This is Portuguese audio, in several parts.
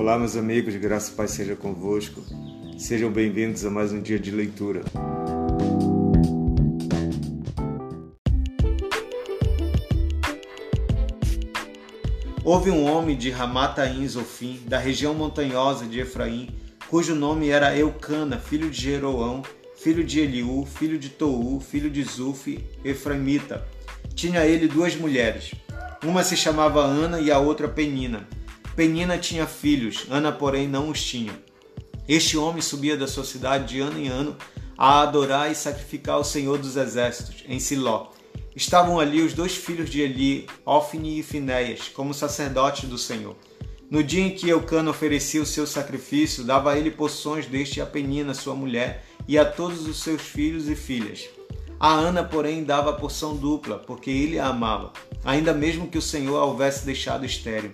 Olá, meus amigos, graça e paz seja convosco. Sejam bem-vindos a mais um dia de leitura. Houve um homem de Ramataim Zofim, da região montanhosa de Efraim, cujo nome era Eucana, filho de Jeroão, filho de Eliú, filho de Tou, filho de Zufi, Efraimita. Tinha ele duas mulheres. Uma se chamava Ana e a outra Penina. Penina tinha filhos, Ana, porém, não os tinha. Este homem subia da sua cidade de ano em ano a adorar e sacrificar ao Senhor dos Exércitos, em Siló. Estavam ali os dois filhos de Eli, Ofni e Finéias, como sacerdotes do Senhor. No dia em que Eucana oferecia o seu sacrifício, dava a ele porções deste a Penina, sua mulher, e a todos os seus filhos e filhas. A Ana, porém, dava a porção dupla, porque ele a amava, ainda mesmo que o Senhor a houvesse deixado estéril.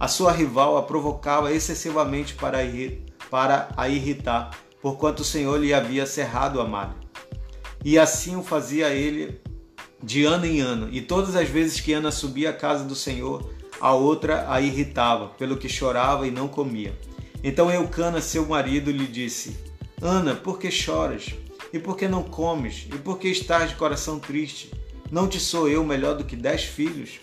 A sua rival a provocava excessivamente para, para a irritar, porquanto o Senhor lhe havia cerrado a madre. E assim o fazia ele de ano em ano, e todas as vezes que Ana subia à casa do Senhor, a outra a irritava, pelo que chorava e não comia. Então Eucana, seu marido, lhe disse: Ana, por que choras? E por que não comes? E por que estás de coração triste? Não te sou eu melhor do que dez filhos?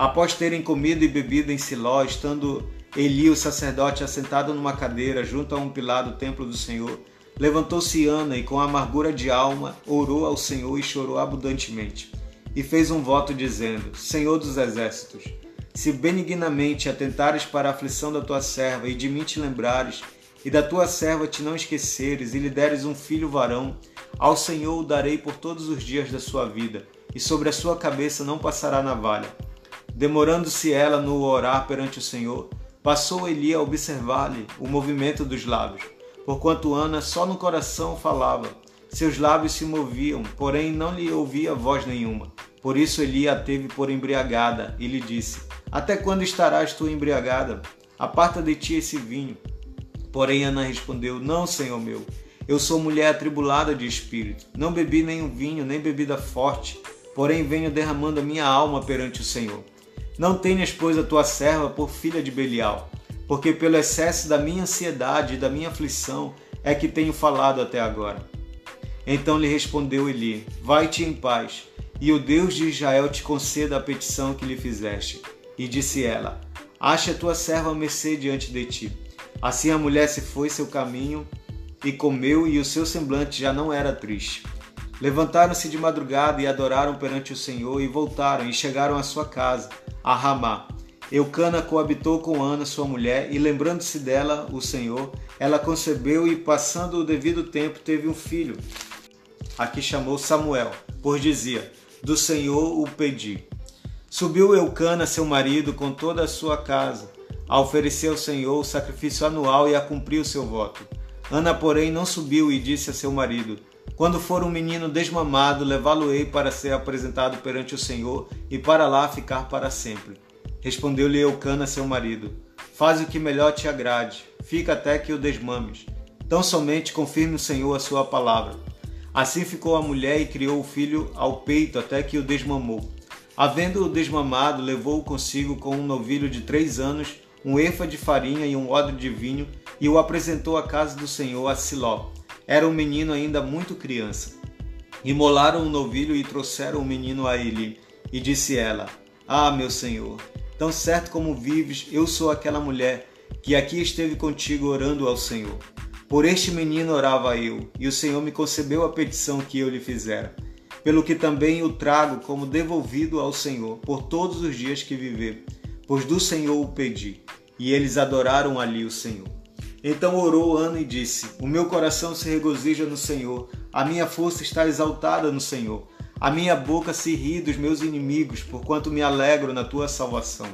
Após terem comido e bebido em Siló, estando Eli, o sacerdote, assentado numa cadeira junto a um pilar do templo do Senhor, levantou-se Ana e, com amargura de alma, orou ao Senhor e chorou abundantemente. E fez um voto dizendo: Senhor dos exércitos, se benignamente atentares para a aflição da tua serva e de mim te lembrares, e da tua serva te não esqueceres, e lhe deres um filho varão, ao Senhor o darei por todos os dias da sua vida, e sobre a sua cabeça não passará navalha. Demorando-se ela no orar perante o Senhor, passou Eli a observar-lhe o movimento dos lábios, porquanto Ana só no coração falava. Seus lábios se moviam, porém não lhe ouvia voz nenhuma. Por isso Eli a teve por embriagada e lhe disse: Até quando estarás tu embriagada? Aparta de ti esse vinho. Porém Ana respondeu: Não, senhor meu. Eu sou mulher atribulada de espírito. Não bebi nenhum vinho, nem bebida forte, porém venho derramando a minha alma perante o Senhor. Não tenhas, pois, a tua serva por filha de Belial, porque pelo excesso da minha ansiedade e da minha aflição é que tenho falado até agora. Então lhe respondeu Eli: Vai-te em paz, e o Deus de Israel te conceda a petição que lhe fizeste. E disse ela: Ache a tua serva mercê diante de ti. Assim a mulher se foi seu caminho e comeu, e o seu semblante já não era triste. Levantaram-se de madrugada e adoraram perante o Senhor, e voltaram e chegaram à sua casa, a Ramá. Eucana coabitou com Ana, sua mulher, e lembrando-se dela, o Senhor, ela concebeu e, passando o devido tempo, teve um filho. Aqui chamou Samuel, pois dizia: Do Senhor o pedi. Subiu Eucana, seu marido, com toda a sua casa a oferecer ao Senhor o sacrifício anual e a cumprir o seu voto. Ana, porém, não subiu e disse a seu marido: Quando for um menino desmamado, levá-lo-ei para ser apresentado perante o Senhor e para lá ficar para sempre. Respondeu-lhe Eucana, seu marido: Faz o que melhor te agrade, fica até que o desmames. Tão somente confirme o Senhor a sua palavra. Assim ficou a mulher e criou o filho ao peito até que o desmamou. Havendo-o desmamado, levou-o consigo com um novilho de três anos um efa de farinha e um odre de vinho e o apresentou à casa do Senhor a Siló. Era um menino ainda muito criança. Imolaram o novilho e trouxeram o menino a Eli. E disse ela: Ah, meu senhor, tão certo como vives, eu sou aquela mulher que aqui esteve contigo orando ao Senhor. Por este menino orava eu, e o Senhor me concebeu a petição que eu lhe fizera. Pelo que também o trago como devolvido ao Senhor por todos os dias que viver pois do Senhor o pedi. E eles adoraram ali o Senhor. Então orou Ana e disse: O meu coração se regozija no Senhor, a minha força está exaltada no Senhor. A minha boca se ri dos meus inimigos, porquanto me alegro na tua salvação.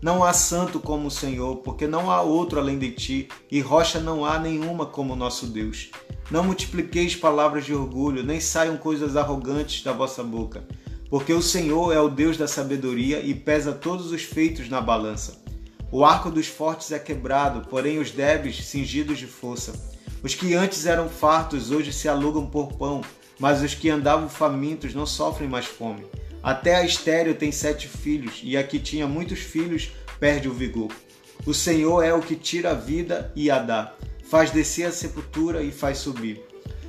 Não há santo como o Senhor, porque não há outro além de ti, e rocha não há nenhuma como o nosso Deus. Não multipliqueis palavras de orgulho, nem saiam coisas arrogantes da vossa boca porque o Senhor é o Deus da sabedoria e pesa todos os feitos na balança. O arco dos fortes é quebrado, porém os débeis cingidos de força. Os que antes eram fartos hoje se alugam por pão, mas os que andavam famintos não sofrem mais fome. Até a estéreo tem sete filhos, e a que tinha muitos filhos perde o vigor. O Senhor é o que tira a vida e a dá, faz descer a sepultura e faz subir.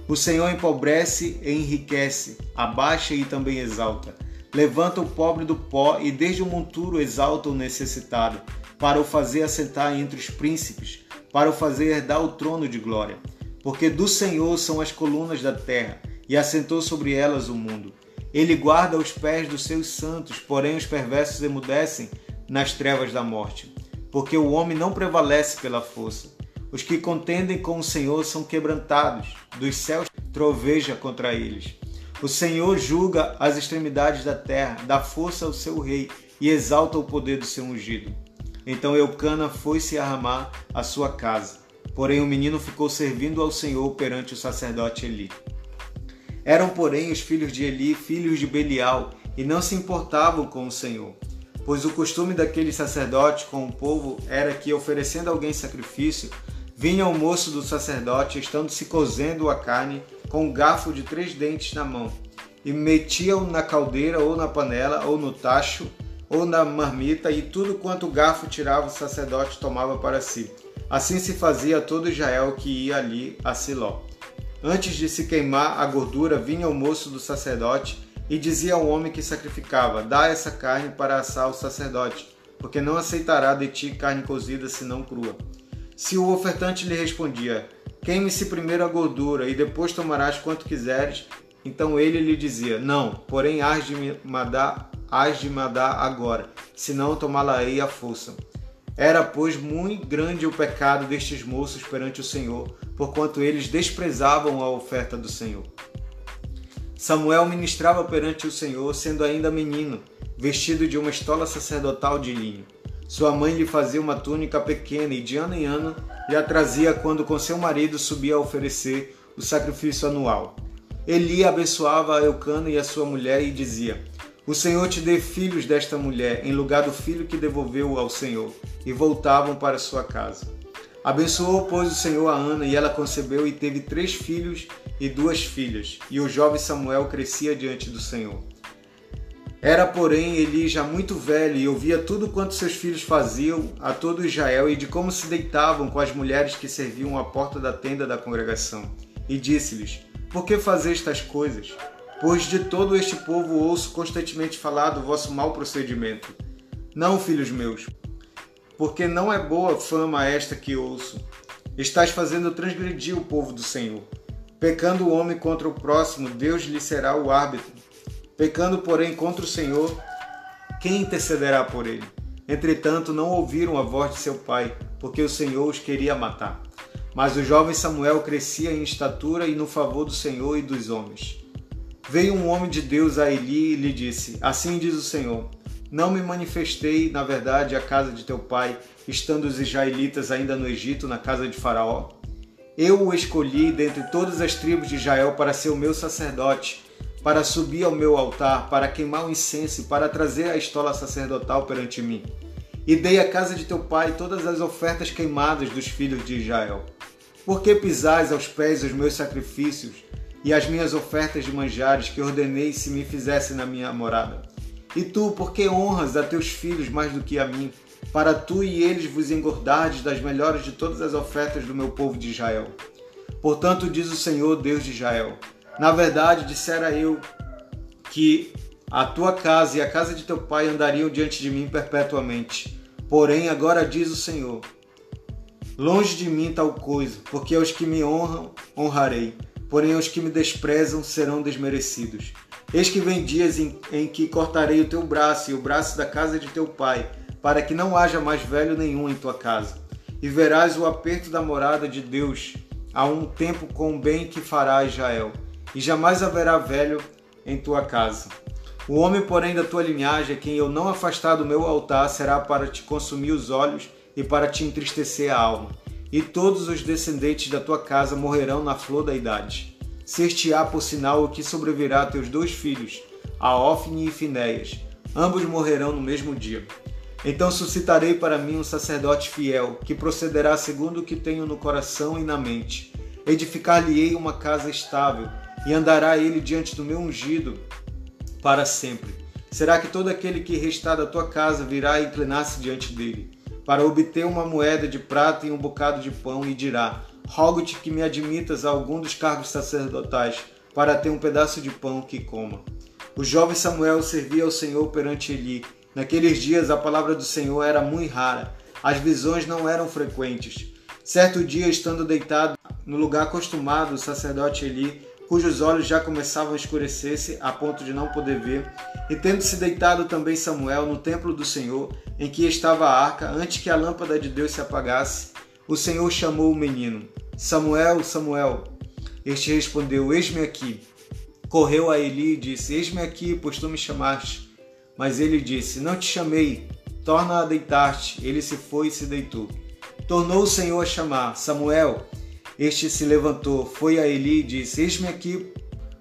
O Senhor empobrece e enriquece, abaixa e também exalta. Levanta o pobre do pó e desde o monturo exalta o necessitado, para o fazer assentar entre os príncipes, para o fazer herdar o trono de glória. Porque do Senhor são as colunas da terra, e assentou sobre elas o mundo. Ele guarda os pés dos seus santos, porém os perversos emudecem nas trevas da morte. Porque o homem não prevalece pela força. Os que contendem com o Senhor são quebrantados, dos céus troveja contra eles. O Senhor julga as extremidades da terra, dá força ao seu rei e exalta o poder do seu ungido. Então Eucana foi-se a Ramá à sua casa. Porém o menino ficou servindo ao Senhor perante o sacerdote Eli. Eram, porém, os filhos de Eli filhos de Belial e não se importavam com o Senhor. Pois o costume daqueles sacerdotes com o povo era que, oferecendo alguém sacrifício, vinha o moço do sacerdote, estando se cozendo a carne, com um garfo de três dentes na mão, e metia-o na caldeira ou na panela, ou no tacho, ou na marmita, e tudo quanto o garfo tirava o sacerdote tomava para si. Assim se fazia todo Israel que ia ali a Siló. Antes de se queimar a gordura, vinha o moço do sacerdote e dizia ao homem que sacrificava: Dá essa carne para assar o sacerdote, porque não aceitará de ti carne cozida senão crua. Se o ofertante lhe respondia: Queime-se primeiro a gordura e depois tomarás quanto quiseres. Então ele lhe dizia: Não, porém hás de me dar, hás de me dar agora, senão tomá-la-ei à força. Era, pois, muito grande o pecado destes moços perante o Senhor, porquanto eles desprezavam a oferta do Senhor. Samuel ministrava perante o Senhor, sendo ainda menino, vestido de uma estola sacerdotal de linho. Sua mãe lhe fazia uma túnica pequena e de ano em ano lhe a trazia quando com seu marido subia a oferecer o sacrifício anual. Eli abençoava a Eucana e a sua mulher e dizia: O Senhor te dê filhos desta mulher, em lugar do filho que devolveu ao Senhor. E voltavam para sua casa. Abençoou, pois, o Senhor a Ana, e ela concebeu e teve três filhos e duas filhas. E o jovem Samuel crescia diante do Senhor. Era, porém, Eli já muito velho e ouvia tudo quanto seus filhos faziam a todo Israel e de como se deitavam com as mulheres que serviam à porta da tenda da congregação. E disse-lhes: Por que fazeis estas coisas? Pois de todo este povo ouço constantemente falar do vosso mau procedimento. Não, filhos meus, porque não é boa fama esta que ouço. Estás fazendo transgredir o povo do Senhor. Pecando o homem contra o próximo, Deus lhe será o árbitro. Pecando, porém, contra o Senhor, quem intercederá por ele? Entretanto, não ouviram a voz de seu pai, porque o Senhor os queria matar. Mas o jovem Samuel crescia em estatura e no favor do Senhor e dos homens. Veio um homem de Deus a Eli e lhe disse: Assim diz o Senhor: Não me manifestei, na verdade, à casa de teu pai, estando os israelitas ainda no Egito, na casa de Faraó? Eu o escolhi dentre todas as tribos de Israel para ser o meu sacerdote para subir ao meu altar, para queimar o incenso e para trazer a estola sacerdotal perante mim. E dei à casa de teu pai todas as ofertas queimadas dos filhos de Israel. Por que pisais aos pés os meus sacrifícios e as minhas ofertas de manjares que ordenei se me fizesse na minha morada? E tu, por que honras a teus filhos mais do que a mim, para tu e eles vos engordardes das melhores de todas as ofertas do meu povo de Israel? Portanto, diz o Senhor, Deus de Israel: na verdade, dissera eu que a tua casa e a casa de teu pai andariam diante de mim perpetuamente. Porém, agora diz o Senhor: Longe de mim tal coisa, porque aos que me honram, honrarei, porém aos que me desprezam serão desmerecidos. Eis que vem dias em, em que cortarei o teu braço e o braço da casa de teu pai, para que não haja mais velho nenhum em tua casa. E verás o aperto da morada de Deus, a um tempo com o bem que fará Israel e jamais haverá velho em tua casa. O homem, porém, da tua linhagem, quem eu não afastar do meu altar, será para te consumir os olhos e para te entristecer a alma. E todos os descendentes da tua casa morrerão na flor da idade. Ser-te-á por sinal o que sobrevirá a teus dois filhos, a Ofne e Finéias. Ambos morrerão no mesmo dia. Então suscitarei para mim um sacerdote fiel, que procederá segundo o que tenho no coração e na mente. Edificar-lhe-ei uma casa estável, e andará ele diante do meu ungido para sempre. Será que todo aquele que restar da tua casa virá inclinar-se diante dele? Para obter uma moeda de prata e um bocado de pão, e dirá: Rogo-te que me admitas a algum dos cargos sacerdotais, para ter um pedaço de pão que coma. O jovem Samuel servia ao Senhor perante Eli. Naqueles dias a palavra do Senhor era muito rara, as visões não eram frequentes. Certo dia, estando deitado no lugar acostumado, o sacerdote Eli, cujos olhos já começavam a escurecer-se a ponto de não poder ver, e tendo-se deitado também Samuel no templo do Senhor, em que estava a arca, antes que a lâmpada de Deus se apagasse, o Senhor chamou o menino: Samuel, Samuel. Este respondeu: Eis-me aqui. Correu a Eli e disse: Eis-me aqui, pois tu me chamaste. Mas ele disse: Não te chamei, torna a deitar-te. Ele se foi e se deitou. Tornou o Senhor a chamar: Samuel. Este se levantou, foi a Eli e disse: Eis-me aqui,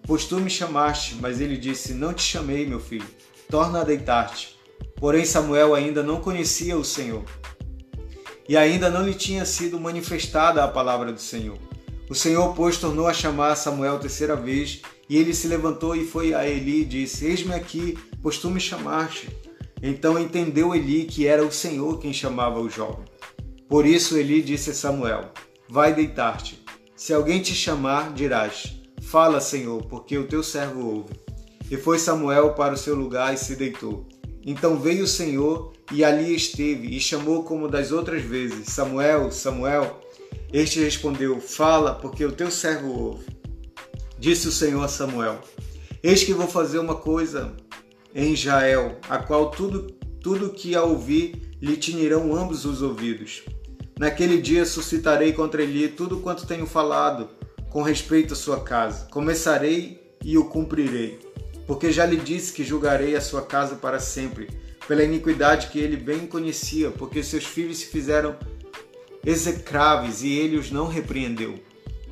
pois tu me chamaste. Mas ele disse: Não te chamei, meu filho, torna a deitar-te. Porém, Samuel ainda não conhecia o Senhor e ainda não lhe tinha sido manifestada a palavra do Senhor. O Senhor, pois, tornou a chamar Samuel terceira vez, e ele se levantou e foi a Eli e disse: Eis-me aqui, pois tu me chamaste. Então entendeu Eli que era o Senhor quem chamava o jovem. Por isso Eli disse a Samuel: Vai deitar-te. Se alguém te chamar, dirás: Fala, Senhor, porque o teu servo ouve. E foi Samuel para o seu lugar e se deitou. Então veio o Senhor e ali esteve e chamou como das outras vezes: Samuel, Samuel. Este respondeu: Fala, porque o teu servo ouve. Disse o Senhor a Samuel: Eis que vou fazer uma coisa em Israel, a qual tudo tudo que a ouvir lhe tinirão ambos os ouvidos. Naquele dia suscitarei contra ele tudo quanto tenho falado com respeito à sua casa. Começarei e o cumprirei porque já lhe disse que julgarei a sua casa para sempre, pela iniquidade que ele bem conhecia, porque seus filhos se fizeram execráveis e ele os não repreendeu.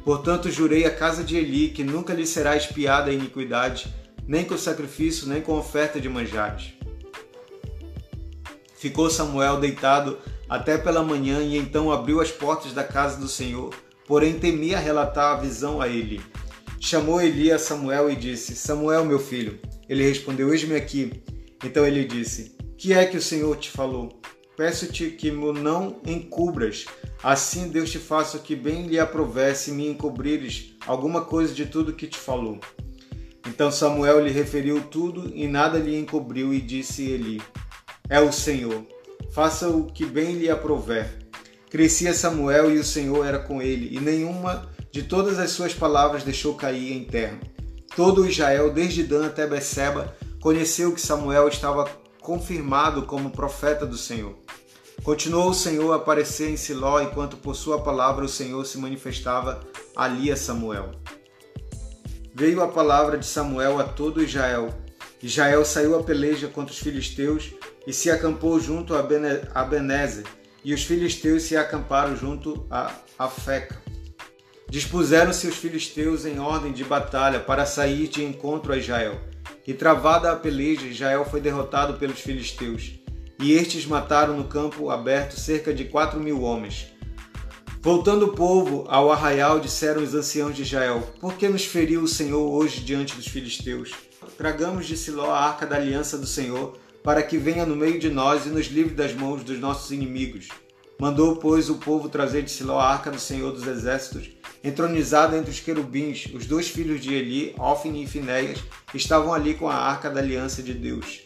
Portanto, jurei à casa de Eli que nunca lhe será espiada a iniquidade, nem com sacrifício, nem com oferta de manjares. Ficou Samuel deitado até pela manhã e então abriu as portas da casa do Senhor, porém temia relatar a visão a Eli. Chamou Eli a Samuel e disse: Samuel, meu filho. Ele respondeu: Eis-me aqui. Então ele disse: Que é que o Senhor te falou? Peço-te que me não encubras. Assim Deus te faça que bem lhe aprover me encobrires alguma coisa de tudo que te falou. Então Samuel lhe referiu tudo e nada lhe encobriu e disse Eli: É o Senhor. Faça o que bem lhe aprover. Crescia Samuel e o Senhor era com ele, e nenhuma de todas as suas palavras deixou cair em terra. Todo Israel, desde Dan até Beceba, conheceu que Samuel estava confirmado como profeta do Senhor. Continuou o Senhor a aparecer em Siló, enquanto por sua palavra o Senhor se manifestava ali a Samuel. Veio a palavra de Samuel a todo Israel. Israel saiu a peleja contra os filisteus e se acampou junto a Benezer, e os filisteus se acamparam junto a Afeca. Dispuseram-se os filisteus em ordem de batalha para sair de encontro a Israel. E travada a peleja, Israel foi derrotado pelos filisteus. E estes mataram no campo aberto cerca de quatro mil homens. Voltando o povo ao arraial, disseram os anciãos de Israel: Por que nos feriu o Senhor hoje diante dos filisteus? Tragamos de Siló a arca da aliança do Senhor, para que venha no meio de nós e nos livre das mãos dos nossos inimigos. Mandou, pois, o povo trazer de Siló a arca do Senhor dos Exércitos, entronizada entre os querubins. Os dois filhos de Eli, Ofni e Finéias, estavam ali com a arca da aliança de Deus.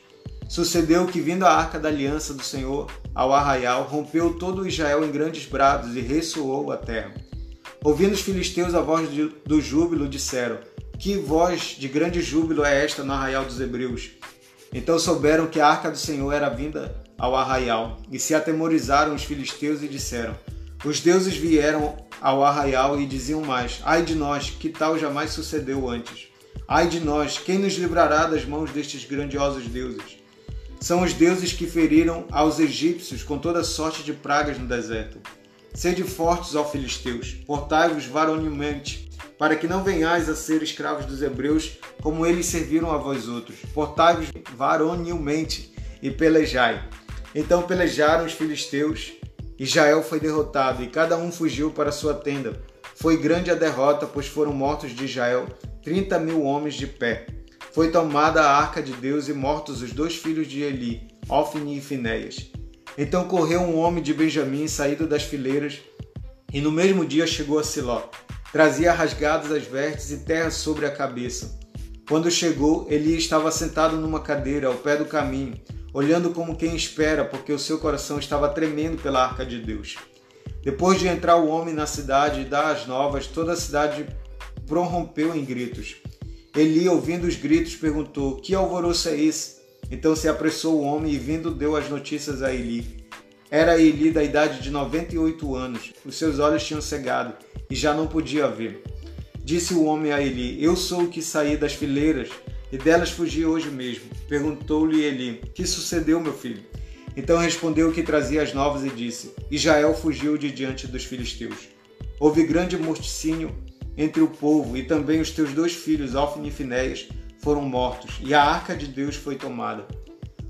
Sucedeu que, vindo a arca da aliança do Senhor ao arraial, rompeu todo Israel em grandes brados e ressoou a terra. Ouvindo os filisteus a voz do júbilo, disseram: Que voz de grande júbilo é esta no arraial dos hebreus? Então souberam que a arca do Senhor era vinda ao arraial, e se atemorizaram os filisteus e disseram: Os deuses vieram ao arraial e diziam mais: Ai de nós, que tal jamais sucedeu antes? Ai de nós, quem nos livrará das mãos destes grandiosos deuses? São os deuses que feriram aos egípcios com toda sorte de pragas no deserto. Sede fortes, ó filisteus, portai-vos varonilmente, para que não venhais a ser escravos dos hebreus, como eles serviram a vós outros. Portai-vos varonilmente e pelejai. Então pelejaram os filisteus, Israel foi derrotado e cada um fugiu para sua tenda. Foi grande a derrota, pois foram mortos de Israel trinta mil homens de pé. Foi tomada a arca de Deus e mortos os dois filhos de Eli, Ofni e Finéias. Então correu um homem de Benjamim, saído das fileiras, e no mesmo dia chegou a Siló. Trazia rasgadas as vestes e terra sobre a cabeça. Quando chegou, Eli estava sentado numa cadeira ao pé do caminho, olhando como quem espera, porque o seu coração estava tremendo pela arca de Deus. Depois de entrar o homem na cidade e dar as novas, toda a cidade prorrompeu em gritos. Eli, ouvindo os gritos, perguntou: Que alvoroço é esse? Então se apressou o homem e, vindo, deu as notícias a Eli. Era Eli da idade de 98 anos, os seus olhos tinham cegado e já não podia ver. Disse o homem a Eli: Eu sou o que saí das fileiras e delas fugi hoje mesmo. Perguntou-lhe Eli: Que sucedeu, meu filho? Então respondeu o que trazia as novas e disse: Israel fugiu de diante dos filisteus. Houve grande morticínio entre o povo, e também os teus dois filhos, Alfine e Finéias, foram mortos, e a arca de Deus foi tomada.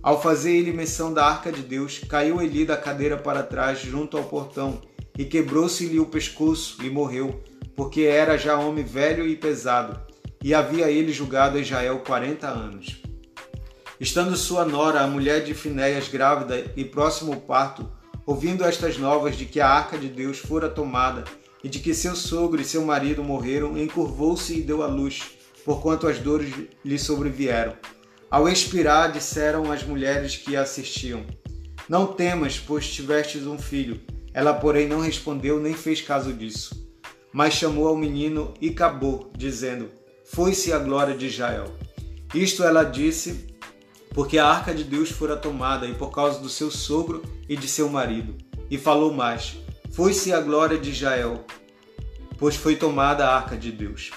Ao fazer ele menção da arca de Deus, caiu Eli da cadeira para trás, junto ao portão, e quebrou-se-lhe o pescoço e morreu, porque era já homem velho e pesado, e havia ele julgado Israel quarenta anos. Estando sua nora, a mulher de Finéias, grávida e próximo ao parto, ouvindo estas novas de que a arca de Deus fora tomada e de que seu sogro e seu marido morreram, encurvou-se e deu à luz, porquanto as dores lhe sobrevieram. Ao expirar, disseram as mulheres que a assistiam: Não temas, pois tivestes um filho. Ela, porém, não respondeu nem fez caso disso. Mas chamou ao menino e acabou, dizendo: Foi-se a glória de Israel. Isto ela disse porque a arca de Deus fora tomada e por causa do seu sogro e de seu marido. E falou mais: Foi-se a glória de Israel, pois foi tomada a arca de Deus.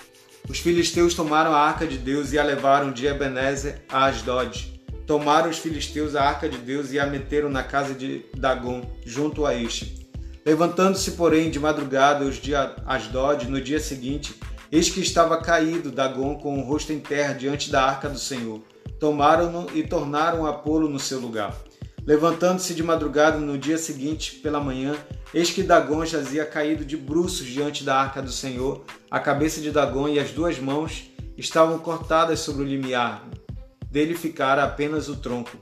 Os filisteus tomaram a arca de Deus e a levaram de Ebenezer a Asdod. Tomaram os filisteus a arca de Deus e a meteram na casa de Dagon, junto a este. Levantando-se, porém, de madrugada os de Asdod, no dia seguinte, eis que estava caído Dagon com o rosto em terra diante da arca do Senhor tomaram-no e tornaram a pô-lo no seu lugar. Levantando-se de madrugada no dia seguinte, pela manhã, eis que Dagon jazia caído de bruços diante da arca do Senhor. A cabeça de Dagon e as duas mãos estavam cortadas sobre o limiar. Dele ficara apenas o tronco.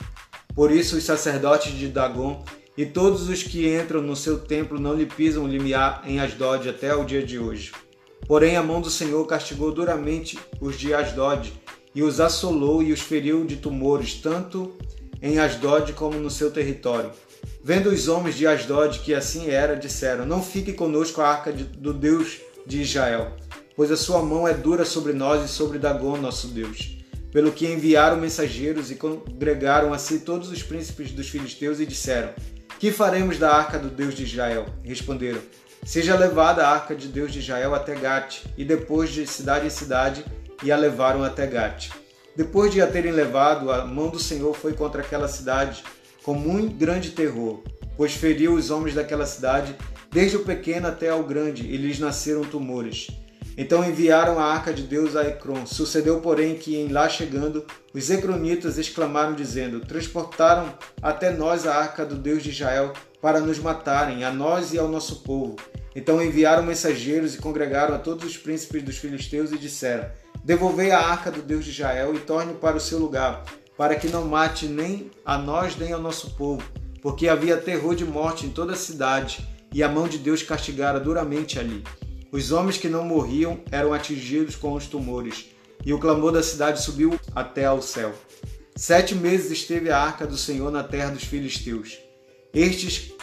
Por isso os sacerdotes de Dagon e todos os que entram no seu templo não lhe pisam o limiar em Asdod até o dia de hoje. Porém a mão do Senhor castigou duramente os de Asdod e os assolou e os feriu de tumores, tanto em Asdod como no seu território. Vendo os homens de Asdod que assim era, disseram: Não fique conosco a arca de, do Deus de Israel, pois a sua mão é dura sobre nós e sobre Dagon, nosso Deus. Pelo que enviaram mensageiros e congregaram a si todos os príncipes dos filisteus e disseram: Que faremos da arca do Deus de Israel? Responderam: Seja levada a arca de Deus de Israel até Gate, e depois de cidade em cidade e a levaram até Gate. Depois de a terem levado, a mão do Senhor foi contra aquela cidade com muito grande terror, pois feriu os homens daquela cidade, desde o pequeno até ao grande, e lhes nasceram tumores. Então enviaram a arca de Deus a Ecrom. Sucedeu, porém, que em lá chegando, os ecronitas exclamaram, dizendo: Transportaram até nós a arca do Deus de Israel para nos matarem, a nós e ao nosso povo. Então enviaram mensageiros e congregaram a todos os príncipes dos filisteus e disseram: Devolvei a arca do Deus de Israel e torne para o seu lugar, para que não mate nem a nós nem ao nosso povo, porque havia terror de morte em toda a cidade, e a mão de Deus castigara duramente ali. Os homens que não morriam eram atingidos com os tumores, e o clamor da cidade subiu até ao céu. Sete meses esteve a arca do Senhor na terra dos filisteus. Estes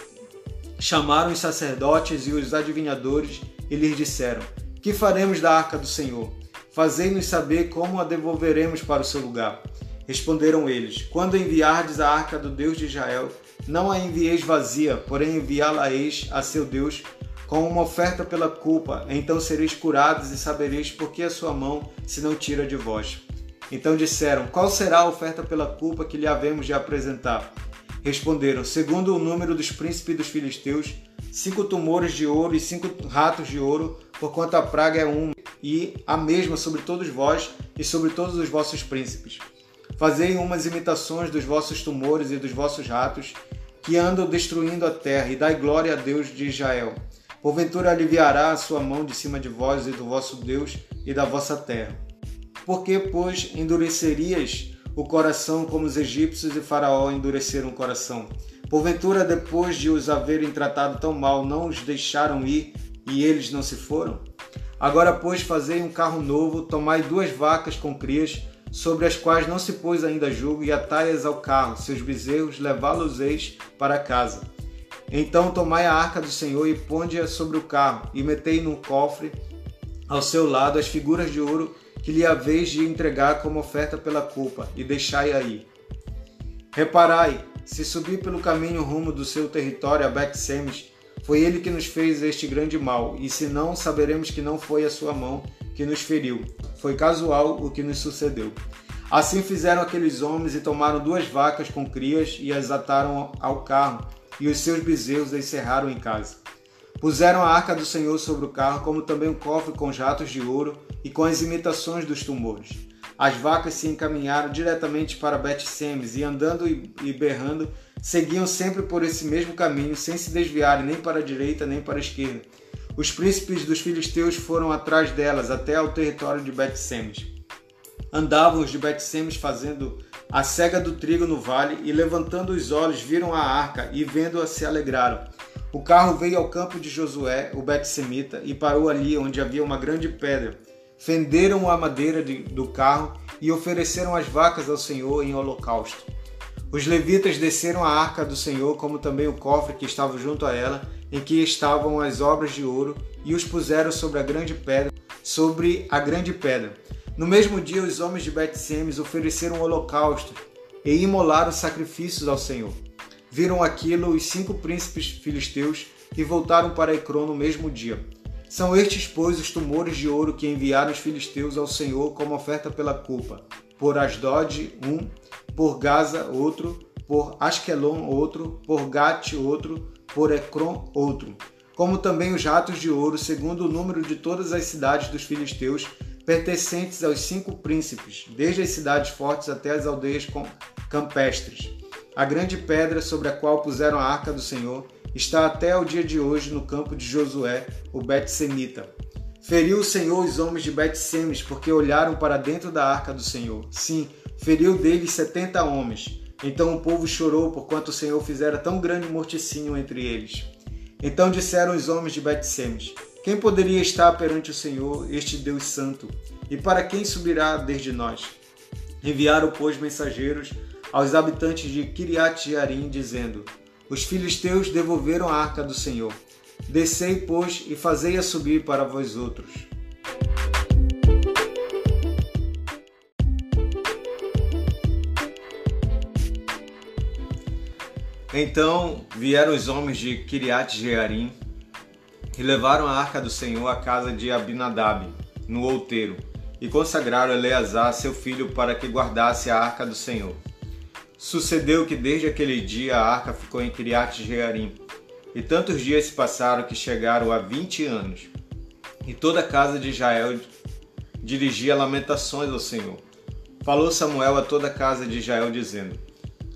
chamaram os sacerdotes e os adivinhadores e lhes disseram: Que faremos da arca do Senhor? Fazei-nos saber como a devolveremos para o seu lugar. Responderam eles: Quando enviardes a arca do Deus de Israel, não a envieis vazia, porém enviá-la-eis a seu Deus com uma oferta pela culpa. Então sereis curados e sabereis por que a sua mão se não tira de vós. Então disseram: Qual será a oferta pela culpa que lhe havemos de apresentar? Responderam: Segundo o número dos príncipes dos filisteus, cinco tumores de ouro e cinco ratos de ouro, porquanto a praga é uma e a mesma sobre todos vós e sobre todos os vossos príncipes. Fazei umas imitações dos vossos tumores e dos vossos ratos, que andam destruindo a terra, e dai glória a Deus de Israel. Porventura aliviará a sua mão de cima de vós e do vosso Deus e da vossa terra. Porque, pois, endurecerias o coração como os egípcios e Faraó endureceram o coração, Porventura, depois de os haverem tratado tão mal, não os deixaram ir e eles não se foram? Agora, pois, fazei um carro novo, tomai duas vacas com crias, sobre as quais não se pôs ainda julgo, e atai-as ao carro, seus bezerros, levá-los-eis para casa. Então tomai a arca do Senhor e ponde-a sobre o carro, e metei num cofre ao seu lado as figuras de ouro que lhe haveis de entregar como oferta pela culpa, e deixai aí. Reparai, se subir pelo caminho rumo do seu território a Bet-Semes, foi ele que nos fez este grande mal, e se não, saberemos que não foi a sua mão que nos feriu. Foi casual o que nos sucedeu. Assim fizeram aqueles homens e tomaram duas vacas com crias e as ataram ao carro, e os seus bezerros encerraram em casa. Puseram a arca do Senhor sobre o carro, como também um cofre com jatos de ouro e com as imitações dos tumores. As vacas se encaminharam diretamente para Bet-Semes e andando e berrando, seguiam sempre por esse mesmo caminho, sem se desviarem nem para a direita nem para a esquerda. Os príncipes dos filisteus foram atrás delas até ao território de Bet-Semes. Andavam os de Bet-Semes fazendo a cega do trigo no vale e levantando os olhos viram a arca e vendo-a se alegraram. O carro veio ao campo de Josué, o Bet-Semita, e parou ali onde havia uma grande pedra. Fenderam a madeira de, do carro e ofereceram as vacas ao Senhor em holocausto. Os levitas desceram a arca do Senhor, como também o cofre que estava junto a ela, em que estavam as obras de ouro, e os puseram sobre a grande pedra, sobre a grande pedra. No mesmo dia, os homens de Bet-Semes ofereceram holocausto e imolaram sacrifícios ao Senhor. Viram aquilo os cinco príncipes filisteus e voltaram para Ecrón no mesmo dia. São estes, pois, os tumores de ouro que enviaram os filisteus ao Senhor como oferta pela culpa. Por Asdod, um, por Gaza, outro, por Askelon, outro, por Gate, outro, por Ecrón, outro. Como também os ratos de ouro, segundo o número de todas as cidades dos filisteus, pertencentes aos cinco príncipes, desde as cidades fortes até as aldeias campestres. A grande pedra sobre a qual puseram a arca do Senhor está até o dia de hoje no campo de Josué, o Bet-Semita. Feriu o Senhor os homens de Bet-Semes porque olharam para dentro da arca do Senhor. Sim, feriu deles setenta homens. Então o povo chorou por quanto o Senhor fizera tão grande morticínio entre eles. Então disseram os homens de Bet-Semes: Quem poderia estar perante o Senhor, este Deus santo? E para quem subirá desde nós? Enviaram, pois, mensageiros aos habitantes de Kiriat Jearim, dizendo: Os filisteus devolveram a arca do Senhor. Descei, pois, e fazei-a subir para vós outros. Então vieram os homens de Kiriat Jearim e levaram a arca do Senhor à casa de Abinadab, no outeiro, e consagraram Eleazar, seu filho, para que guardasse a arca do Senhor. Sucedeu que desde aquele dia a arca ficou em Kiriat Jearim, e tantos dias se passaram que chegaram a vinte anos. E toda a casa de Israel dirigia lamentações ao Senhor. Falou Samuel a toda a casa de Israel, dizendo: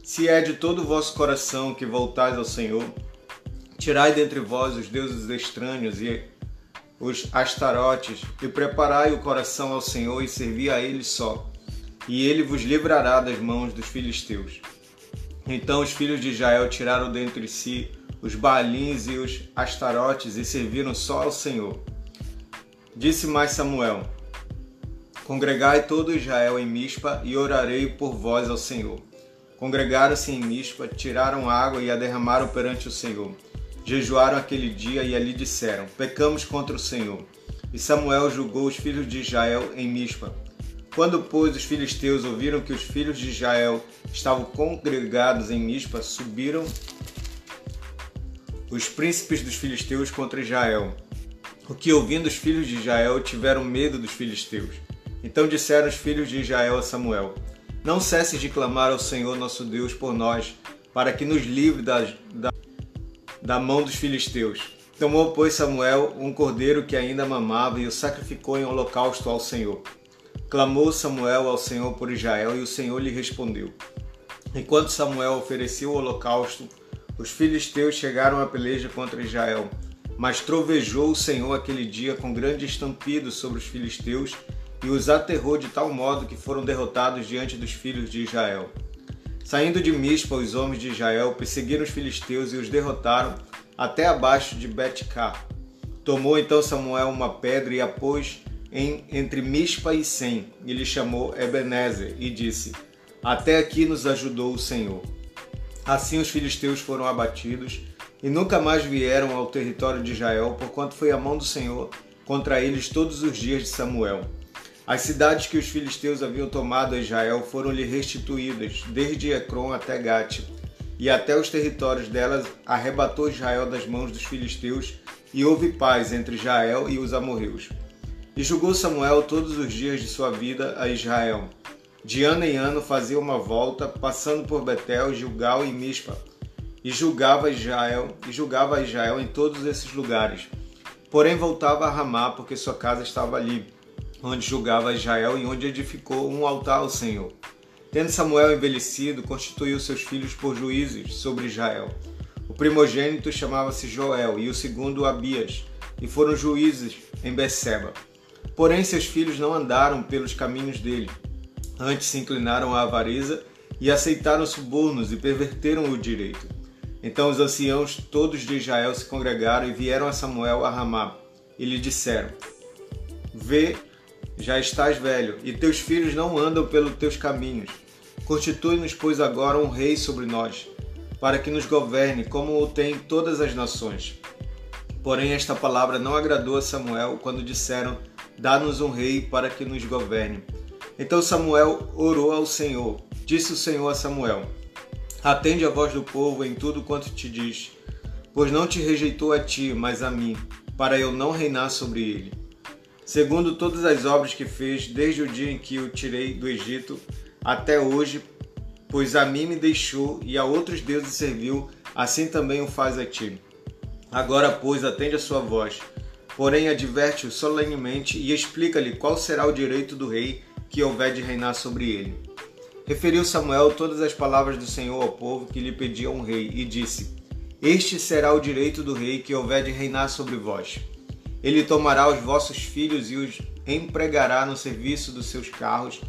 Se é de todo o vosso coração que voltais ao Senhor, tirai dentre vós os deuses estranhos e os astarotes, e preparai o coração ao Senhor e servi a Ele só e ele vos livrará das mãos dos filisteus. Então os filhos de Israel tiraram dentre si os Baalins e os Astarotes e serviram só ao Senhor. Disse mais Samuel: Congregai todo Israel em Mispa e orarei por vós ao Senhor. Congregaram-se em Mispa, tiraram água e a derramaram perante o Senhor. Jejuaram aquele dia e ali disseram: Pecamos contra o Senhor. E Samuel julgou os filhos de Israel em Mispa quando, pois, os filisteus ouviram que os filhos de Israel estavam congregados em Mispa, subiram os príncipes dos filisteus contra Israel. O que, ouvindo os filhos de Israel, tiveram medo dos filisteus. Então disseram os filhos de Israel a Samuel: Não cesse de clamar ao Senhor nosso Deus por nós, para que nos livre da, da, da mão dos filisteus. Tomou, pois, Samuel um cordeiro que ainda mamava e o sacrificou em holocausto ao Senhor. Clamou Samuel ao Senhor por Israel e o Senhor lhe respondeu. Enquanto Samuel oferecia o holocausto, os filisteus chegaram à peleja contra Israel. Mas trovejou o Senhor aquele dia com grande estampido sobre os filisteus e os aterrou de tal modo que foram derrotados diante dos filhos de Israel. Saindo de Mispa, os homens de Israel perseguiram os filisteus e os derrotaram até abaixo de Betcar. Tomou então Samuel uma pedra e a pôs em, entre Mispa e Sem, e lhe chamou Ebenezer, e disse: Até aqui nos ajudou o Senhor. Assim os filisteus foram abatidos e nunca mais vieram ao território de Israel, porquanto foi a mão do Senhor contra eles todos os dias de Samuel. As cidades que os filisteus haviam tomado a Israel foram-lhe restituídas, desde Ecrom até Gate, e até os territórios delas arrebatou Israel das mãos dos filisteus, e houve paz entre Israel e os amorreus. E julgou Samuel todos os dias de sua vida a Israel. De ano em ano fazia uma volta, passando por Betel, Gilgal e Mispa, e julgava Israel, e julgava Israel em todos esses lugares. Porém voltava a Ramá, porque sua casa estava ali, onde julgava Israel e onde edificou um altar ao Senhor. Tendo Samuel envelhecido, constituiu seus filhos por juízes sobre Israel. O primogênito chamava-se Joel e o segundo Abias, e foram juízes em Beceba. Porém, seus filhos não andaram pelos caminhos dele. Antes se inclinaram à avareza e aceitaram subornos e perverteram o direito. Então os anciãos todos de Israel se congregaram e vieram a Samuel a Ramá e lhe disseram: Vê, já estás velho, e teus filhos não andam pelos teus caminhos. Constitui-nos, pois, agora um rei sobre nós, para que nos governe, como o tem todas as nações. Porém, esta palavra não agradou a Samuel quando disseram: Dá-nos um rei para que nos governe. Então Samuel orou ao Senhor. Disse o Senhor a Samuel: Atende a voz do povo em tudo quanto te diz, pois não te rejeitou a ti, mas a mim, para eu não reinar sobre ele. Segundo todas as obras que fez desde o dia em que o tirei do Egito até hoje, pois a mim me deixou e a outros deuses serviu, assim também o faz a ti. Agora, pois, atende a sua voz Porém, adverte-o solenemente e explica-lhe qual será o direito do rei que houver de reinar sobre ele. Referiu Samuel todas as palavras do Senhor ao povo que lhe pediam um rei e disse: Este será o direito do rei que houver de reinar sobre vós. Ele tomará os vossos filhos e os empregará no serviço dos seus carros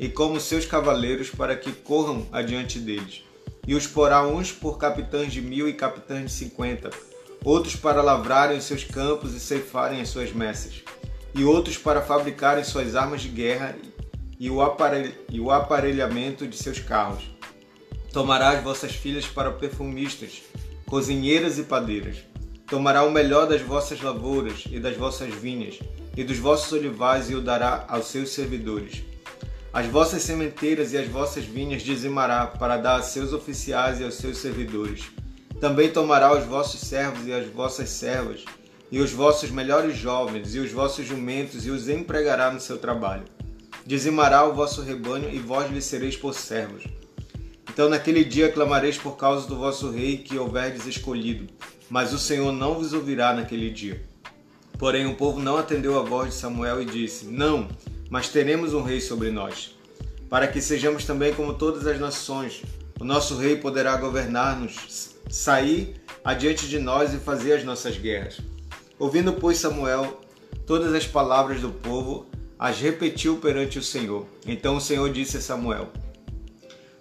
e como seus cavaleiros para que corram adiante deles. E os porá uns por capitães de mil e capitães de cinquenta, outros para lavrarem os seus campos e ceifarem as suas messas, e outros para fabricarem suas armas de guerra e o, e o aparelhamento de seus carros. Tomará as vossas filhas para perfumistas, cozinheiras e padeiras. Tomará o melhor das vossas lavouras e das vossas vinhas, e dos vossos olivais, e o dará aos seus servidores. As vossas sementeiras e as vossas vinhas dizimará para dar a seus oficiais e aos seus servidores também tomará os vossos servos e as vossas servas, e os vossos melhores jovens, e os vossos jumentos, e os empregará no seu trabalho. Dizimará o vosso rebanho, e vós lhe sereis por servos. Então naquele dia clamareis por causa do vosso rei que houverdes escolhido, mas o Senhor não vos ouvirá naquele dia. Porém o povo não atendeu a voz de Samuel e disse: Não, mas teremos um rei sobre nós, para que sejamos também como todas as nações. O nosso rei poderá governar-nos sair adiante de nós e fazer as nossas guerras. Ouvindo, pois, Samuel todas as palavras do povo, as repetiu perante o Senhor. Então o Senhor disse a Samuel: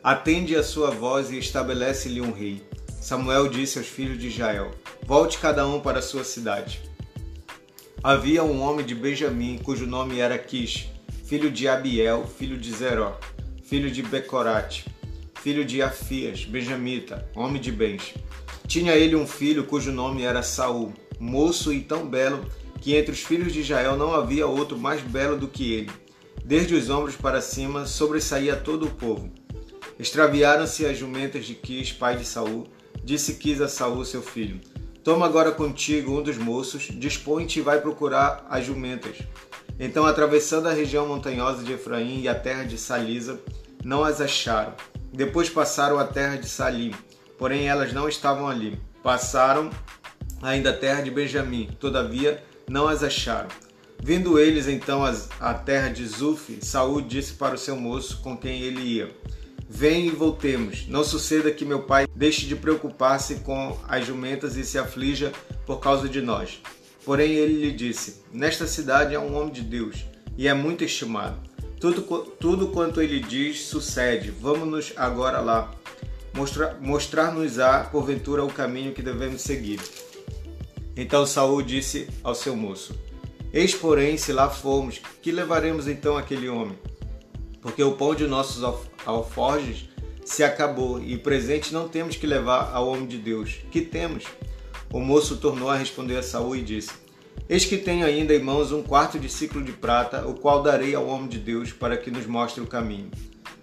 Atende a sua voz e estabelece-lhe um rei. Samuel disse aos filhos de Israel: Volte cada um para a sua cidade. Havia um homem de Benjamim, cujo nome era Quis, filho de Abiel, filho de Zeró, filho de Becorate, filho de Afias, benjamita, homem de bens. Tinha ele um filho cujo nome era Saul, moço e tão belo que entre os filhos de Israel não havia outro mais belo do que ele. Desde os ombros para cima sobressaía todo o povo. Extraviaram-se as jumentas de Quis, pai de Saul. Disse Quis a Saul, seu filho: Toma agora contigo um dos moços, dispõe-te e vai procurar as jumentas. Então, atravessando a região montanhosa de Efraim e a terra de Salisa, não as acharam. Depois passaram a terra de Salim, porém elas não estavam ali. Passaram ainda a terra de Benjamim, todavia não as acharam. Vindo eles então à terra de Zuf, Saul disse para o seu moço com quem ele ia: Vem e voltemos. Não suceda que meu pai deixe de preocupar-se com as jumentas e se aflija por causa de nós. Porém ele lhe disse: Nesta cidade há um homem de Deus e é muito estimado. Tudo, tudo quanto ele diz sucede. Vamos-nos agora lá. mostrar-nos-á porventura o caminho que devemos seguir. Então Saul disse ao seu moço: Eis, porém, se lá formos, que levaremos então aquele homem? Porque o pão de nossos alforjes se acabou e presente não temos que levar ao homem de Deus. Que temos? O moço tornou a responder a Saul e disse: Eis que tenho ainda em mãos um quarto de ciclo de prata, o qual darei ao homem de Deus para que nos mostre o caminho.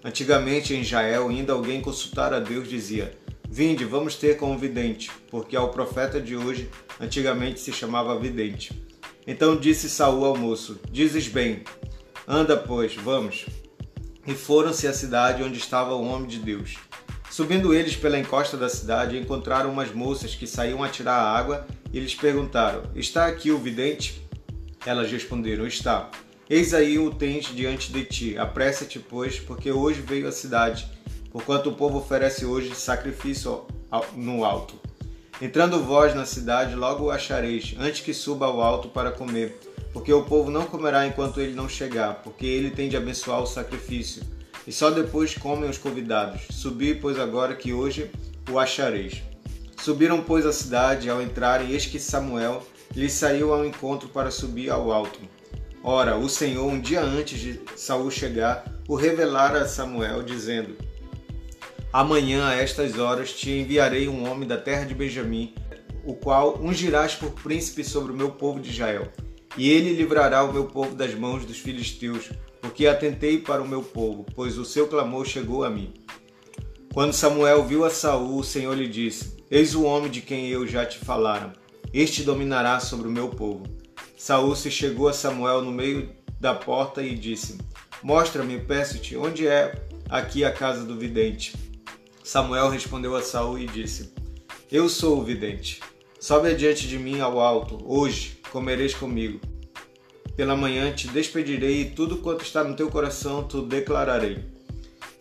Antigamente em Israel, ainda alguém consultar a Deus dizia: Vinde, vamos ter com um vidente, porque ao profeta de hoje antigamente se chamava vidente. Então disse Saul ao moço: Dizes bem, anda, pois, vamos. E foram-se à cidade onde estava o homem de Deus. Subindo eles pela encosta da cidade, encontraram umas moças que saíam a tirar a água e lhes perguntaram: Está aqui o vidente? Elas responderam: Está. Eis aí o tens diante de ti. Apressa-te, pois, porque hoje veio a cidade, porquanto o povo oferece hoje sacrifício no alto. Entrando vós na cidade, logo o achareis, antes que suba ao alto para comer, porque o povo não comerá enquanto ele não chegar, porque ele tem de abençoar o sacrifício e só depois comem os convidados. Subi, pois agora que hoje o achareis. Subiram, pois, a cidade, ao entrarem, eis que Samuel lhes saiu ao encontro para subir ao alto. Ora, o Senhor, um dia antes de Saul chegar, o revelara a Samuel, dizendo: Amanhã, a estas horas, te enviarei um homem da terra de Benjamim, o qual ungirás por príncipe sobre o meu povo de Israel. E ele livrará o meu povo das mãos dos filisteus, porque atentei para o meu povo, pois o seu clamor chegou a mim. Quando Samuel viu a Saul, o Senhor lhe disse: Eis o homem de quem eu já te falaram. Este dominará sobre o meu povo. Saul se chegou a Samuel no meio da porta e disse: Mostra-me, peço-te, onde é aqui a casa do vidente? Samuel respondeu a Saul e disse: Eu sou o vidente. Sobe adiante de mim ao alto, hoje comereis comigo. Pela manhã te despedirei e tudo quanto está no teu coração tu declararei.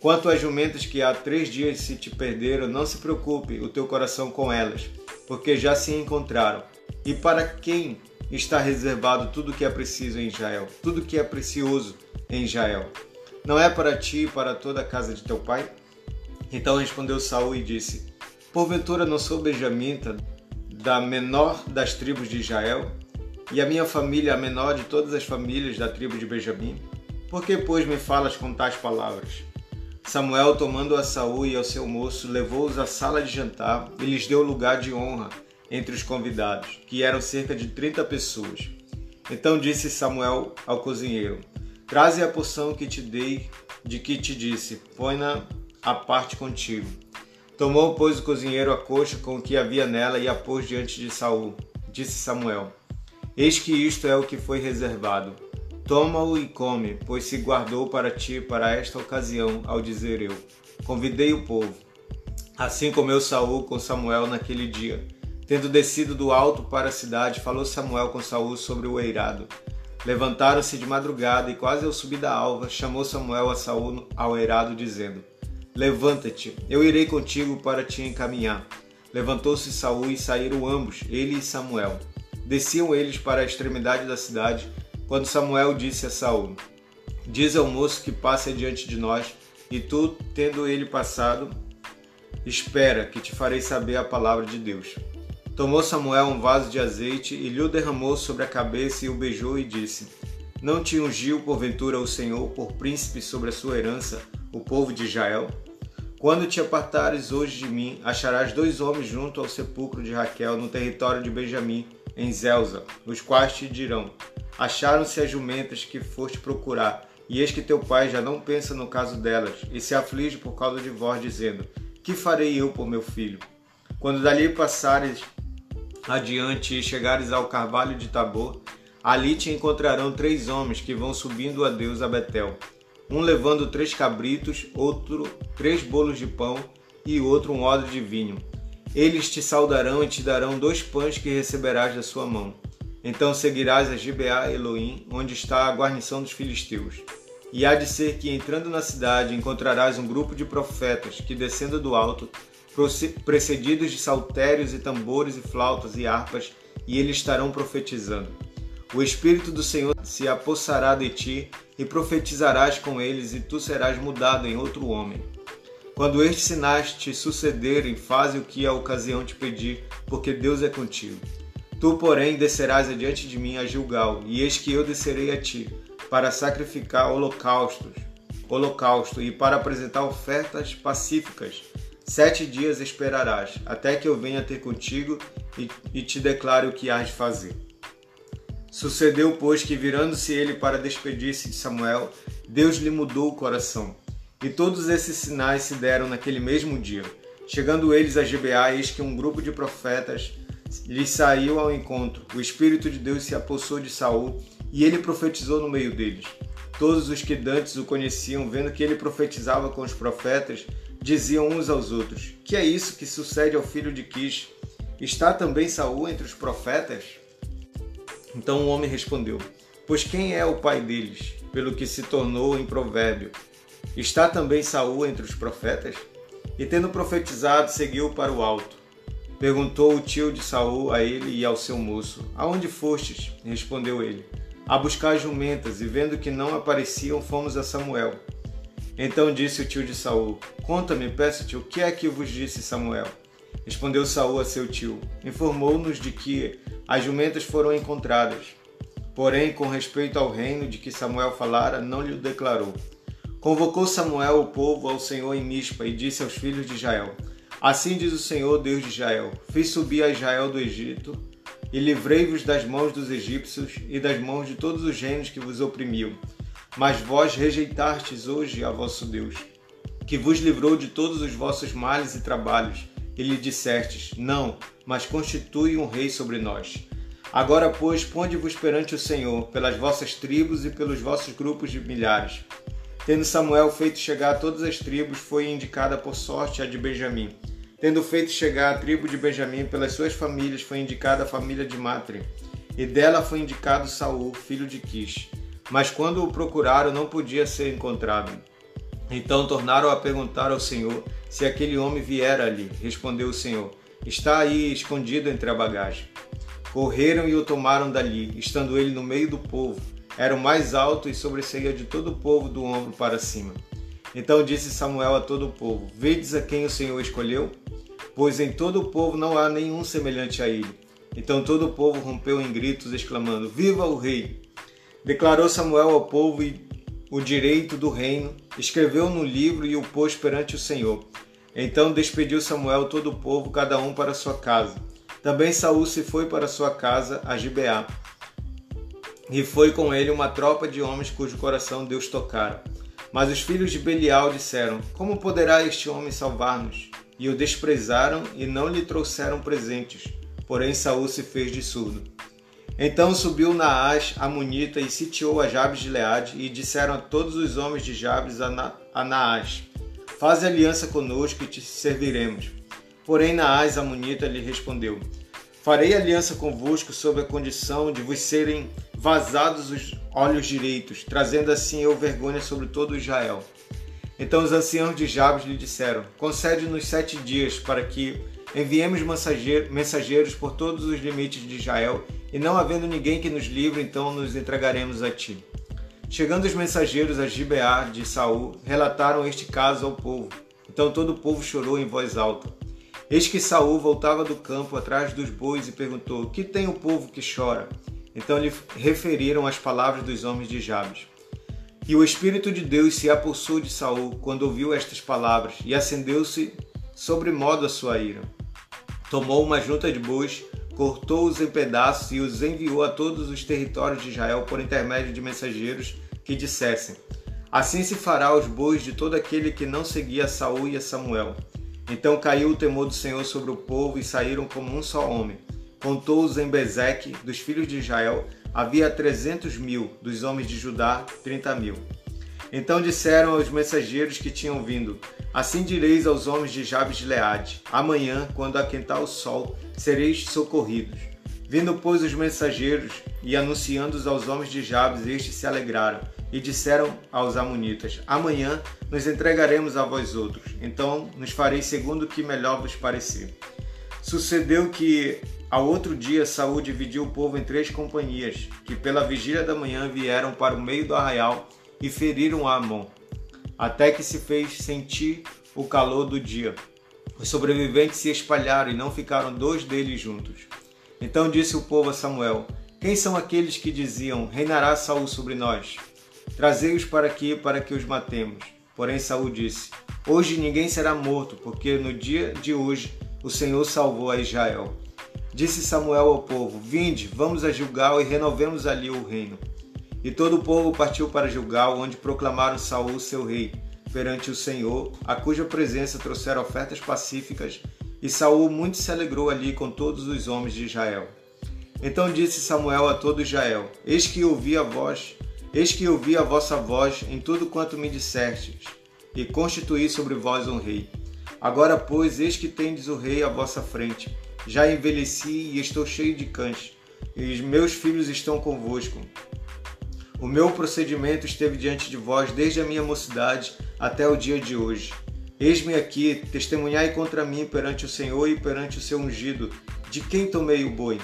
Quanto às jumentas que há três dias se te perderam, não se preocupe o teu coração com elas, porque já se encontraram. E para quem está reservado tudo que é preciso em Israel, tudo que é precioso em Israel? Não é para ti e para toda a casa de teu pai? Então respondeu Saul e disse: Porventura não sou benjamita, da menor das tribos de Israel? E a minha família a menor de todas as famílias da tribo de Benjamim? Por que, pois, me falas com tais palavras? Samuel, tomando a Saul e ao seu moço, levou-os à sala de jantar e lhes deu lugar de honra entre os convidados, que eram cerca de trinta pessoas. Então disse Samuel ao cozinheiro: Traze a porção que te dei, de que te disse, põe-na à parte contigo. Tomou, pois, o cozinheiro a coxa com o que havia nela e a pôs diante de Saul. Disse Samuel: Eis que isto é o que foi reservado. Toma-o e come, pois se guardou para ti para esta ocasião, ao dizer eu: Convidei o povo. Assim comeu Saul com Samuel naquele dia. Tendo descido do alto para a cidade, falou Samuel com Saul sobre o eirado. Levantaram-se de madrugada e quase ao subir da alva, chamou Samuel a Saul ao eirado, dizendo: Levanta-te, eu irei contigo para te encaminhar. Levantou-se Saul e saíram ambos, ele e Samuel. Desciam eles para a extremidade da cidade, quando Samuel disse a Saul: Diz ao moço que passe adiante de nós, e tu, tendo ele passado, espera, que te farei saber a palavra de Deus. Tomou Samuel um vaso de azeite e lhe o derramou sobre a cabeça e o beijou e disse: Não te ungiu porventura o Senhor por príncipe sobre a sua herança, o povo de Israel? Quando te apartares hoje de mim, acharás dois homens junto ao sepulcro de Raquel no território de Benjamim, em Zelza, os quais te dirão: Acharam-se as jumentas que foste procurar, e eis que teu pai já não pensa no caso delas, e se aflige por causa de vós, dizendo: Que farei eu por meu filho? Quando dali passares adiante e chegares ao carvalho de Tabor, ali te encontrarão três homens que vão subindo a Deus a Betel, um levando três cabritos, outro três bolos de pão e outro um odre de vinho. Eles te saudarão e te darão dois pães que receberás da sua mão. Então seguirás a Gibeá Elohim, onde está a guarnição dos filisteus. E há de ser que, entrando na cidade, encontrarás um grupo de profetas que, descendo do alto, precedidos de saltérios e tambores e flautas e harpas, e eles estarão profetizando. O Espírito do Senhor se apossará de ti, e profetizarás com eles, e tu serás mudado em outro homem. Quando estes sinais te sucederem, faze o que a ocasião te pedir, porque Deus é contigo. Tu, porém, descerás adiante de mim a Gilgal, e eis que eu descerei a ti, para sacrificar holocaustos, holocausto e para apresentar ofertas pacíficas. Sete dias esperarás, até que eu venha ter contigo e, e te declare o que hás de fazer. Sucedeu, pois, que virando-se ele para despedir-se de Samuel, Deus lhe mudou o coração. E todos esses sinais se deram naquele mesmo dia. Chegando eles a Gibeá, eis que um grupo de profetas lhes saiu ao encontro. O Espírito de Deus se apossou de Saul e ele profetizou no meio deles. Todos os que dantes o conheciam, vendo que ele profetizava com os profetas, diziam uns aos outros: Que é isso que sucede ao filho de Quis? Está também Saul entre os profetas? Então o homem respondeu: Pois quem é o pai deles, pelo que se tornou em provérbio? Está também Saul entre os profetas? E tendo profetizado, seguiu para o alto. Perguntou o tio de Saul a ele e ao seu moço: Aonde fostes? Respondeu ele: A buscar jumentas, e vendo que não apareciam, fomos a Samuel. Então disse o tio de Saul: Conta-me, peço-te, o que é que vos disse Samuel? Respondeu Saul a seu tio: Informou-nos de que as jumentas foram encontradas. Porém, com respeito ao reino de que Samuel falara, não lhe declarou. Convocou Samuel o povo ao Senhor em Mispa e disse aos filhos de Israel: Assim diz o Senhor, Deus de Israel: Fiz subir a Israel do Egito e livrei-vos das mãos dos egípcios e das mãos de todos os reinos que vos oprimiam. Mas vós rejeitastes hoje a vosso Deus, que vos livrou de todos os vossos males e trabalhos e lhe dissestes: Não, mas constitui um rei sobre nós. Agora, pois, ponde-vos perante o Senhor, pelas vossas tribos e pelos vossos grupos de milhares. Tendo Samuel feito chegar todas as tribos, foi indicada por sorte a de Benjamim. Tendo feito chegar a tribo de Benjamim pelas suas famílias, foi indicada a família de Matre. E dela foi indicado Saul, filho de Quis. Mas quando o procuraram, não podia ser encontrado. Então tornaram a perguntar ao Senhor se aquele homem viera ali. Respondeu o Senhor: Está aí escondido entre a bagagem. Correram e o tomaram dali, estando ele no meio do povo. Era o mais alto e sobressaía de todo o povo do ombro para cima. Então disse Samuel a todo o povo: Vedes a quem o Senhor escolheu? Pois em todo o povo não há nenhum semelhante a ele. Então todo o povo rompeu em gritos, exclamando: Viva o rei! Declarou Samuel ao povo o direito do reino, escreveu no livro e o pôs perante o Senhor. Então despediu Samuel todo o povo, cada um para sua casa. Também Saul se foi para sua casa a Gibeá. E foi com ele uma tropa de homens cujo coração Deus tocara. Mas os filhos de Belial disseram: Como poderá este homem salvar-nos? E o desprezaram e não lhe trouxeram presentes. Porém Saul se fez de surdo. Então subiu Naás, Amonita, e sitiou a Jabes de Leade, e disseram a todos os homens de Jabes a, Na a Naás: Faze aliança conosco e te serviremos. Porém Naás, Amonita, lhe respondeu: Farei aliança convosco sob a condição de vos serem vazados os olhos direitos, trazendo assim eu vergonha sobre todo Israel. Então os anciãos de Jabes lhe disseram: Concede-nos sete dias para que enviemos mensageiros por todos os limites de Israel e não havendo ninguém que nos livre, então nos entregaremos a ti. Chegando os mensageiros a Gibeá de Saul, relataram este caso ao povo. Então todo o povo chorou em voz alta. Eis que Saul voltava do campo atrás dos bois e perguntou: Que tem o povo que chora? Então lhe referiram as palavras dos homens de Jabes. E o Espírito de Deus se apossou de Saul quando ouviu estas palavras, e acendeu-se sobremodo a sua ira. Tomou uma junta de bois, cortou-os em pedaços e os enviou a todos os territórios de Israel por intermédio de mensageiros que dissessem: Assim se fará aos bois de todo aquele que não seguia Saul e a Samuel. Então caiu o temor do Senhor sobre o povo e saíram como um só homem. Contou-os em Bezeque, dos filhos de Israel, havia trezentos mil, dos homens de Judá, trinta mil. Então disseram aos mensageiros que tinham vindo: Assim direis aos homens de Jabes de Leade: Amanhã, quando aquentar o sol, sereis socorridos. Vindo, pois, os mensageiros e anunciando-os aos homens de Jabes, estes se alegraram e disseram aos Amonitas: Amanhã nos entregaremos a vós outros, então nos fareis segundo o que melhor vos parecer. Sucedeu que ao outro dia Saúl dividiu o povo em três companhias, que pela vigília da manhã vieram para o meio do arraial e feriram a Amon até que se fez sentir o calor do dia. Os sobreviventes se espalharam e não ficaram dois deles juntos. Então disse o povo a Samuel: Quem são aqueles que diziam: Reinará Saul sobre nós? Trazei-os para aqui para que os matemos. Porém Saul disse: Hoje ninguém será morto, porque no dia de hoje o Senhor salvou a Israel. Disse Samuel ao povo: Vinde, vamos a Gilgal e renovemos ali o reino. E todo o povo partiu para Gilgal, onde proclamaram Saul seu rei perante o Senhor, a cuja presença trouxeram ofertas pacíficas, e Saul muito se alegrou ali com todos os homens de Israel. Então disse Samuel a todo Israel: Eis que ouvi a voz, eis que ouvi a vossa voz em tudo quanto me dissestes, e constituí sobre vós um rei. Agora, pois, eis que tendes o rei à vossa frente. Já envelheci e estou cheio de cães, e os meus filhos estão convosco. O meu procedimento esteve diante de vós desde a minha mocidade até o dia de hoje. Eis-me aqui, testemunhai contra mim perante o Senhor e perante o seu ungido, de quem tomei o boi,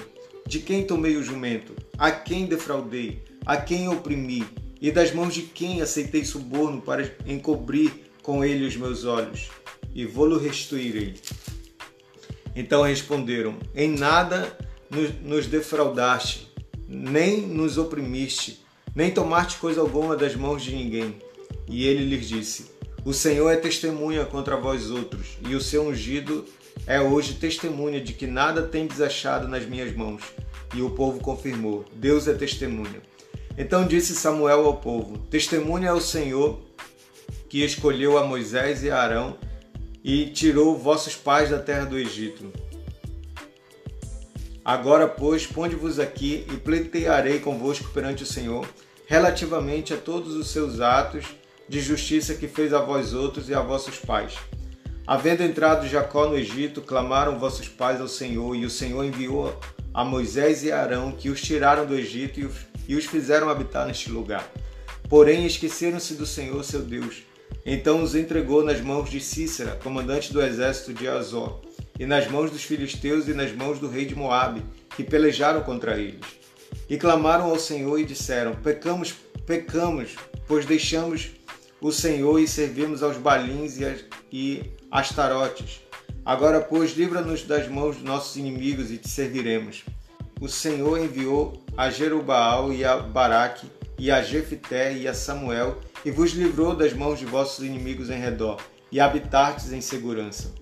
de quem tomei o jumento, a quem defraudei, a quem oprimi, e das mãos de quem aceitei suborno para encobrir com ele os meus olhos, e vou-lo restituirei. Então responderam: Em nada nos defraudaste, nem nos oprimiste, nem tomaste coisa alguma das mãos de ninguém. E ele lhes disse: O Senhor é testemunha contra vós outros, e o seu ungido é hoje testemunha de que nada tem desachado nas minhas mãos. E o povo confirmou: Deus é testemunha. Então disse Samuel ao povo: Testemunha é o Senhor que escolheu a Moisés e a Arão e tirou vossos pais da terra do Egito. Agora, pois, ponde-vos aqui e pleitearei convosco perante o Senhor relativamente a todos os seus atos de justiça que fez a vós outros e a vossos pais. Havendo entrado Jacó no Egito, clamaram vossos pais ao Senhor, e o Senhor enviou a Moisés e Arão, que os tiraram do Egito e os fizeram habitar neste lugar. Porém, esqueceram-se do Senhor seu Deus. Então os entregou nas mãos de Cícera, comandante do exército de Azor, e nas mãos dos filisteus e nas mãos do rei de Moabe, que pelejaram contra eles. E clamaram ao Senhor e disseram: Pecamos, pecamos, pois deixamos o Senhor e servimos aos balins e astarotes. Agora, pois, livra-nos das mãos dos nossos inimigos e te serviremos. O Senhor enviou a Jerubaal e a Baraque e a Jefité e a Samuel e vos livrou das mãos de vossos inimigos em redor e habitartes em segurança.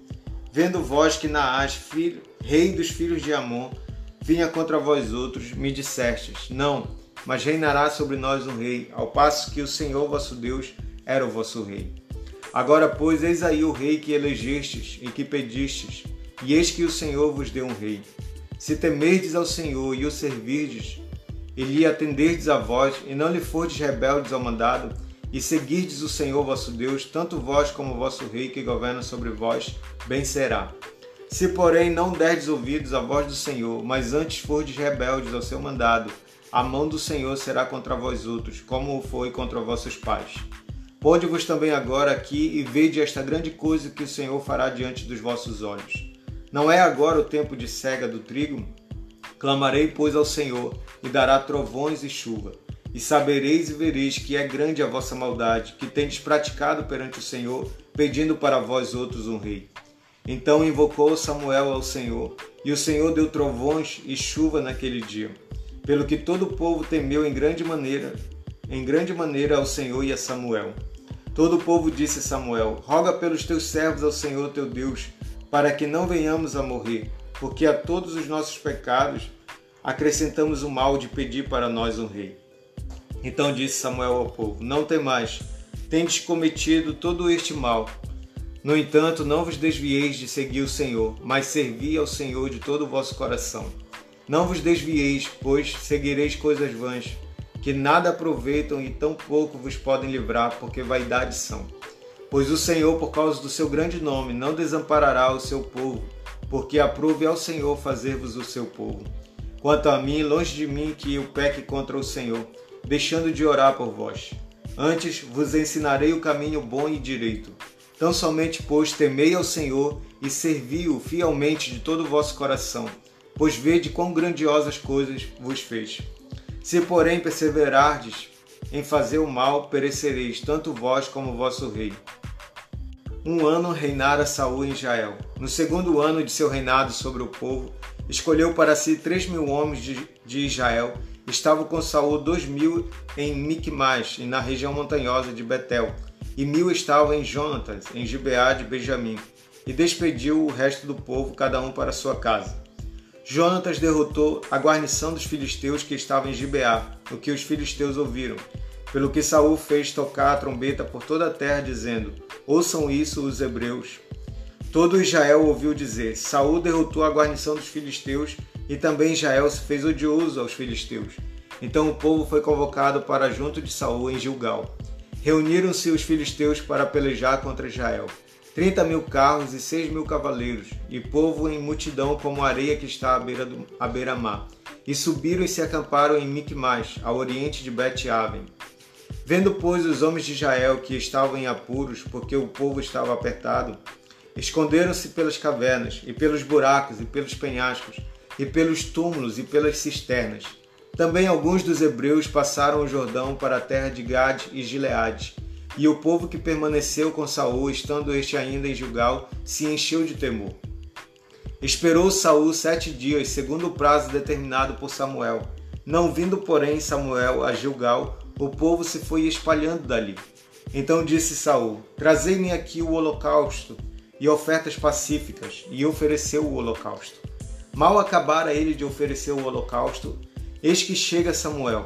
Vendo vós que Naás, filho, rei dos filhos de Amon, vinha contra vós outros, me dissestes: Não, mas reinará sobre nós um rei, ao passo que o Senhor vosso Deus era o vosso rei. Agora, pois, eis aí o rei que elegestes e que pedistes, e eis que o Senhor vos deu um rei. Se temerdes ao Senhor e o servirdes, e lhe atenderdes a vós, e não lhe fordes rebeldes ao mandado, e seguirdes o Senhor vosso Deus, tanto vós como o vosso rei que governa sobre vós, bem será. Se, porém, não derdes ouvidos à voz do Senhor, mas antes fordes rebeldes ao seu mandado, a mão do Senhor será contra vós outros, como foi contra vossos pais. Ponde-vos também agora aqui e vede esta grande coisa que o Senhor fará diante dos vossos olhos. Não é agora o tempo de cega do trigo? Clamarei, pois, ao Senhor, e dará trovões e chuva. E sabereis e vereis que é grande a vossa maldade, que tendes praticado perante o Senhor, pedindo para vós outros um rei. Então invocou Samuel ao Senhor, e o Senhor deu trovões e chuva naquele dia, pelo que todo o povo temeu em grande maneira, em grande maneira ao Senhor e a Samuel. Todo o povo disse a Samuel: Roga pelos teus servos ao Senhor teu Deus, para que não venhamos a morrer, porque a todos os nossos pecados acrescentamos o mal de pedir para nós um rei. Então disse Samuel ao povo: Não temais, tendes cometido todo este mal, no entanto, não vos desvieis de seguir o Senhor, mas servi ao Senhor de todo o vosso coração. Não vos desvieis, pois seguireis coisas vãs, que nada aproveitam e tão pouco vos podem livrar, porque vaidade são. Pois o Senhor, por causa do seu grande nome, não desamparará o seu povo, porque aprove ao Senhor fazer-vos o seu povo. Quanto a mim, longe de mim que eu peque contra o Senhor, deixando de orar por vós. Antes vos ensinarei o caminho bom e direito Tão somente, pois, temei ao Senhor e servi-o fielmente de todo o vosso coração, pois vede quão grandiosas coisas vos fez. Se, porém, perseverardes em fazer o mal, perecereis, tanto vós como vosso rei. um ano reinara Saul em Israel. No segundo ano de seu reinado sobre o povo, escolheu para si três mil homens de, de Israel. Estavam com Saul dois mil em Micmas, na região montanhosa de Betel, e mil estavam em Jonatas, em Gibeá de Benjamim, e despediu o resto do povo, cada um para sua casa. Jonatas derrotou a guarnição dos filisteus que estava em Gibeá, o que os filisteus ouviram, pelo que Saul fez tocar a trombeta por toda a terra, dizendo: Ouçam isso os hebreus. Todo Israel ouviu dizer: Saul derrotou a guarnição dos filisteus e também Israel se fez odioso aos filisteus. Então o povo foi convocado para junto de Saul em Gilgal. Reuniram-se os filisteus para pelejar contra Israel. Trinta mil carros e seis mil cavaleiros, e povo em multidão como a areia que está à beira do à beira-mar. E subiram e se acamparam em Micmas, ao oriente de Bet-Aven. Vendo, pois, os homens de Israel que estavam em apuros, porque o povo estava apertado, esconderam-se pelas cavernas, e pelos buracos, e pelos penhascos, e pelos túmulos, e pelas cisternas. Também alguns dos hebreus passaram o Jordão para a terra de Gad e Gileade. E o povo que permaneceu com Saul, estando este ainda em Gilgal, se encheu de temor. Esperou Saul sete dias, segundo o prazo determinado por Samuel. Não vindo, porém, Samuel a Gilgal, o povo se foi espalhando dali. Então disse Saul: Trazei-me aqui o holocausto e ofertas pacíficas, e ofereceu o holocausto. Mal acabara ele de oferecer o holocausto, eis que chega Samuel.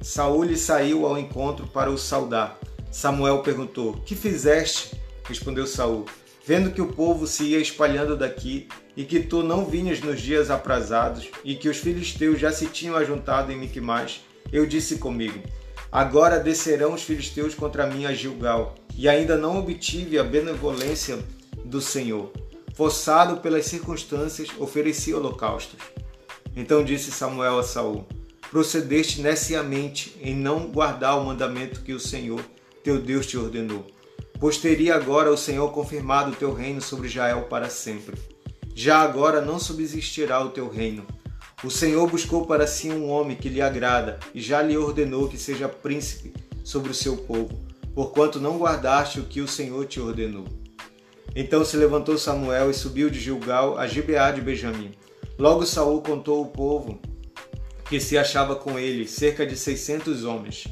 Saul lhe saiu ao encontro para o saudar. Samuel perguntou: Que fizeste? Respondeu Saul: Vendo que o povo se ia espalhando daqui e que tu não vinhas nos dias aprazados e que os filisteus já se tinham ajuntado em Miquimais, eu disse comigo: Agora descerão os filisteus contra mim a Gilgal, e ainda não obtive a benevolência do Senhor. Forçado pelas circunstâncias, ofereci holocaustos. Então disse Samuel a Saul: Procedeste neciamente em não guardar o mandamento que o Senhor, teu Deus, te ordenou. Pois teria agora o Senhor confirmado o teu reino sobre Israel para sempre. Já agora não subsistirá o teu reino, o Senhor buscou para si um homem que lhe agrada e já lhe ordenou que seja príncipe sobre o seu povo, porquanto não guardaste o que o Senhor te ordenou. Então se levantou Samuel e subiu de Gilgal a Gibeá de Benjamim. Logo Saul contou o povo que se achava com ele, cerca de seiscentos homens.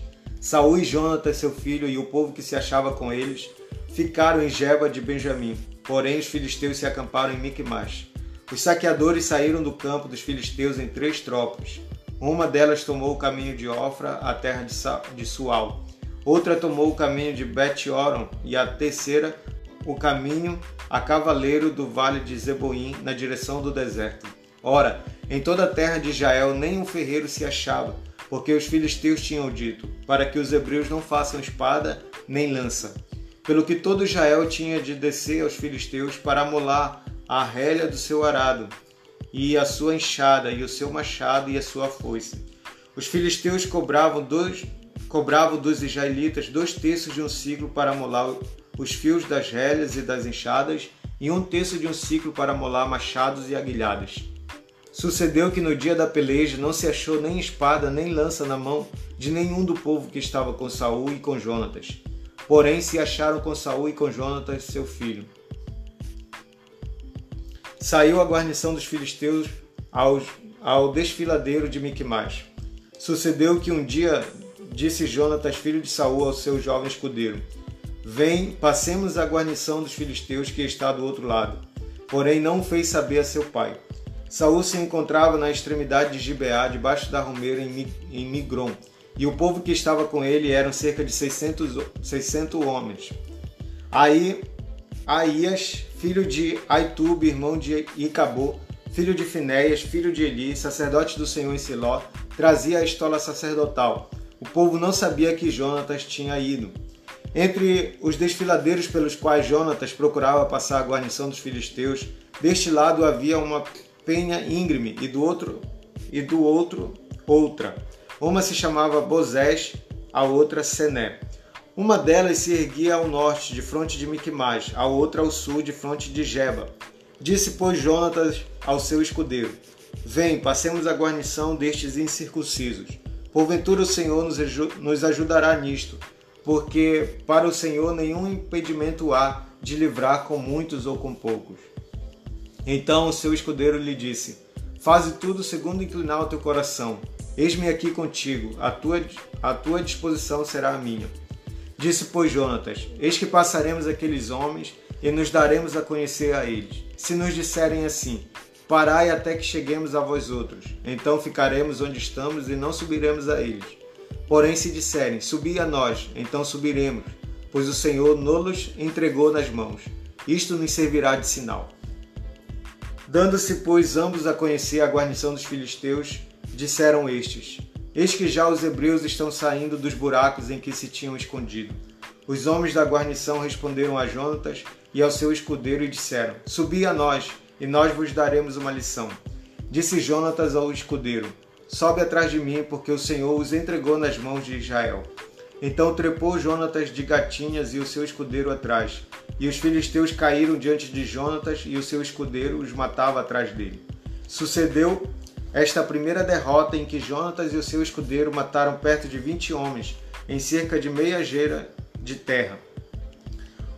Saul e Jonatas, seu filho, e o povo que se achava com eles, ficaram em Geba de Benjamim. Porém os filisteus se acamparam em Miqumas. Os saqueadores saíram do campo dos filisteus em três tropas. Uma delas tomou o caminho de Ofra, a terra de Sual. Outra tomou o caminho de Bet-Oron e a terceira o caminho a cavaleiro do vale de Zeboim, na direção do deserto. Ora, em toda a terra de Israel nem um ferreiro se achava, porque os filisteus tinham dito, para que os hebreus não façam espada nem lança. Pelo que todo Israel tinha de descer aos filisteus para amolar a rélia do seu arado, e a sua enxada, e o seu machado, e a sua foice. Os filisteus cobravam, dois, cobravam dos israelitas dois terços de um ciclo para molar os fios das rélias e das enxadas, e um terço de um ciclo para molar machados e aguilhadas. Sucedeu que no dia da peleja não se achou nem espada nem lança na mão de nenhum do povo que estava com Saul e com Jonatas. Porém se acharam com Saul e com Jonatas, seu filho saiu a guarnição dos filisteus ao, ao desfiladeiro de Miquimais. Sucedeu que um dia disse Jonatas, filho de Saul, ao seu jovem escudeiro: Vem, passemos a guarnição dos filisteus que está do outro lado. Porém não fez saber a seu pai. Saul se encontrava na extremidade de Gibeá, debaixo da romeira em Migron, e o povo que estava com ele eram cerca de 600, 600 homens. Aí Aías, filho de Aitube, irmão de Icabô, filho de Finéias, filho de Eli, sacerdote do Senhor em Siló, trazia a estola sacerdotal. O povo não sabia que Jonatas tinha ido. Entre os desfiladeiros pelos quais Jonatas procurava passar a guarnição dos filisteus, deste lado havia uma penha íngreme e do outro e do outro outra. Uma se chamava Bozés, a outra Sené. Uma delas se erguia ao norte, de fronte de Miquimais, a outra ao sul, de fronte de Geba. Disse, pois, Jonatas ao seu escudeiro: Vem, passemos a guarnição destes incircuncisos. Porventura o Senhor nos ajudará nisto, porque para o Senhor nenhum impedimento há de livrar com muitos ou com poucos. Então o seu escudeiro lhe disse: Faze tudo segundo inclinar o teu coração. Eis-me aqui contigo, a tua, a tua disposição será a minha. Disse, pois, Jonatas: Eis que passaremos aqueles homens e nos daremos a conhecer a eles. Se nos disserem assim: Parai até que cheguemos a vós outros, então ficaremos onde estamos e não subiremos a eles. Porém, se disserem: Subi a nós, então subiremos, pois o Senhor nos entregou nas mãos. Isto nos servirá de sinal. Dando-se, pois, ambos a conhecer a guarnição dos filisteus, disseram estes: Eis que já os hebreus estão saindo dos buracos em que se tinham escondido. Os homens da guarnição responderam a Jonatas e ao seu escudeiro e disseram: Subi a nós, e nós vos daremos uma lição. Disse Jonatas ao escudeiro: Sobe atrás de mim, porque o Senhor os entregou nas mãos de Israel. Então trepou Jonatas de gatinhas e o seu escudeiro atrás. E os filisteus caíram diante de Jonatas e o seu escudeiro os matava atrás dele. Sucedeu esta primeira derrota em que Jonatas e o seu escudeiro mataram perto de vinte homens, em cerca de meia geira de terra.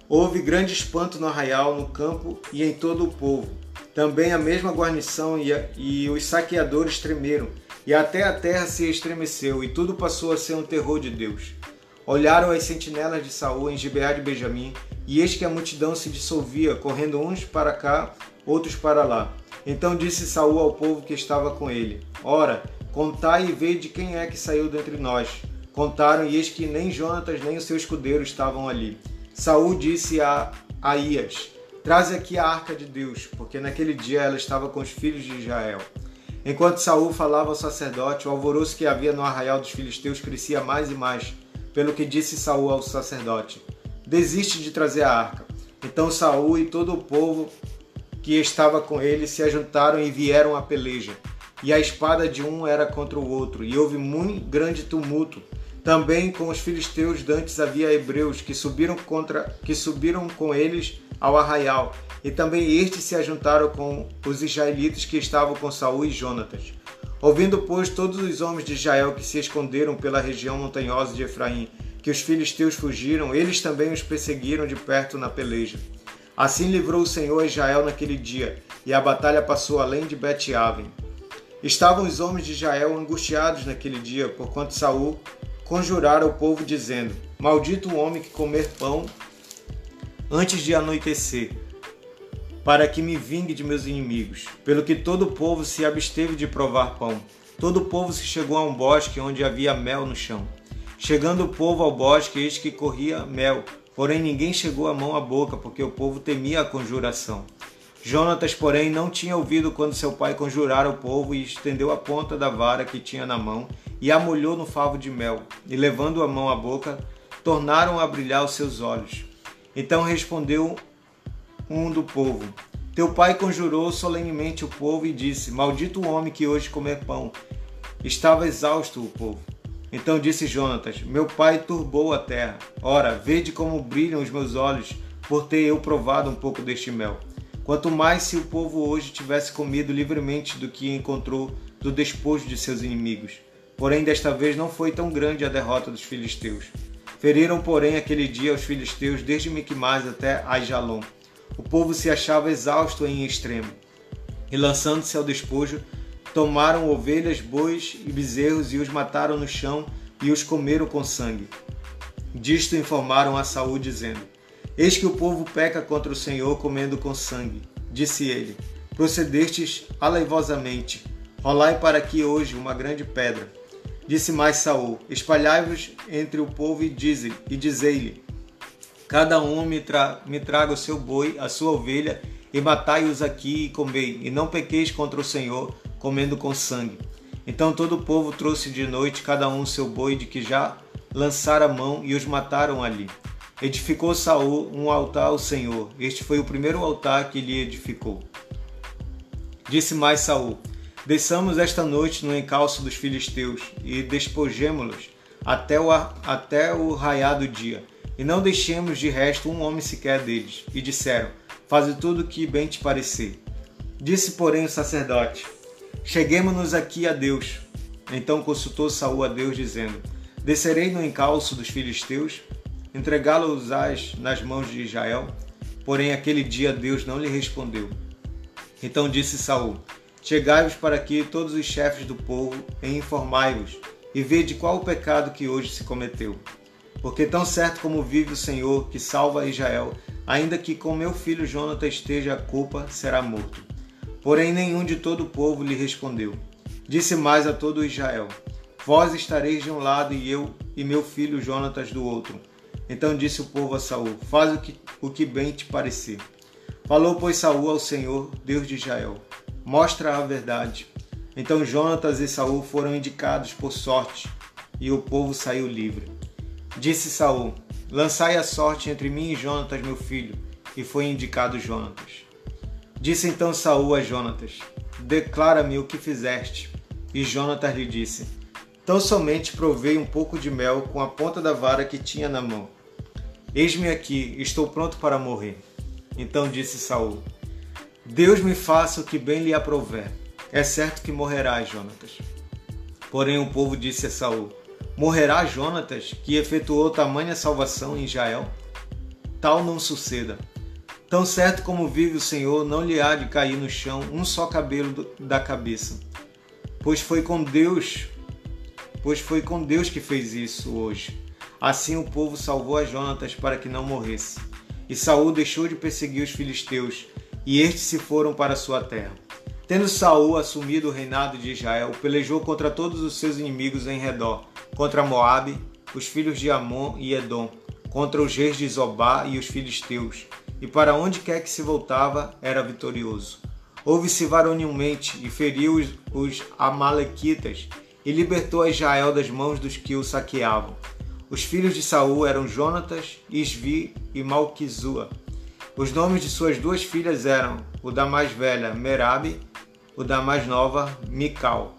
Houve grande espanto no arraial, no campo e em todo o povo. Também a mesma guarnição e, a, e os saqueadores tremeram, e até a terra se estremeceu, e tudo passou a ser um terror de Deus. Olharam as sentinelas de Saul em Gibeá de Benjamim, e eis que a multidão se dissolvia, correndo uns para cá, outros para lá. Então disse Saul ao povo que estava com ele: Ora, contai e vede quem é que saiu dentre nós. Contaram, e eis que nem Jonatas nem o seu escudeiro estavam ali. Saul disse a Aías: Traze aqui a arca de Deus, porque naquele dia ela estava com os filhos de Israel. Enquanto Saul falava ao sacerdote, o alvoroço que havia no arraial dos filisteus crescia mais e mais pelo que disse Saul ao sacerdote: Desiste de trazer a arca. Então Saul e todo o povo que estava com ele se ajuntaram e vieram à peleja. E a espada de um era contra o outro, e houve muito grande tumulto. Também com os filisteus dantes havia hebreus que subiram contra que subiram com eles ao arraial, e também estes se ajuntaram com os israelitas que estavam com Saul e Jonatas. Ouvindo, pois, todos os homens de Israel que se esconderam pela região montanhosa de Efraim, que os filisteus fugiram, eles também os perseguiram de perto na peleja. Assim livrou o Senhor Israel naquele dia, e a batalha passou além de Bet-Aven. Estavam os homens de Israel angustiados naquele dia, porquanto Saul conjurara o povo dizendo: Maldito o homem que comer pão antes de anoitecer, para que me vingue de meus inimigos. Pelo que todo o povo se absteve de provar pão. Todo o povo se chegou a um bosque onde havia mel no chão. Chegando o povo ao bosque, eis que corria mel, porém ninguém chegou a mão à boca, porque o povo temia a conjuração. Jonatas, porém, não tinha ouvido quando seu pai conjurara o povo e estendeu a ponta da vara que tinha na mão e a molhou no favo de mel, e levando a mão à boca, tornaram a brilhar os seus olhos. Então respondeu um do povo. Teu pai conjurou solenemente o povo e disse: Maldito o homem que hoje comer pão. Estava exausto o povo. Então disse Jonatas: Meu pai turbou a terra. Ora, vede como brilham os meus olhos por ter eu provado um pouco deste mel. Quanto mais se o povo hoje tivesse comido livremente do que encontrou do despojo de seus inimigos. Porém, desta vez não foi tão grande a derrota dos filisteus. Feriram, porém, aquele dia os filisteus desde Miquimás até Aijalon o povo se achava exausto em extremo. E lançando-se ao despojo, tomaram ovelhas, bois e bezerros e os mataram no chão e os comeram com sangue. Disto informaram a Saúl dizendo: Eis que o povo peca contra o Senhor comendo com sangue. Disse ele: Procedestes aleivosamente. Rolai para aqui hoje uma grande pedra. Disse mais Saul: Espalhai-vos entre o povo e dize e dizei-lhe: Cada um me, tra me traga o seu boi, a sua ovelha, e matai-os aqui e comei, e não pequeis contra o Senhor, comendo com sangue. Então todo o povo trouxe de noite cada um seu boi de que já lançara a mão e os mataram ali. Edificou Saul um altar ao Senhor. Este foi o primeiro altar que lhe edificou. Disse mais Saul: Desçamos esta noite no encalço dos filisteus e despojemo-los até o, até o raiar do dia e não deixemos de resto um homem sequer deles. E disseram: Faze tudo o que bem te parecer. Disse, porém, o sacerdote: Cheguemos-nos aqui a Deus. Então consultou Saul a Deus, dizendo: Descerei no encalço dos filisteus, entregá-los nas mãos de Israel. Porém, aquele dia Deus não lhe respondeu. Então disse Saul: Chegai-vos para aqui todos os chefes do povo e informai-vos, e vede qual o pecado que hoje se cometeu. Porque tão certo como vive o Senhor, que salva Israel, ainda que com meu filho Jonathan esteja a culpa, será morto. Porém nenhum de todo o povo lhe respondeu. Disse mais a todo Israel: Vós estareis de um lado e eu e meu filho Jonatas do outro. Então disse o povo a Saul: Faz o que, o que bem te parecer. Falou, pois, Saul ao Senhor, Deus de Israel: Mostra a verdade. Então Jonatas e Saul foram indicados por sorte, e o povo saiu livre. Disse Saul: Lançai a sorte entre mim e Jonatas, meu filho. E foi indicado Jonatas. Disse então Saul a Jonatas: Declara-me o que fizeste. E Jonatas lhe disse: Tão somente provei um pouco de mel com a ponta da vara que tinha na mão. Eis-me aqui, estou pronto para morrer. Então disse Saul: Deus me faça o que bem lhe aprouver. É certo que morrerás, Jonatas. Porém o povo disse a Saul: Morrerá Jonatas, que efetuou tamanha salvação em Israel? Tal não suceda. Tão certo como vive o Senhor, não lhe há de cair no chão um só cabelo da cabeça. Pois foi com Deus, pois foi com Deus que fez isso hoje. Assim o povo salvou a Jonatas para que não morresse. E Saul deixou de perseguir os filisteus, e estes se foram para sua terra. Tendo Saul assumido o reinado de Israel, pelejou contra todos os seus inimigos em redor, contra Moabe, os filhos de Amon e Edom, contra os reis de Zobá e os filisteus, e para onde quer que se voltava, era vitorioso. Houve-se varonilmente e feriu os, os amalequitas e libertou a Israel das mãos dos que o saqueavam. Os filhos de Saul eram Jonatas, Isvi e Malquizua. Os nomes de suas duas filhas eram o da mais velha, Merabe, o da mais nova, Mical.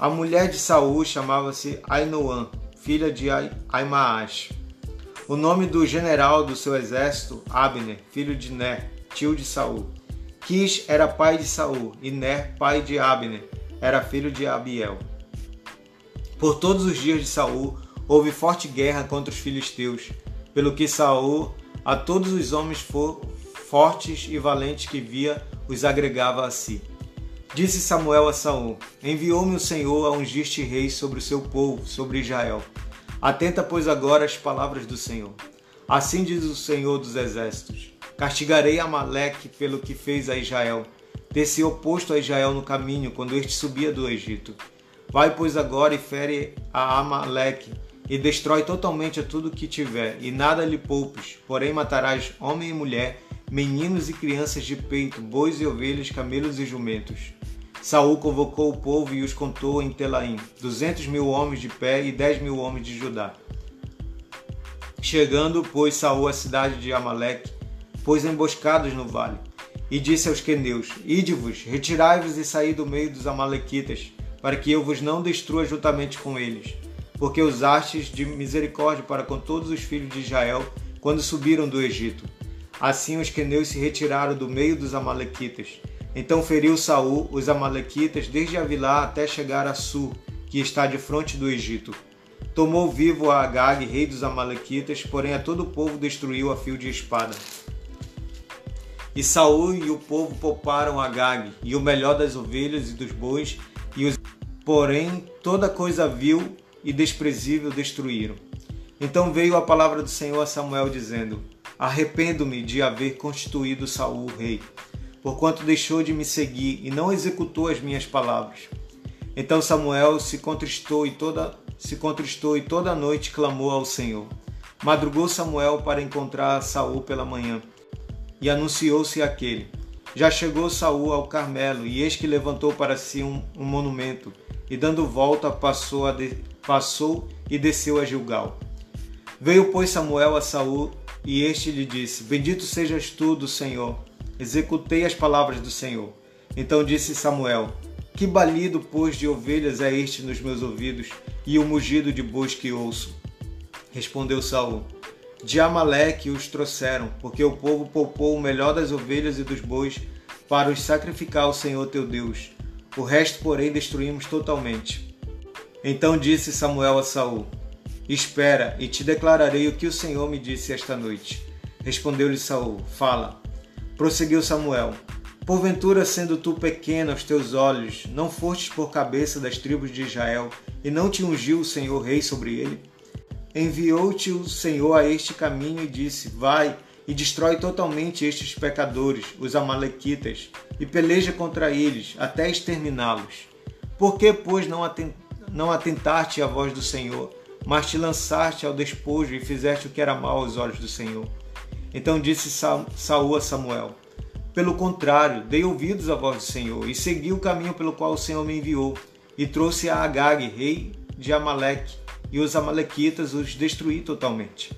A mulher de Saul chamava-se Ainoã, filha de Aimaash. O nome do general do seu exército, Abner, filho de Ner, tio de Saul. Quis era pai de Saul e Ner, pai de Abner, era filho de Abiel. Por todos os dias de Saul houve forte guerra contra os filisteus, pelo que Saul a todos os homens fortes e valentes que via os agregava a si. Disse Samuel a Saul: Enviou-me o Senhor a ungir-te rei sobre o seu povo, sobre Israel. Atenta, pois, agora às palavras do Senhor. Assim diz o Senhor dos Exércitos: Castigarei Amaleque pelo que fez a Israel, ter se oposto a Israel no caminho quando este subia do Egito. Vai, pois, agora e fere a Amaleque, e destrói totalmente a tudo que tiver, e nada lhe poupes, porém matarás homem e mulher, meninos e crianças de peito, bois e ovelhas, camelos e jumentos. Saul convocou o povo e os contou em Telaim, duzentos mil homens de pé e dez mil homens de Judá. Chegando, pois, Saul à cidade de Amaleque, pôs emboscados no vale, e disse aos queneus, Ide-vos, retirai-vos e saí do meio dos amalequitas, para que eu vos não destrua juntamente com eles, porque usastes de misericórdia para com todos os filhos de Israel, quando subiram do Egito. Assim os queneus se retiraram do meio dos amalequitas, então feriu Saul os amalequitas desde Avilá até chegar a Sur, que está de frente do Egito. Tomou vivo a Agag, rei dos amalequitas, porém a todo o povo destruiu a fio de espada. E Saul e o povo pouparam Agag, e o melhor das ovelhas e dos bois, e os porém toda coisa vil e desprezível destruíram. Então veio a palavra do Senhor a Samuel dizendo: Arrependo-me de haver constituído Saul rei porquanto deixou de me seguir e não executou as minhas palavras. Então Samuel se contristou e toda se contristou e toda a noite clamou ao Senhor. Madrugou Samuel para encontrar Saul pela manhã, e anunciou-se aquele. Já chegou Saul ao Carmelo, e eis que levantou para si um, um monumento, e dando volta passou, de, passou e desceu a Gilgal. Veio, pois, Samuel a Saul, e este lhe disse: Bendito sejas tu do Senhor, executei as palavras do Senhor. Então disse Samuel: Que balido, pois, de ovelhas é este nos meus ouvidos, e o mugido de bois que ouço? Respondeu Saul: De Amaleque os trouxeram, porque o povo poupou o melhor das ovelhas e dos bois para os sacrificar ao Senhor teu Deus. O resto, porém, destruímos totalmente. Então disse Samuel a Saul: Espera, e te declararei o que o Senhor me disse esta noite. Respondeu-lhe Saul: Fala. Prosseguiu Samuel: Porventura, sendo tu pequeno aos teus olhos, não fostes por cabeça das tribos de Israel, e não te ungiu o Senhor rei sobre ele? Enviou-te o Senhor a este caminho e disse: Vai e destrói totalmente estes pecadores, os Amalequitas, e peleja contra eles, até exterminá-los. Por que, pois, não, atent não atentaste à voz do Senhor, mas te lançaste ao despojo e fizeste o que era mal aos olhos do Senhor? Então disse Saul a Samuel: Pelo contrário, dei ouvidos à voz do Senhor e segui o caminho pelo qual o Senhor me enviou, e trouxe a Agag, rei de Amaleque, e os amalequitas os destruí totalmente.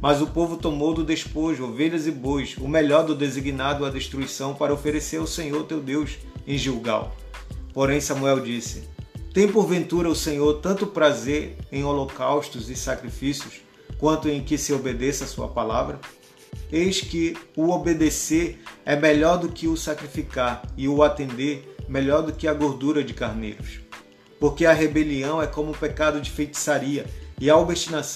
Mas o povo tomou do despojo ovelhas e bois, o melhor do designado à destruição, para oferecer ao Senhor teu Deus em Gilgal. Porém Samuel disse: Tem porventura o Senhor tanto prazer em holocaustos e sacrifícios, quanto em que se obedeça a sua palavra? Eis que o obedecer é melhor do que o sacrificar, e o atender melhor do que a gordura de carneiros. Porque a rebelião é como o pecado de feitiçaria, e a,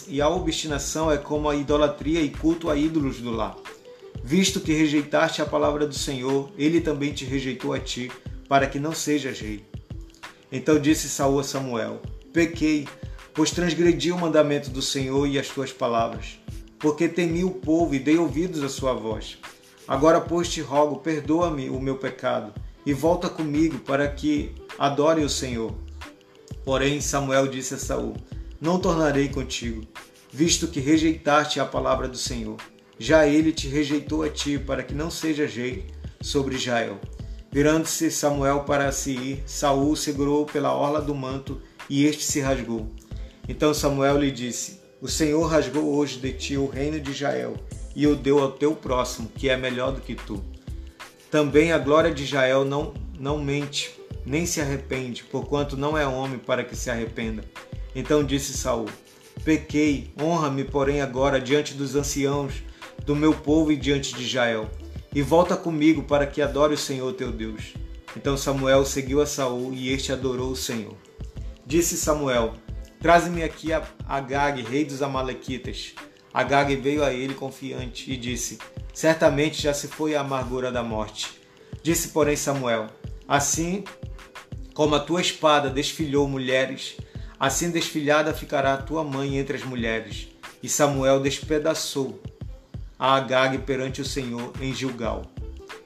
e a obstinação é como a idolatria e culto a ídolos do lar. Visto que rejeitaste a palavra do Senhor, ele também te rejeitou a ti, para que não sejas rei. Então disse Saul a Samuel: Pequei, pois transgredi o mandamento do Senhor e as tuas palavras porque temi o povo e dei ouvidos à sua voz. Agora, pois, te rogo, perdoa-me o meu pecado e volta comigo para que adore o Senhor. Porém, Samuel disse a Saul: Não tornarei contigo, visto que rejeitaste a palavra do Senhor. Já ele te rejeitou a ti, para que não sejas rei sobre Israel. Virando-se Samuel para se ir, Saul segurou pela orla do manto e este se rasgou. Então Samuel lhe disse: o Senhor rasgou hoje de ti o reino de Israel e o deu ao teu próximo, que é melhor do que tu. Também a glória de Israel não, não mente, nem se arrepende, porquanto não é homem para que se arrependa. Então disse Saul: Pequei, honra-me, porém, agora diante dos anciãos do meu povo e diante de Israel, e volta comigo para que adore o Senhor teu Deus. Então Samuel seguiu a Saul e este adorou o Senhor. Disse Samuel: Traze-me aqui a Agag, rei dos Amalequitas. Agag veio a ele confiante e disse: Certamente já se foi a amargura da morte. Disse, porém, Samuel: Assim como a tua espada desfilhou mulheres, assim desfilhada ficará a tua mãe entre as mulheres. E Samuel despedaçou a Agag perante o Senhor em Gilgal.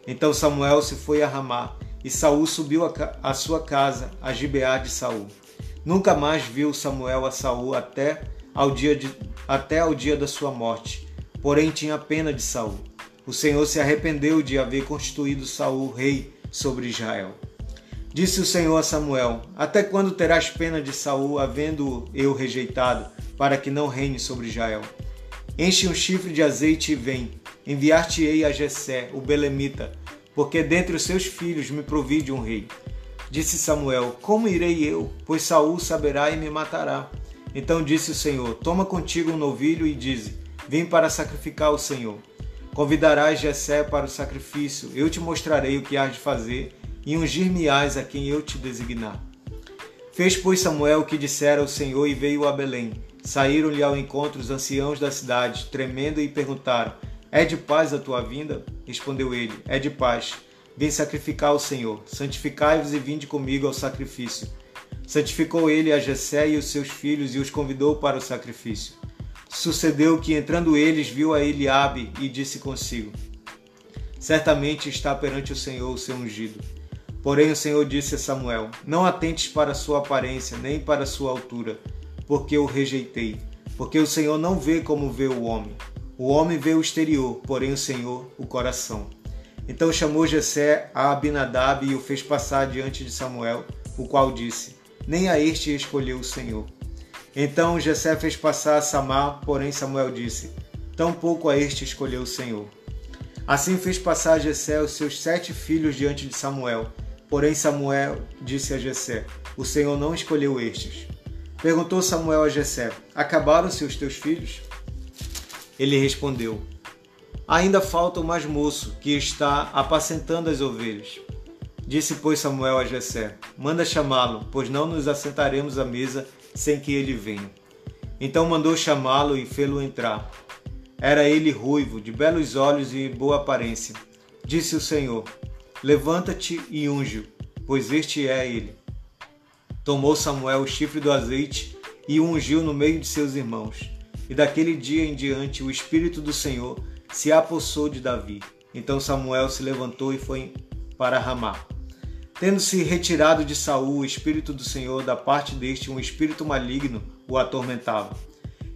Então Samuel se foi a Ramá, e Saul subiu a, sua casa, a Gibeá de Saul. Nunca mais viu Samuel a Saul até ao dia, de, até ao dia da sua morte. Porém tinha pena de Saul. O Senhor se arrependeu de haver constituído Saul rei sobre Israel. Disse o Senhor a Samuel: Até quando terás pena de Saul, havendo eu rejeitado, para que não reine sobre Israel? Enche um chifre de azeite e vem. Enviar-te-ei a Jessé, o belemita, porque dentre os seus filhos me provide um rei. Disse Samuel: Como irei eu? Pois Saul saberá e me matará. Então disse o Senhor: Toma contigo um novilho e dize: Vim para sacrificar ao Senhor. Convidarás Jessé para o sacrifício, eu te mostrarei o que hás de fazer, e ungir-me-ás a quem eu te designar. Fez, pois, Samuel o que dissera o Senhor e veio a Belém. Saíram-lhe ao encontro os anciãos da cidade, tremendo, e perguntaram: É de paz a tua vinda? Respondeu ele: É de paz. Vim sacrificar ao Senhor. Santificai-vos e vinde comigo ao sacrifício. Santificou ele a Jessé e os seus filhos e os convidou para o sacrifício. Sucedeu que, entrando eles, viu a Eliabe e disse consigo: Certamente está perante o Senhor o seu ungido. Porém o Senhor disse a Samuel: Não atentes para a sua aparência, nem para a sua altura, porque o rejeitei. Porque o Senhor não vê como vê o homem. O homem vê o exterior, porém o Senhor o coração. Então chamou Jessé a Abinadab e o fez passar diante de Samuel, o qual disse: Nem a este escolheu o Senhor. Então Jessé fez passar a Samar, porém Samuel disse: Tampouco a este escolheu o Senhor. Assim fez passar Jessé os seus sete filhos diante de Samuel. Porém Samuel disse a Jessé: O Senhor não escolheu estes. Perguntou Samuel a Jessé: Acabaram-se os teus filhos? Ele respondeu: Ainda falta o mais moço, que está apacentando as ovelhas. Disse, pois, Samuel a Jessé: Manda chamá-lo, pois não nos assentaremos à mesa sem que ele venha. Então mandou chamá-lo e fê-lo entrar. Era ele ruivo, de belos olhos e boa aparência. Disse o Senhor: Levanta-te e unge pois este é ele. Tomou Samuel o chifre do azeite e o ungiu no meio de seus irmãos. E daquele dia em diante o Espírito do Senhor se apossou de Davi. Então Samuel se levantou e foi para Ramá. Tendo-se retirado de Saul o Espírito do Senhor, da parte deste um espírito maligno o atormentava.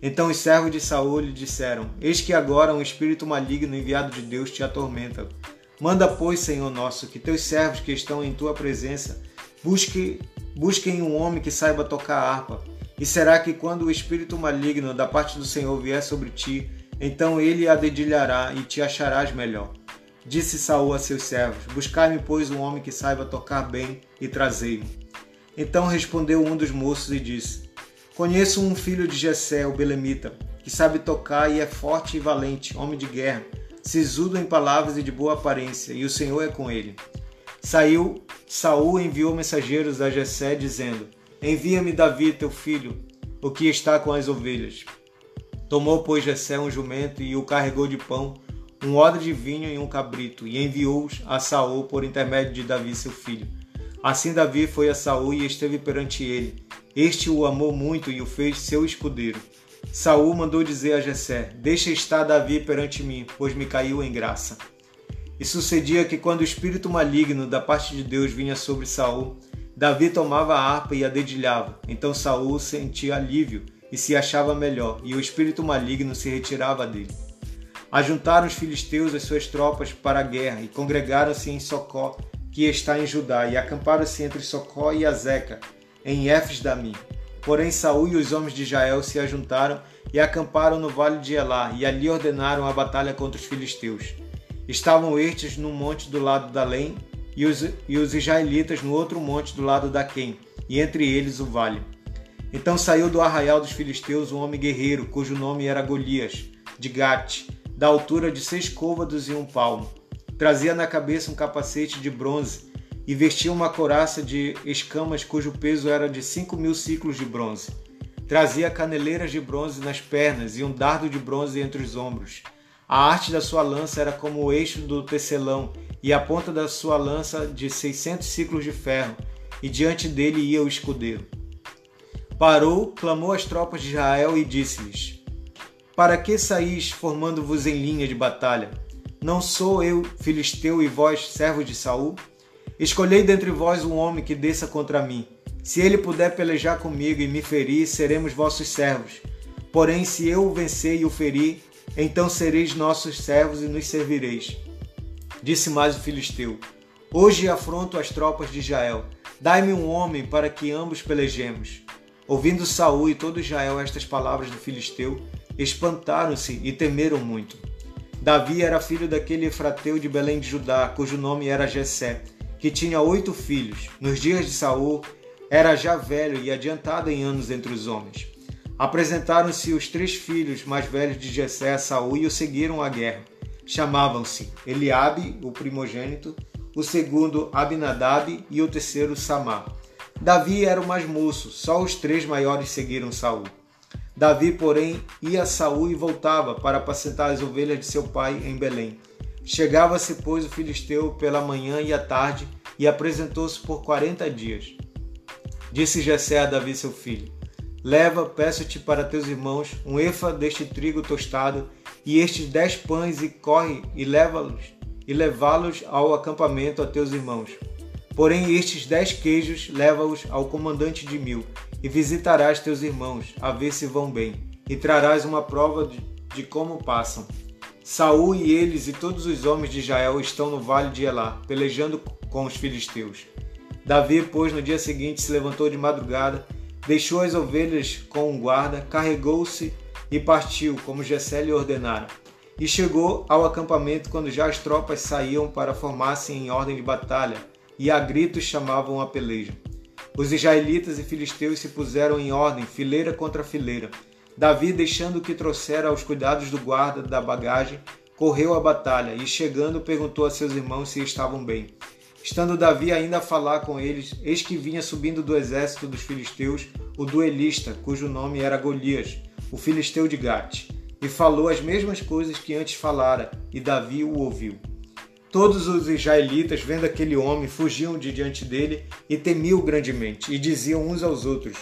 Então os servos de Saul lhe disseram: Eis que agora um espírito maligno enviado de Deus te atormenta. Manda, pois, Senhor nosso, que teus servos que estão em tua presença busquem, busquem um homem que saiba tocar harpa. E será que quando o espírito maligno da parte do Senhor vier sobre ti, então ele a dedilhará e te acharás melhor. Disse Saul a seus servos: Buscai-me, pois, um homem que saiba tocar bem e trazei-me. Então respondeu um dos moços e disse: Conheço um filho de Jessé, o belemita, que sabe tocar e é forte e valente, homem de guerra sisudo em palavras e de boa aparência, e o Senhor é com ele. Saiu, Saul enviou mensageiros a Jessé dizendo: Envia-me Davi, teu filho, o que está com as ovelhas. Tomou, pois, Jessé um jumento e o carregou de pão, um odre de vinho e um cabrito, e enviou-os a Saul por intermédio de Davi, seu filho. Assim Davi foi a Saul e esteve perante ele. Este o amou muito e o fez seu escudeiro. Saul mandou dizer a Jessé: Deixa estar Davi perante mim, pois me caiu em graça. E sucedia que quando o espírito maligno da parte de Deus vinha sobre Saul, Davi tomava a harpa e a dedilhava. Então Saul sentia alívio e se achava melhor, e o espírito maligno se retirava dele. Ajuntaram os filisteus as suas tropas para a guerra e congregaram-se em Socó, que está em Judá, e acamparam-se entre Socó e Azeca, em Éfes Damim. Porém, Saul e os homens de Israel se ajuntaram e acamparam no vale de Elá, e ali ordenaram a batalha contra os filisteus. Estavam estes no monte do lado da Lém, e os, e os israelitas no outro monte do lado da Quem, e entre eles o vale. Então saiu do arraial dos filisteus um homem guerreiro, cujo nome era Golias, de Gate, da altura de seis côvados e um palmo. Trazia na cabeça um capacete de bronze e vestia uma couraça de escamas cujo peso era de cinco mil ciclos de bronze. Trazia caneleiras de bronze nas pernas e um dardo de bronze entre os ombros. A arte da sua lança era como o eixo do tecelão e a ponta da sua lança de seiscentos ciclos de ferro, e diante dele ia o escudeiro. Parou, clamou às tropas de Israel e disse-lhes: Para que saís formando-vos em linha de batalha? Não sou eu filisteu e vós servos de Saul? Escolhei dentre vós um homem que desça contra mim. Se ele puder pelejar comigo e me ferir, seremos vossos servos. Porém, se eu o vencer e o ferir, então sereis nossos servos e nos servireis. Disse mais o filisteu: Hoje afronto as tropas de Israel. Dai-me um homem para que ambos pelejemos. Ouvindo Saul e todo Israel estas palavras do filisteu, espantaram-se e temeram muito. Davi era filho daquele efrateu de Belém de Judá, cujo nome era Jessé que tinha oito filhos. Nos dias de Saul, era já velho e adiantado em anos entre os homens. Apresentaram-se os três filhos mais velhos de Jessé Saul e o seguiram à guerra. Chamavam-se Eliabe, o primogênito, o segundo Abinadab e o terceiro Samá. Davi era o mais moço, só os três maiores seguiram Saul. Davi, porém, ia a Saul e voltava para apacentar as ovelhas de seu pai em Belém. Chegava-se, pois, o filisteu pela manhã e à tarde e apresentou-se por quarenta dias. Disse Jessé a Davi seu filho: Leva, peço-te para teus irmãos, um efa deste trigo tostado e estes dez pães e corre e leva-los e levá-los ao acampamento a teus irmãos. Porém, estes dez queijos leva-os ao comandante de mil e visitarás teus irmãos a ver se vão bem e trarás uma prova de, de como passam Saul e eles e todos os homens de Israel estão no vale de Elá, pelejando com os filisteus. Davi, pois, no dia seguinte se levantou de madrugada, deixou as ovelhas com um guarda, carregou-se e partiu, como Jessé lhe ordenara. E chegou ao acampamento quando já as tropas saíam para formar-se em ordem de batalha, e a gritos chamavam a peleja. Os israelitas e filisteus se puseram em ordem, fileira contra fileira, Davi, deixando que trouxera aos cuidados do guarda da bagagem, correu à batalha e, chegando, perguntou a seus irmãos se estavam bem. Estando Davi ainda a falar com eles, eis que vinha subindo do exército dos filisteus o duelista, cujo nome era Golias, o filisteu de Gate, e falou as mesmas coisas que antes falara, e Davi o ouviu. Todos os israelitas, vendo aquele homem, fugiam de diante dele e temiam grandemente, e diziam uns aos outros: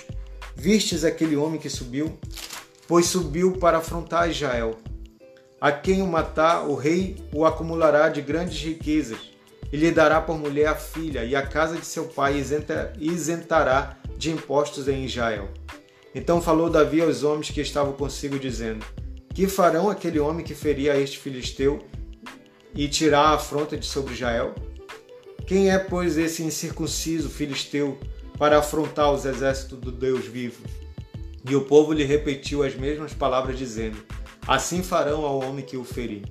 Vistes aquele homem que subiu? Pois subiu para afrontar Israel. A quem o matar, o rei o acumulará de grandes riquezas, e lhe dará por mulher a filha, e a casa de seu pai isentará de impostos em Israel. Então falou Davi aos homens que estavam consigo, dizendo: Que farão aquele homem que feria este filisteu e tirar a afronta de sobre Israel? Quem é, pois, esse incircunciso filisteu para afrontar os exércitos do Deus vivo? E o povo lhe repetiu as mesmas palavras, dizendo: Assim farão ao homem que o ferir.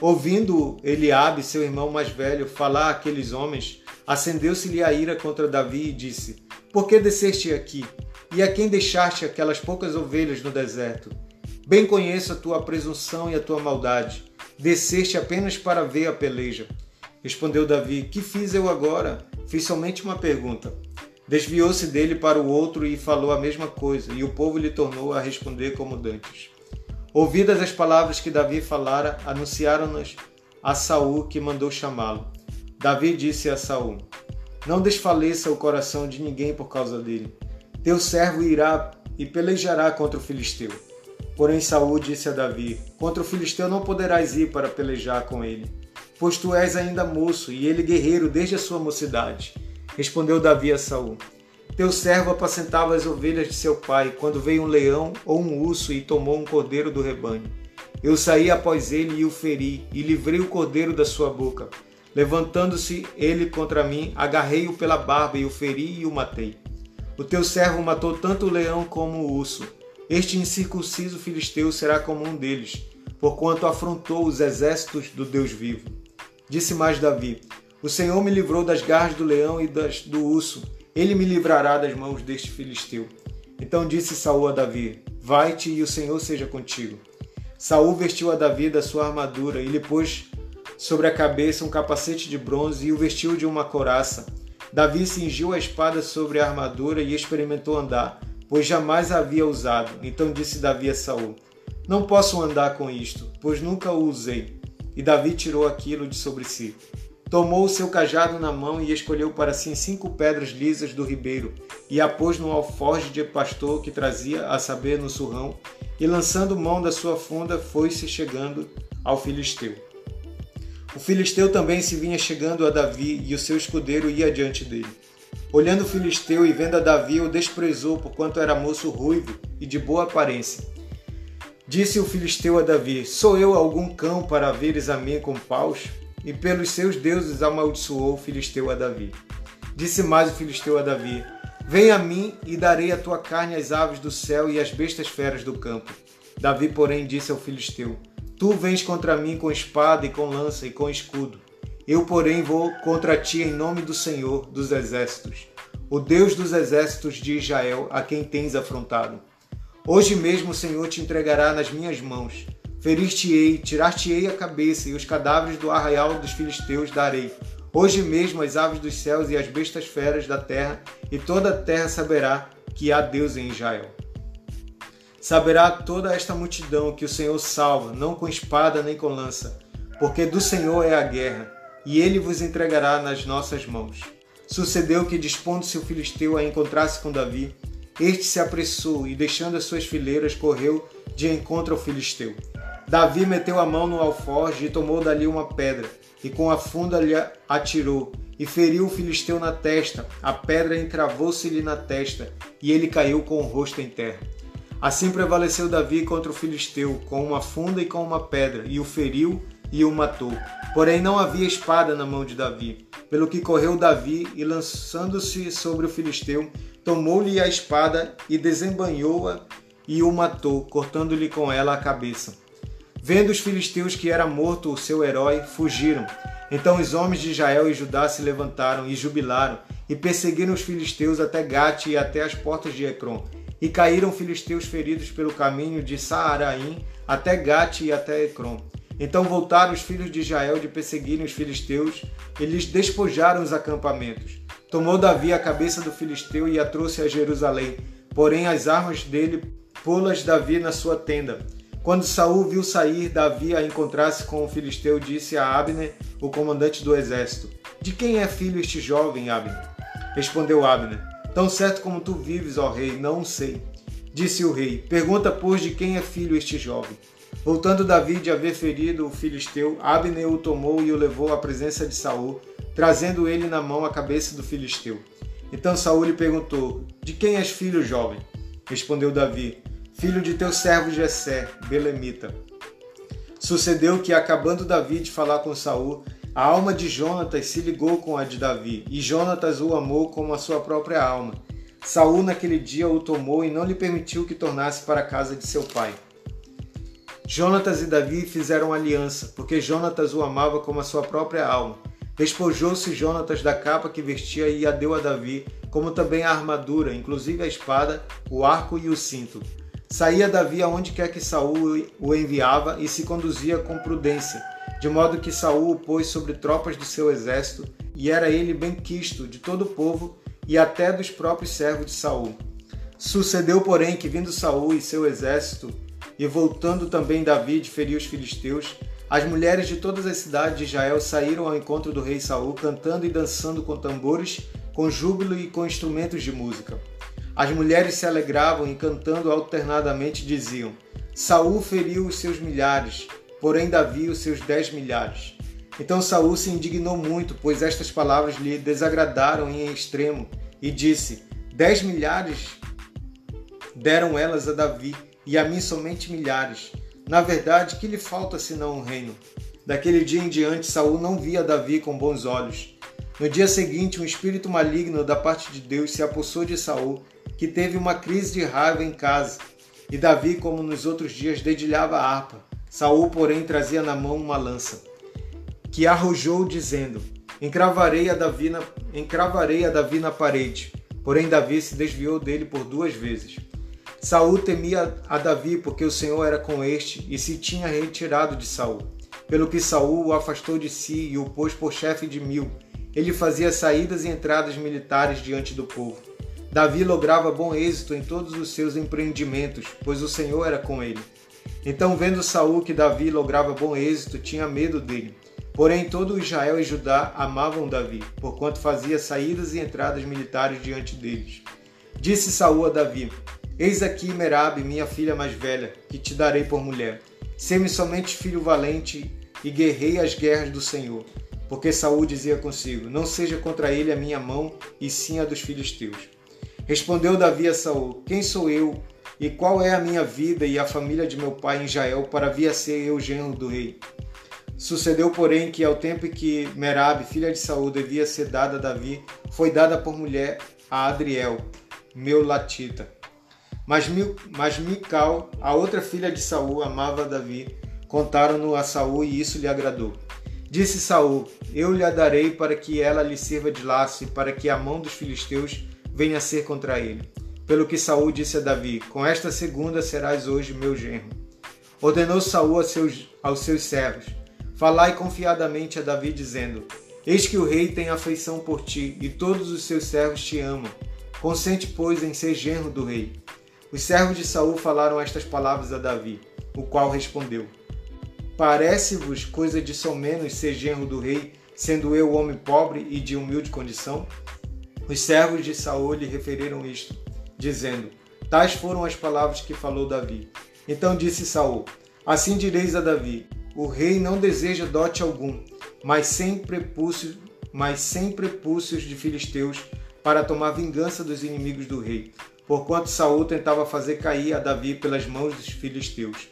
Ouvindo Eliabe, seu irmão mais velho, falar àqueles homens, acendeu-se-lhe a ira contra Davi e disse: Por que desceste aqui? E a quem deixaste aquelas poucas ovelhas no deserto? Bem conheço a tua presunção e a tua maldade. Desceste apenas para ver a peleja. Respondeu Davi: Que fiz eu agora? Fiz somente uma pergunta. Desviou-se dele para o outro e falou a mesma coisa, e o povo lhe tornou a responder como dantes. Ouvidas as palavras que Davi falara, anunciaram-nas a Saul, que mandou chamá-lo. Davi disse a Saul: Não desfaleça o coração de ninguém por causa dele. Teu servo irá e pelejará contra o filisteu. Porém Saul disse a Davi: Contra o filisteu não poderás ir para pelejar com ele, pois tu és ainda moço e ele guerreiro desde a sua mocidade. Respondeu Davi a Saul: Teu servo apacentava as ovelhas de seu pai, quando veio um leão ou um urso e tomou um cordeiro do rebanho. Eu saí após ele e o feri, e livrei o cordeiro da sua boca. Levantando-se ele contra mim, agarrei-o pela barba e o feri e o matei. O teu servo matou tanto o leão como o urso. Este incircunciso filisteu será como um deles, porquanto afrontou os exércitos do Deus vivo. Disse mais Davi: O Senhor me livrou das garras do leão e das do urso ele me livrará das mãos deste filisteu. Então disse Saul a Davi: Vai-te e o Senhor seja contigo. Saul vestiu a Davi da sua armadura e lhe pôs sobre a cabeça um capacete de bronze e o vestiu de uma coraça. Davi cingiu a espada sobre a armadura e experimentou andar, pois jamais a havia usado. Então disse Davi a Saul: Não posso andar com isto, pois nunca o usei. E Davi tirou aquilo de sobre si. Tomou o seu cajado na mão e escolheu para si cinco pedras lisas do ribeiro, e a pôs no alforje de pastor que trazia, a saber, no surrão, e lançando mão da sua funda, foi-se chegando ao filisteu. O filisteu também se vinha chegando a Davi, e o seu escudeiro ia diante dele. Olhando o filisteu e vendo a Davi, o desprezou, porquanto era moço ruivo e de boa aparência. Disse o filisteu a Davi: Sou eu algum cão para veres a mim com paus? E pelos seus deuses amaldiçoou o filisteu a Davi. Disse mais o filisteu a Davi: Vem a mim e darei a tua carne às aves do céu e às bestas feras do campo. Davi, porém, disse ao filisteu: Tu vens contra mim com espada e com lança e com escudo. Eu, porém, vou contra ti em nome do Senhor dos exércitos, o Deus dos exércitos de Israel, a quem tens afrontado. Hoje mesmo o Senhor te entregará nas minhas mãos Ferir-te-ei, tirar-te-ei a cabeça, e os cadáveres do arraial dos filisteus darei. Hoje mesmo as aves dos céus e as bestas feras da terra, e toda a terra saberá que há Deus em Israel. Saberá toda esta multidão que o Senhor salva, não com espada nem com lança, porque do Senhor é a guerra, e ele vos entregará nas nossas mãos. Sucedeu que, dispondo-se o filisteu a encontrar-se com Davi, este se apressou e, deixando as suas fileiras, correu de encontro ao filisteu. Davi meteu a mão no alforje e tomou dali uma pedra, e com a funda lhe atirou, e feriu o filisteu na testa. A pedra encravou-se-lhe na testa, e ele caiu com o rosto em terra. Assim prevaleceu Davi contra o filisteu, com uma funda e com uma pedra, e o feriu e o matou. Porém não havia espada na mão de Davi, pelo que correu Davi e lançando-se sobre o filisteu, tomou-lhe a espada e desembanhou-a e o matou, cortando-lhe com ela a cabeça. Vendo os filisteus que era morto o seu herói, fugiram. Então os homens de Israel e Judá se levantaram e jubilaram, e perseguiram os filisteus até Gate e até as portas de Ecrom. E caíram filisteus feridos pelo caminho de Saaraim até Gate e até Ecrom. Então voltaram os filhos de Israel de perseguirem os filisteus, e lhes despojaram os acampamentos. Tomou Davi a cabeça do filisteu e a trouxe a Jerusalém, porém as armas dele pô-las Davi na sua tenda. Quando Saul viu sair Davi a encontrar-se com o filisteu, disse a Abner, o comandante do exército: De quem é filho este jovem, Abner? Respondeu Abner: Tão certo como tu vives, ó rei, não sei. Disse o rei: Pergunta, pois, de quem é filho este jovem. Voltando Davi de haver ferido o filisteu, Abner o tomou e o levou à presença de Saul, trazendo ele na mão a cabeça do filisteu. Então Saul lhe perguntou: De quem és filho, jovem? Respondeu Davi: filho de teu servo Jessé, belemita. Sucedeu que, acabando Davi de falar com Saul, a alma de Jonatas se ligou com a de Davi, e Jonatas o amou como a sua própria alma. Saul naquele dia o tomou e não lhe permitiu que tornasse para a casa de seu pai. Jonatas e Davi fizeram aliança, porque Jonatas o amava como a sua própria alma. Despojou-se Jonatas da capa que vestia e a deu a Davi, como também a armadura, inclusive a espada, o arco e o cinto. Saía Davi aonde quer que Saul o enviava e se conduzia com prudência, de modo que Saul o pôs sobre tropas do seu exército, e era ele bem quisto de todo o povo e até dos próprios servos de Saul. Sucedeu, porém, que vindo Saul e seu exército, e voltando também Davi de ferir os filisteus, as mulheres de todas as cidades de Israel saíram ao encontro do rei Saul, cantando e dançando com tambores, com júbilo e com instrumentos de música. As mulheres se alegravam e cantando alternadamente diziam: Saul feriu os seus milhares, porém Davi os seus dez milhares. Então Saul se indignou muito, pois estas palavras lhe desagradaram em extremo, e disse: Dez milhares deram elas a Davi, e a mim somente milhares. Na verdade, que lhe falta senão um reino? Daquele dia em diante, Saul não via Davi com bons olhos. No dia seguinte, um espírito maligno da parte de Deus se apossou de Saul que teve uma crise de raiva em casa. E Davi, como nos outros dias, dedilhava a harpa. Saul, porém, trazia na mão uma lança, que arrojou, dizendo: Encravarei a Davi na, encravarei a Davi na parede. Porém, Davi se desviou dele por duas vezes. Saul temia a Davi, porque o Senhor era com este e se tinha retirado de Saul. Pelo que Saul o afastou de si e o pôs por chefe de mil. Ele fazia saídas e entradas militares diante do povo. Davi lograva bom êxito em todos os seus empreendimentos, pois o Senhor era com ele. Então, vendo Saul que Davi lograva bom êxito, tinha medo dele. Porém, todo Israel e Judá amavam Davi, porquanto fazia saídas e entradas militares diante deles. Disse Saul a Davi: Eis aqui Merabe, minha filha mais velha, que te darei por mulher. Sê-me somente filho valente e guerrei as guerras do Senhor. Porque Saul dizia consigo: Não seja contra ele a minha mão, e sim a dos filisteus. Respondeu Davi a Saul: Quem sou eu e qual é a minha vida e a família de meu pai em Israel para vir a ser eu genro do rei? Sucedeu, porém, que ao tempo em que Merab, filha de Saul, devia ser dada a Davi, foi dada por mulher a Adriel, meu latita. Mas, mas Mical, a outra filha de Saul, amava Davi. Contaram-no a Saul e isso lhe agradou. Disse Saul: Eu lhe a darei para que ela lhe sirva de laço e para que a mão dos filisteus venha ser contra ele. Pelo que Saul disse a Davi: Com esta segunda serás hoje meu genro. Ordenou Saul aos seus, aos seus servos: Falai confiadamente a Davi, dizendo: Eis que o rei tem afeição por ti, e todos os seus servos te amam. Consente, pois, em ser genro do rei. Os servos de Saul falaram estas palavras a Davi, o qual respondeu: Parece-vos coisa de somenos ser genro do rei, sendo eu homem pobre e de humilde condição? Os servos de Saul lhe referiram isto, dizendo: Tais foram as palavras que falou Davi. Então disse Saul: Assim direis a Davi: O rei não deseja dote algum, mas sem prepúcios, mas sem prepúcios de filisteus para tomar vingança dos inimigos do rei, porquanto Saul tentava fazer cair a Davi pelas mãos dos filisteus.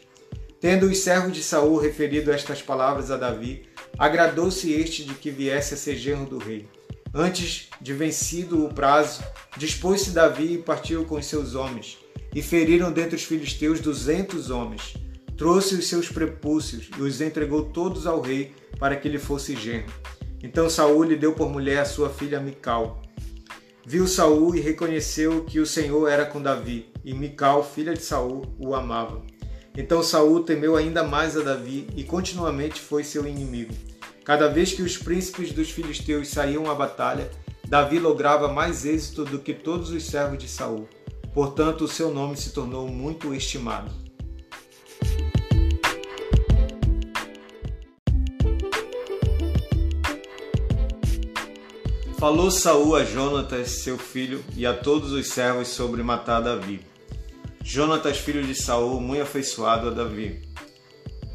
Tendo os servos de Saul referido estas palavras a Davi, agradou-se este de que viesse a ser genro do rei. Antes de vencido o prazo, dispôs-se Davi e partiu com seus homens, e feriram dentre os filisteus duzentos homens. Trouxe os seus prepúcios e os entregou todos ao rei para que lhe fosse genro. Então Saul lhe deu por mulher a sua filha Mical. Viu Saul e reconheceu que o Senhor era com Davi, e Mical, filha de Saul, o amava. Então Saul temeu ainda mais a Davi e continuamente foi seu inimigo. Cada vez que os príncipes dos filisteus saíam à batalha, Davi lograva mais êxito do que todos os servos de Saul. Portanto, o seu nome se tornou muito estimado. Falou Saul a Jonatas, seu filho, e a todos os servos sobre matar Davi. Jonatas, filho de Saul, muito afeiçoado a Davi,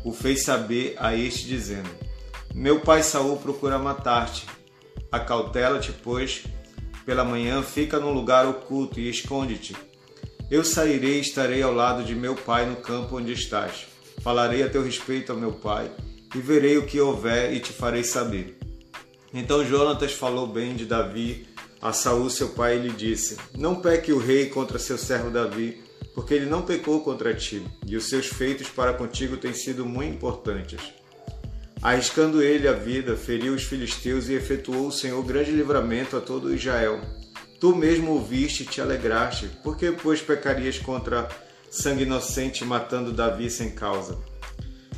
o fez saber a este dizendo: meu pai Saul procura matar-te. Acautela-te, pois, pela manhã fica num lugar oculto e esconde-te. Eu sairei e estarei ao lado de meu pai no campo onde estás. Falarei a teu respeito ao meu pai e verei o que houver e te farei saber. Então Jonatas falou bem de Davi a Saul seu pai e lhe disse: Não peque o rei contra seu servo Davi, porque ele não pecou contra ti, e os seus feitos para contigo têm sido muito importantes. Arriscando ele a vida, feriu os filisteus e efetuou o Senhor grande livramento a todo Israel. Tu mesmo ouviste e te alegraste, porque pois pecarias contra sangue inocente matando Davi sem causa?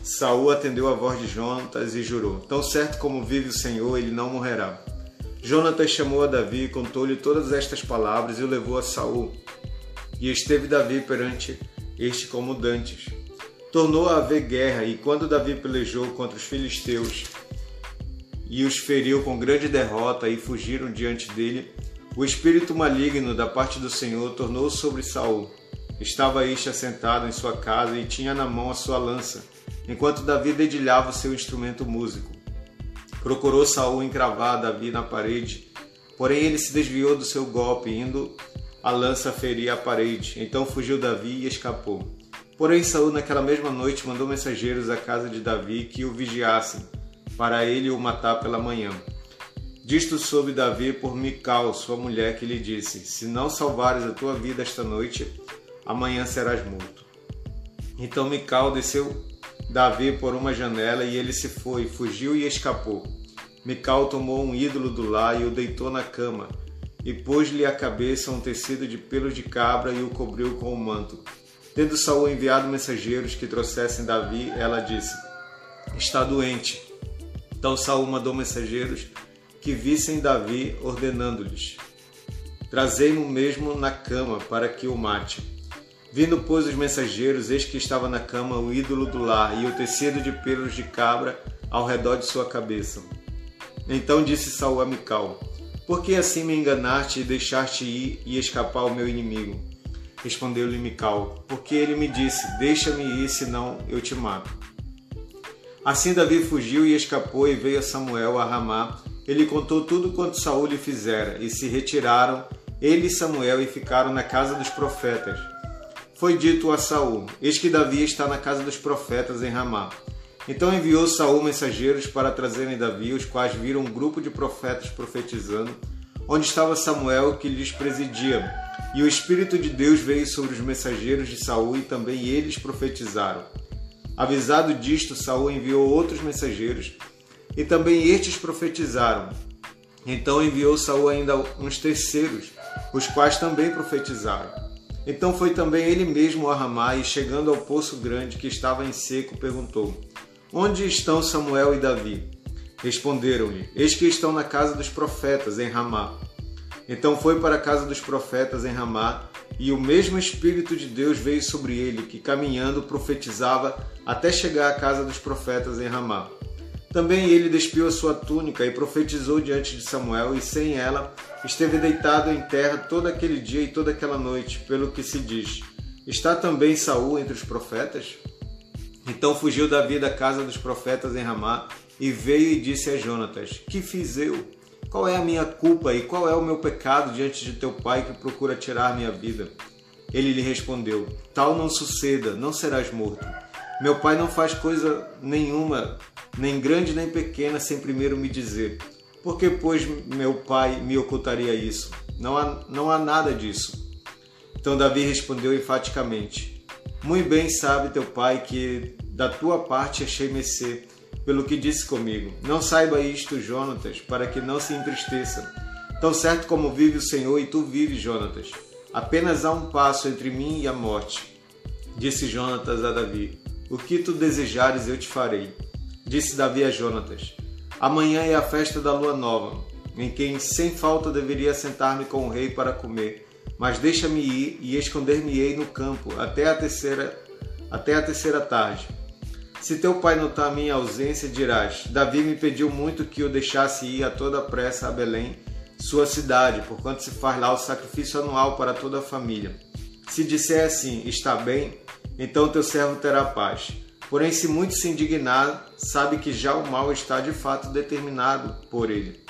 Saul atendeu a voz de Jonatas e jurou: Tão certo como vive o Senhor, ele não morrerá. Jonatas chamou a Davi, contou-lhe todas estas palavras e o levou a Saul. E esteve Davi perante este como dantes. Tornou a haver guerra, e quando Davi pelejou contra os filisteus e os feriu com grande derrota e fugiram diante dele, o espírito maligno da parte do Senhor tornou sobre Saul. Estava este assentado em sua casa e tinha na mão a sua lança, enquanto Davi dedilhava o seu instrumento músico. Procurou Saul encravar Davi na parede, porém ele se desviou do seu golpe, indo a lança ferir a parede. Então fugiu Davi e escapou. Porém Saul naquela mesma noite mandou mensageiros à casa de Davi que o vigiassem, para ele o matar pela manhã. Disto soube Davi por Mical, sua mulher, que lhe disse: Se não salvares a tua vida esta noite, amanhã serás morto. Então Mical desceu Davi por uma janela e ele se foi, fugiu e escapou. Mical tomou um ídolo do lar e o deitou na cama, e pôs-lhe a cabeça um tecido de pelos de cabra e o cobriu com o um manto. Tendo Saul enviado mensageiros que trouxessem Davi, ela disse: Está doente. Então Saul mandou mensageiros que vissem Davi, ordenando-lhes: Trazei-mo mesmo na cama para que o mate. Vindo, pois, os mensageiros, eis que estava na cama o ídolo do lar e o tecido de pelos de cabra ao redor de sua cabeça. Então disse Saul a Mical: por que assim me enganaste e deixaste ir e escapar o meu inimigo? Respondeu-lhe Mical, porque ele me disse, deixa-me ir, senão eu te mato. Assim Davi fugiu e escapou e veio a Samuel a Ramá. Ele contou tudo quanto Saul lhe fizera, e se retiraram, ele e Samuel, e ficaram na casa dos profetas. Foi dito a Saul: Eis que Davi está na casa dos profetas em Ramá. Então enviou Saul mensageiros para trazerem Davi, os quais viram um grupo de profetas profetizando, onde estava Samuel que lhes presidia. E o espírito de Deus veio sobre os mensageiros de Saul e também eles profetizaram. Avisado disto, Saul enviou outros mensageiros e também estes profetizaram. Então enviou Saul ainda uns terceiros, os quais também profetizaram. Então foi também ele mesmo a Ramá e chegando ao poço grande que estava em seco, perguntou: Onde estão Samuel e Davi? Responderam-lhe: Eis que estão na casa dos profetas em Ramá. Então foi para a casa dos profetas em Ramá, e o mesmo Espírito de Deus veio sobre ele, que caminhando profetizava até chegar à casa dos profetas em Ramá. Também ele despiu a sua túnica e profetizou diante de Samuel, e sem ela esteve deitado em terra todo aquele dia e toda aquela noite, pelo que se diz: Está também Saul entre os profetas? Então fugiu Davi da casa dos profetas em Ramá e veio e disse a Jonatas: Que fiz eu? Qual é a minha culpa e qual é o meu pecado diante de teu pai que procura tirar minha vida? Ele lhe respondeu: Tal não suceda, não serás morto. Meu pai não faz coisa nenhuma, nem grande nem pequena, sem primeiro me dizer. Por que, pois, meu pai me ocultaria isso? Não há, não há nada disso. Então Davi respondeu enfaticamente: muito bem sabe teu pai que da tua parte achei mercê, pelo que disse comigo. Não saiba isto, Jonatas, para que não se entristeça. Tão certo como vive o Senhor e tu vives, Jonatas. Apenas há um passo entre mim e a morte. Disse Jonatas a Davi: O que tu desejares eu te farei. Disse Davi a Jonatas: Amanhã é a festa da lua nova, em quem sem falta deveria sentar-me com o rei para comer mas deixa-me ir e esconder-me-ei no campo até a terceira até a terceira tarde. Se teu pai notar minha ausência, dirás: Davi me pediu muito que o deixasse ir a toda pressa a Belém, sua cidade, porquanto se faz lá o sacrifício anual para toda a família. Se disser assim, está bem, então teu servo terá paz. Porém, se muito se indignar, sabe que já o mal está de fato determinado por ele.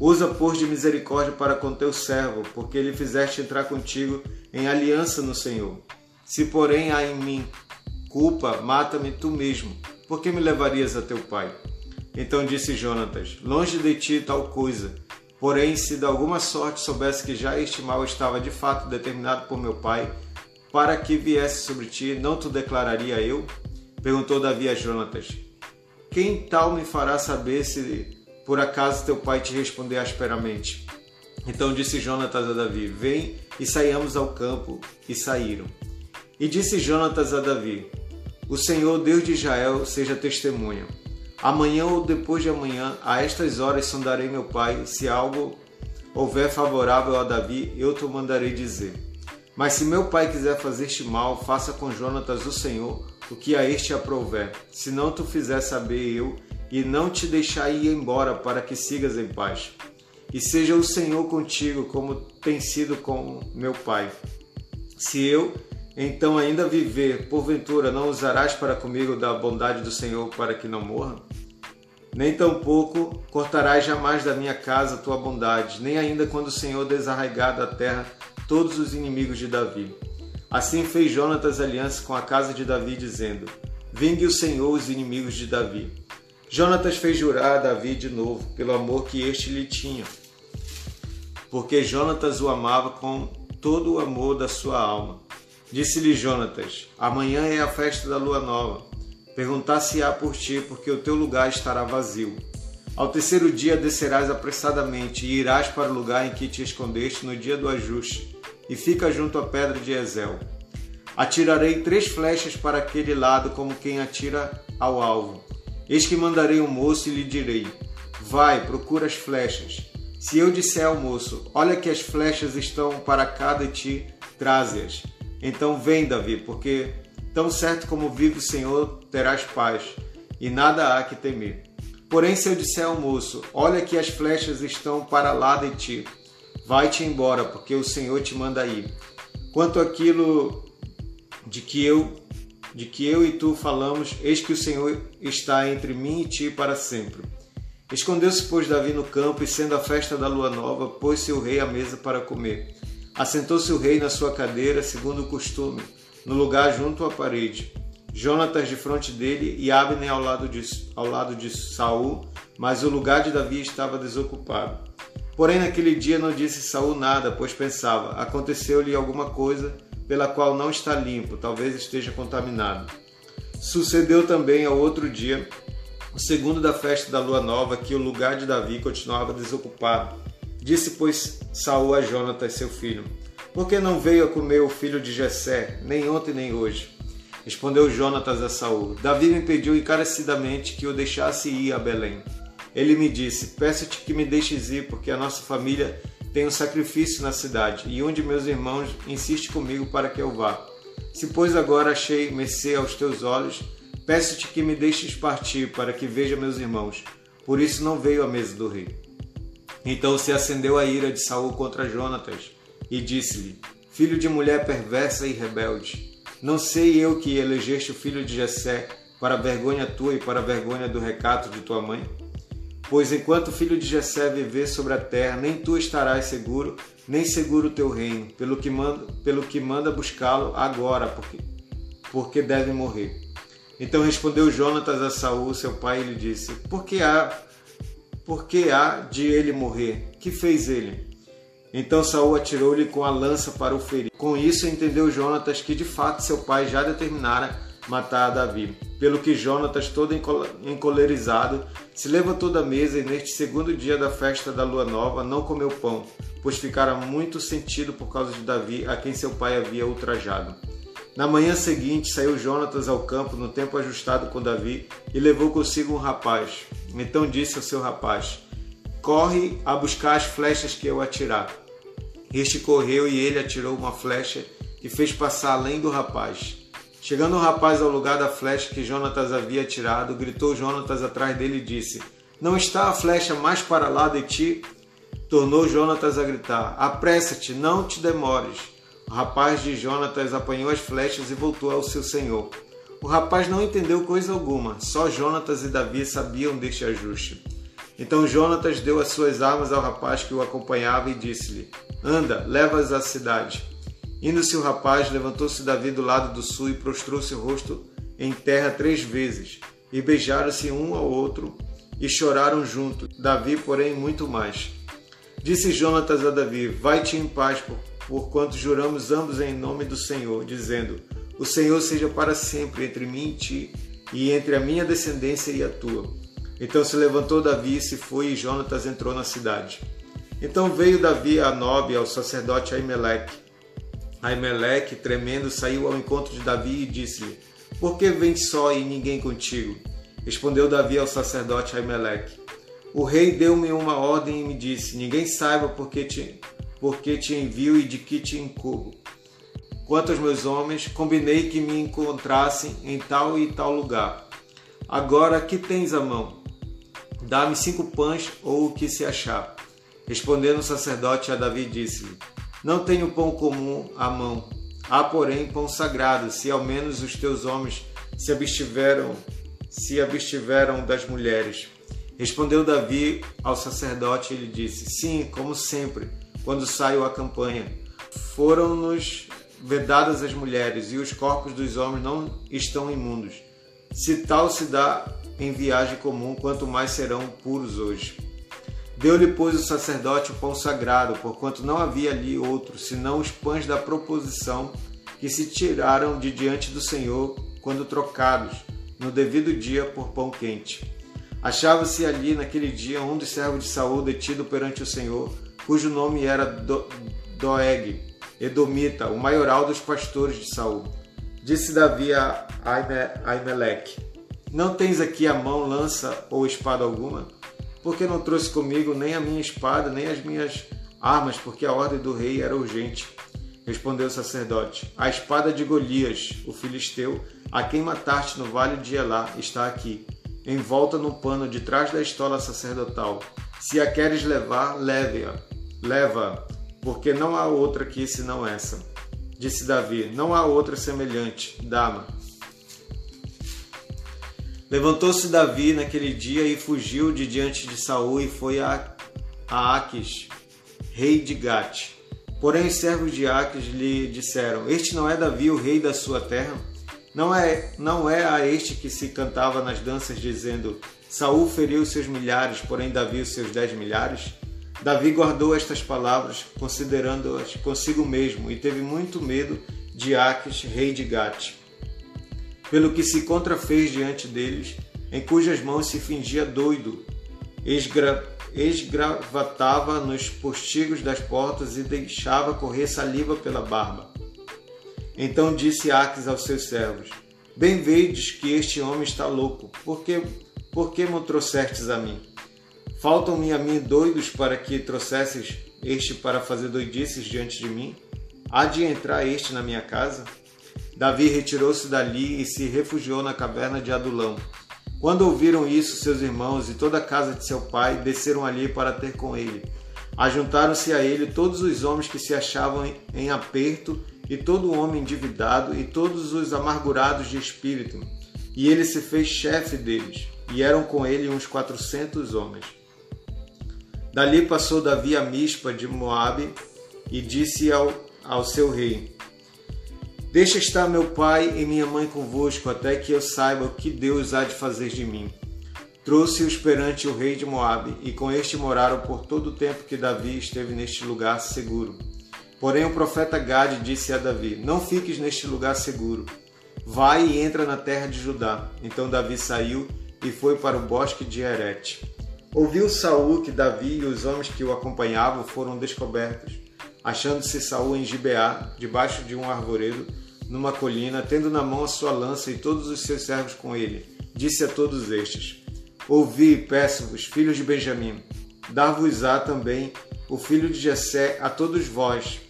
Usa, por de misericórdia para com teu servo, porque ele fizeste entrar contigo em aliança no Senhor. Se, porém, há em mim culpa, mata-me tu mesmo, porque me levarias a teu pai? Então disse Jonatas: Longe de ti tal coisa. Porém, se de alguma sorte soubesse que já este mal estava de fato determinado por meu pai, para que viesse sobre ti, não te declararia eu? Perguntou Davi a Jonatas: Quem tal me fará saber se por acaso teu pai te responder asperamente? Então disse Jonatas a Davi: Vem e saiamos ao campo. E saíram. E disse Jonatas a Davi: O Senhor Deus de Israel seja testemunha Amanhã ou depois de amanhã, a estas horas sondarei meu pai, se algo houver favorável a Davi, eu te mandarei dizer. Mas se meu pai quiser fazer-te mal, faça com Jonatas o Senhor o que a este aprouver. Se não tu fizer saber eu, e não te deixar ir embora para que sigas em paz. E seja o Senhor contigo, como tem sido com meu pai. Se eu então ainda viver, porventura não usarás para comigo da bondade do Senhor para que não morra? Nem tampouco cortarás jamais da minha casa tua bondade, nem ainda quando o Senhor desarraigar da terra todos os inimigos de Davi. Assim fez Jonatas aliança com a casa de Davi, dizendo: Vingue o Senhor os inimigos de Davi. Jonatas fez jurar a Davi de novo, pelo amor que este lhe tinha, porque Jonatas o amava com todo o amor da sua alma. Disse-lhe Jonatas: Amanhã é a festa da lua nova. Perguntar-se-á por ti, porque o teu lugar estará vazio. Ao terceiro dia descerás apressadamente e irás para o lugar em que te escondeste no dia do ajuste, e fica junto à pedra de Ezel. Atirarei três flechas para aquele lado, como quem atira ao alvo. Eis que mandarei um moço e lhe direi: Vai, procura as flechas. Se eu disser ao moço: Olha que as flechas estão para cá de ti, traze-as. Então vem, Davi, porque tão certo como vive o Senhor, terás paz, e nada há que temer. Porém, se eu disser ao moço: Olha que as flechas estão para lá de ti, vai-te embora, porque o Senhor te manda ir. Quanto àquilo de que eu de que eu e tu falamos, eis que o Senhor está entre mim e ti para sempre. Escondeu-se, pois, Davi no campo, e sendo a festa da lua nova, pôs-se o rei à mesa para comer. Assentou-se o rei na sua cadeira, segundo o costume, no lugar junto à parede. Jonatas de frente dele e Abner ao lado de, ao lado de Saul, mas o lugar de Davi estava desocupado. Porém, naquele dia não disse Saul nada, pois pensava: aconteceu-lhe alguma coisa pela qual não está limpo, talvez esteja contaminado. Sucedeu também ao outro dia, o segundo da festa da lua nova, que o lugar de Davi continuava desocupado. Disse, pois, Saul a Jonatas, seu filho: Por que não veio a comer o filho de Jessé, nem ontem nem hoje? Respondeu Jonatas a Saul: Davi me pediu encarecidamente que o deixasse ir a Belém. Ele me disse: Peço-te que me deixes ir, porque a nossa família tem um sacrifício na cidade, e um de meus irmãos insiste comigo para que eu vá. Se, pois, agora achei mercê aos teus olhos, peço-te que me deixes partir, para que veja meus irmãos. Por isso não veio à mesa do rei. Então se acendeu a ira de Saul contra Jonatas e disse-lhe: Filho de mulher perversa e rebelde, não sei eu que elegeste o filho de Jessé para vergonha tua e para vergonha do recato de tua mãe? Pois enquanto o filho de Jessé viver sobre a terra, nem tu estarás seguro, nem seguro o teu reino, pelo que manda, pelo que manda buscá-lo agora, porque, porque deve morrer. Então respondeu Jonatas a Saul, seu pai, e lhe disse: Por que há porque há de ele morrer? Que fez ele? Então Saul atirou-lhe com a lança para o ferir. Com isso entendeu Jonatas que de fato seu pai já determinara matar Davi. Pelo que Jonatas, todo encolerizado, se levantou da mesa e neste segundo dia da festa da lua nova não comeu pão, pois ficara muito sentido por causa de Davi, a quem seu pai havia ultrajado. Na manhã seguinte saiu Jonatas ao campo no tempo ajustado com Davi e levou consigo um rapaz. Então disse ao seu rapaz: Corre a buscar as flechas que eu atirar. Este correu e ele atirou uma flecha que fez passar além do rapaz. Chegando o rapaz ao lugar da flecha que Jonatas havia atirado, gritou Jonatas atrás dele e disse: Não está a flecha mais para lá de ti? tornou Jonatas a gritar: Apressa-te, não te demores. O rapaz de Jonatas apanhou as flechas e voltou ao seu senhor. O rapaz não entendeu coisa alguma, só Jonatas e Davi sabiam deste ajuste. Então Jonatas deu as suas armas ao rapaz que o acompanhava e disse-lhe: Anda, leva-as à cidade. Indo-se o rapaz, levantou-se Davi do lado do sul e prostrou-se o rosto em terra três vezes, e beijaram-se um ao outro e choraram junto. Davi, porém, muito mais. Disse Jonatas a Davi: Vai-te em paz, porquanto juramos ambos em nome do Senhor, dizendo: O Senhor seja para sempre entre mim e ti, e entre a minha descendência e a tua. Então se levantou Davi e se foi, e Jonatas entrou na cidade. Então veio Davi a Nob, ao sacerdote Aimeleque, Aimeleque, tremendo, saiu ao encontro de Davi e disse-lhe: Por que vens só e ninguém contigo? Respondeu Davi ao sacerdote Aimeleque: O rei deu-me uma ordem e me disse: Ninguém saiba por que te, por que te envio e de que te incubo. Quanto aos meus homens, combinei que me encontrassem em tal e tal lugar. Agora que tens à mão? Dá-me cinco pães ou o que se achar. Respondendo o sacerdote a Davi, disse-lhe: não tenho pão comum à mão. Há, porém, pão sagrado, se ao menos os teus homens se abstiveram, se abstiveram das mulheres. Respondeu Davi ao sacerdote e lhe disse: Sim, como sempre, quando saio à campanha. Foram-nos vedadas as mulheres, e os corpos dos homens não estão imundos. Se tal se dá em viagem comum, quanto mais serão puros hoje. Deu-lhe, pois, o sacerdote o pão sagrado, porquanto não havia ali outro, senão os pães da proposição que se tiraram de diante do Senhor quando trocados, no devido dia, por pão quente. Achava-se ali naquele dia um dos servos de Saul detido perante o Senhor, cujo nome era Do Doeg, Edomita, o maioral dos pastores de Saul. Disse Davi a Aimeleque: Não tens aqui a mão lança ou espada alguma? porque não trouxe comigo nem a minha espada, nem as minhas armas, porque a ordem do rei era urgente. Respondeu o sacerdote: A espada de Golias, o filisteu, a quem mataste no vale de Elá, está aqui, envolta no pano de trás da estola sacerdotal. Se a queres levar, leve-a, leva, porque não há outra aqui senão essa. Disse Davi: Não há outra semelhante, dama. Levantou-se Davi naquele dia e fugiu de diante de Saul e foi a, a Aques, rei de Gate. Porém, os servos de Aques lhe disseram: Este não é Davi, o rei da sua terra? Não é, não é a este que se cantava nas danças, dizendo: Saul feriu seus milhares, porém Davi os seus dez milhares? Davi guardou estas palavras, considerando-as consigo mesmo, e teve muito medo de Aques, rei de Gate pelo que se contrafez diante deles, em cujas mãos se fingia doido, esgra esgravatava nos postigos das portas e deixava correr saliva pela barba. Então disse Aques aos seus servos: Bem vedes que este homem está louco, por que, me trouxestes a mim? Faltam-me a mim doidos para que trouxesses este para fazer doidices diante de mim? Há de entrar este na minha casa? Davi retirou-se dali e se refugiou na caverna de Adulão. Quando ouviram isso, seus irmãos e toda a casa de seu pai desceram ali para ter com ele. Ajuntaram-se a ele todos os homens que se achavam em aperto, e todo homem endividado, e todos os amargurados de espírito. E ele se fez chefe deles, e eram com ele uns quatrocentos homens. Dali passou Davi a Mispa de Moabe e disse ao, ao seu rei: Deixa estar meu pai e minha mãe convosco, até que eu saiba o que Deus há de fazer de mim. Trouxe-os perante o rei de Moabe, e com este moraram por todo o tempo que Davi esteve neste lugar seguro. Porém o profeta Gade disse a Davi: Não fiques neste lugar seguro. Vai e entra na terra de Judá. Então Davi saiu e foi para o bosque de Herete. Ouviu Saul que Davi e os homens que o acompanhavam foram descobertos, achando-se Saul em Gibeá, debaixo de um arvoredo, numa colina, tendo na mão a sua lança e todos os seus servos com ele. Disse a todos estes: Ouvi, peço-vos, filhos de Benjamim, dar-vos-á também o filho de Jessé a todos vós,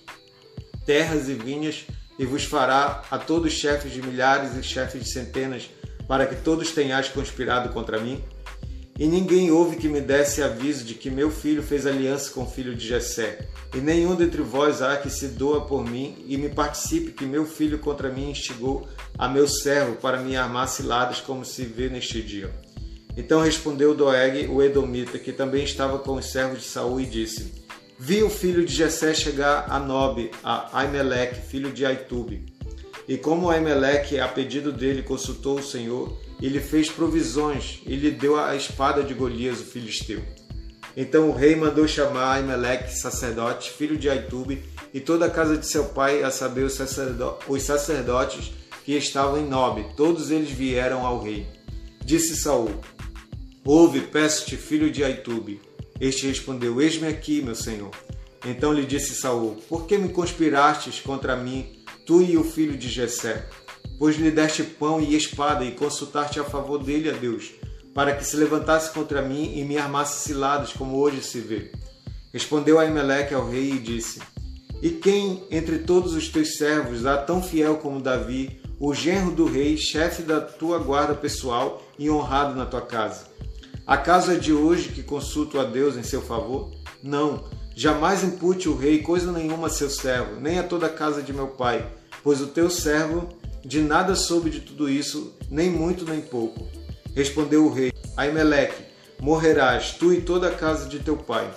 terras e vinhas, e vos fará a todos chefes de milhares e chefes de centenas, para que todos tenhais conspirado contra mim? E ninguém houve que me desse aviso de que meu filho fez aliança com o filho de Jessé. E nenhum dentre vós há que se doa por mim e me participe que meu filho contra mim instigou a meu servo para me armar ciladas como se vê neste dia. Então respondeu Doeg, o Edomita, que também estava com os servos de Saul, e disse: Vi o filho de Jessé chegar a Nob, a Aimeleque, filho de Aitube. E como Aimeleque, a pedido dele, consultou o Senhor, e lhe fez provisões e lhe deu a espada de Golias, o filisteu. Então o rei mandou chamar Aimeleque, sacerdote, filho de Aitube, e toda a casa de seu pai, a saber, os, sacerdotes que estavam em Nob. Todos eles vieram ao rei. Disse Saul: Ouve, peço-te, filho de Aitube. Este respondeu: Eis-me aqui, meu senhor. Então lhe disse Saul: Por que me conspirastes contra mim, tu e o filho de Jessé? Pois lhe deste pão e espada, e consultaste a favor dele a Deus, para que se levantasse contra mim e me armasse ciladas, como hoje se vê. Respondeu Aimeleque ao rei e disse: E quem entre todos os teus servos há tão fiel como Davi, o genro do rei, chefe da tua guarda pessoal e honrado na tua casa? Acaso é de hoje que consulto a Deus em seu favor? Não, jamais impute o rei coisa nenhuma a seu servo, nem a toda a casa de meu pai, pois o teu servo de nada soube de tudo isso, nem muito nem pouco. Respondeu o rei: Aimeleque, morrerás, tu e toda a casa de teu pai.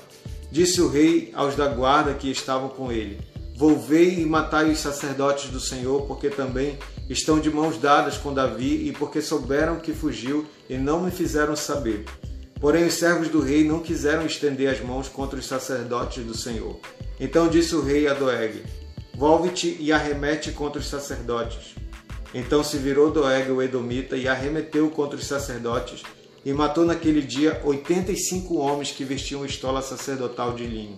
Disse o rei aos da guarda que estavam com ele: Volvei e matai os sacerdotes do Senhor, porque também estão de mãos dadas com Davi e porque souberam que fugiu e não me fizeram saber. Porém, os servos do rei não quiseram estender as mãos contra os sacerdotes do Senhor. Então disse o rei a Doeg: Volve-te e arremete contra os sacerdotes. Então se virou Doeg o Edomita e arremeteu contra os sacerdotes e matou naquele dia 85 homens que vestiam estola sacerdotal de linho.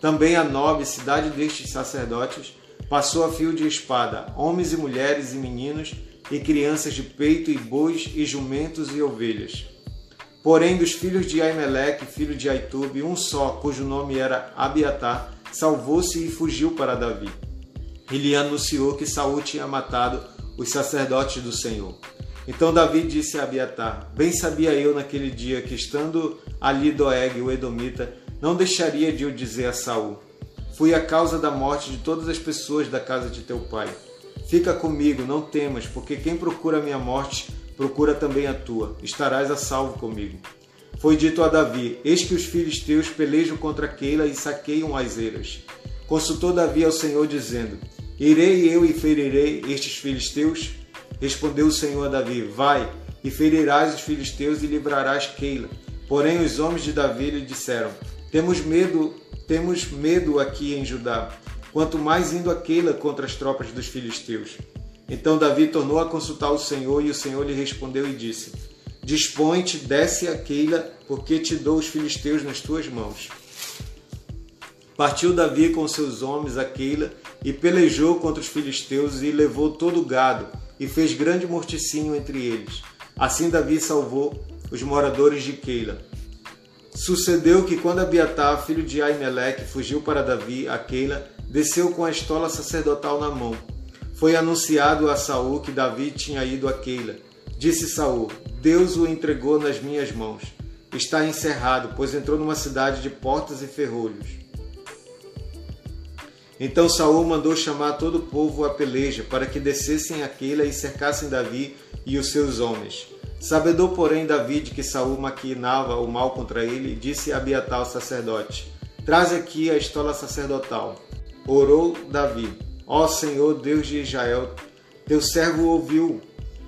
Também a nobre cidade destes sacerdotes passou a fio de espada, homens e mulheres e meninos e crianças de peito e bois e jumentos e ovelhas. Porém, dos filhos de Aimeleque, filho de Aitube, um só, cujo nome era Abiatar, salvou-se e fugiu para Davi. E lhe anunciou que Saul tinha matado os sacerdotes do Senhor. Então Davi disse a Abiatar: Bem sabia eu naquele dia que, estando ali Doeg, o Edomita, não deixaria de o dizer a Saul: Fui a causa da morte de todas as pessoas da casa de teu pai. Fica comigo, não temas, porque quem procura a minha morte, procura também a tua. Estarás a salvo comigo. Foi dito a Davi: Eis que os filhos teus pelejam contra Keila e saqueiam as eiras. Consultou Davi ao Senhor, dizendo: Irei eu e ferirei estes filisteus? Respondeu o Senhor a Davi: Vai e ferirás os filisteus e livrarás Keila. Porém os homens de Davi lhe disseram: Temos medo, temos medo aqui em Judá, quanto mais indo a Keila contra as tropas dos filisteus. Então Davi tornou a consultar o Senhor e o Senhor lhe respondeu e disse: Dispõe-te, desce a Keila, porque te dou os filisteus nas tuas mãos. Partiu Davi com seus homens a Keila e pelejou contra os filisteus e levou todo o gado e fez grande morticínio entre eles. Assim Davi salvou os moradores de Keila. Sucedeu que quando Abiatar, filho de Aimeleque, fugiu para Davi a Keila, desceu com a estola sacerdotal na mão. Foi anunciado a Saul que Davi tinha ido a Keila. Disse Saul: Deus o entregou nas minhas mãos. Está encerrado, pois entrou numa cidade de portas e ferrolhos. Então Saul mandou chamar todo o povo à peleja, para que descessem aquela e cercassem Davi e os seus homens. Sabedor, porém, Davi de que Saul maquinava o mal contra ele, disse a Abiatar o sacerdote: Traze aqui a estola sacerdotal. Orou Davi: Ó Senhor Deus de Israel, teu servo ouviu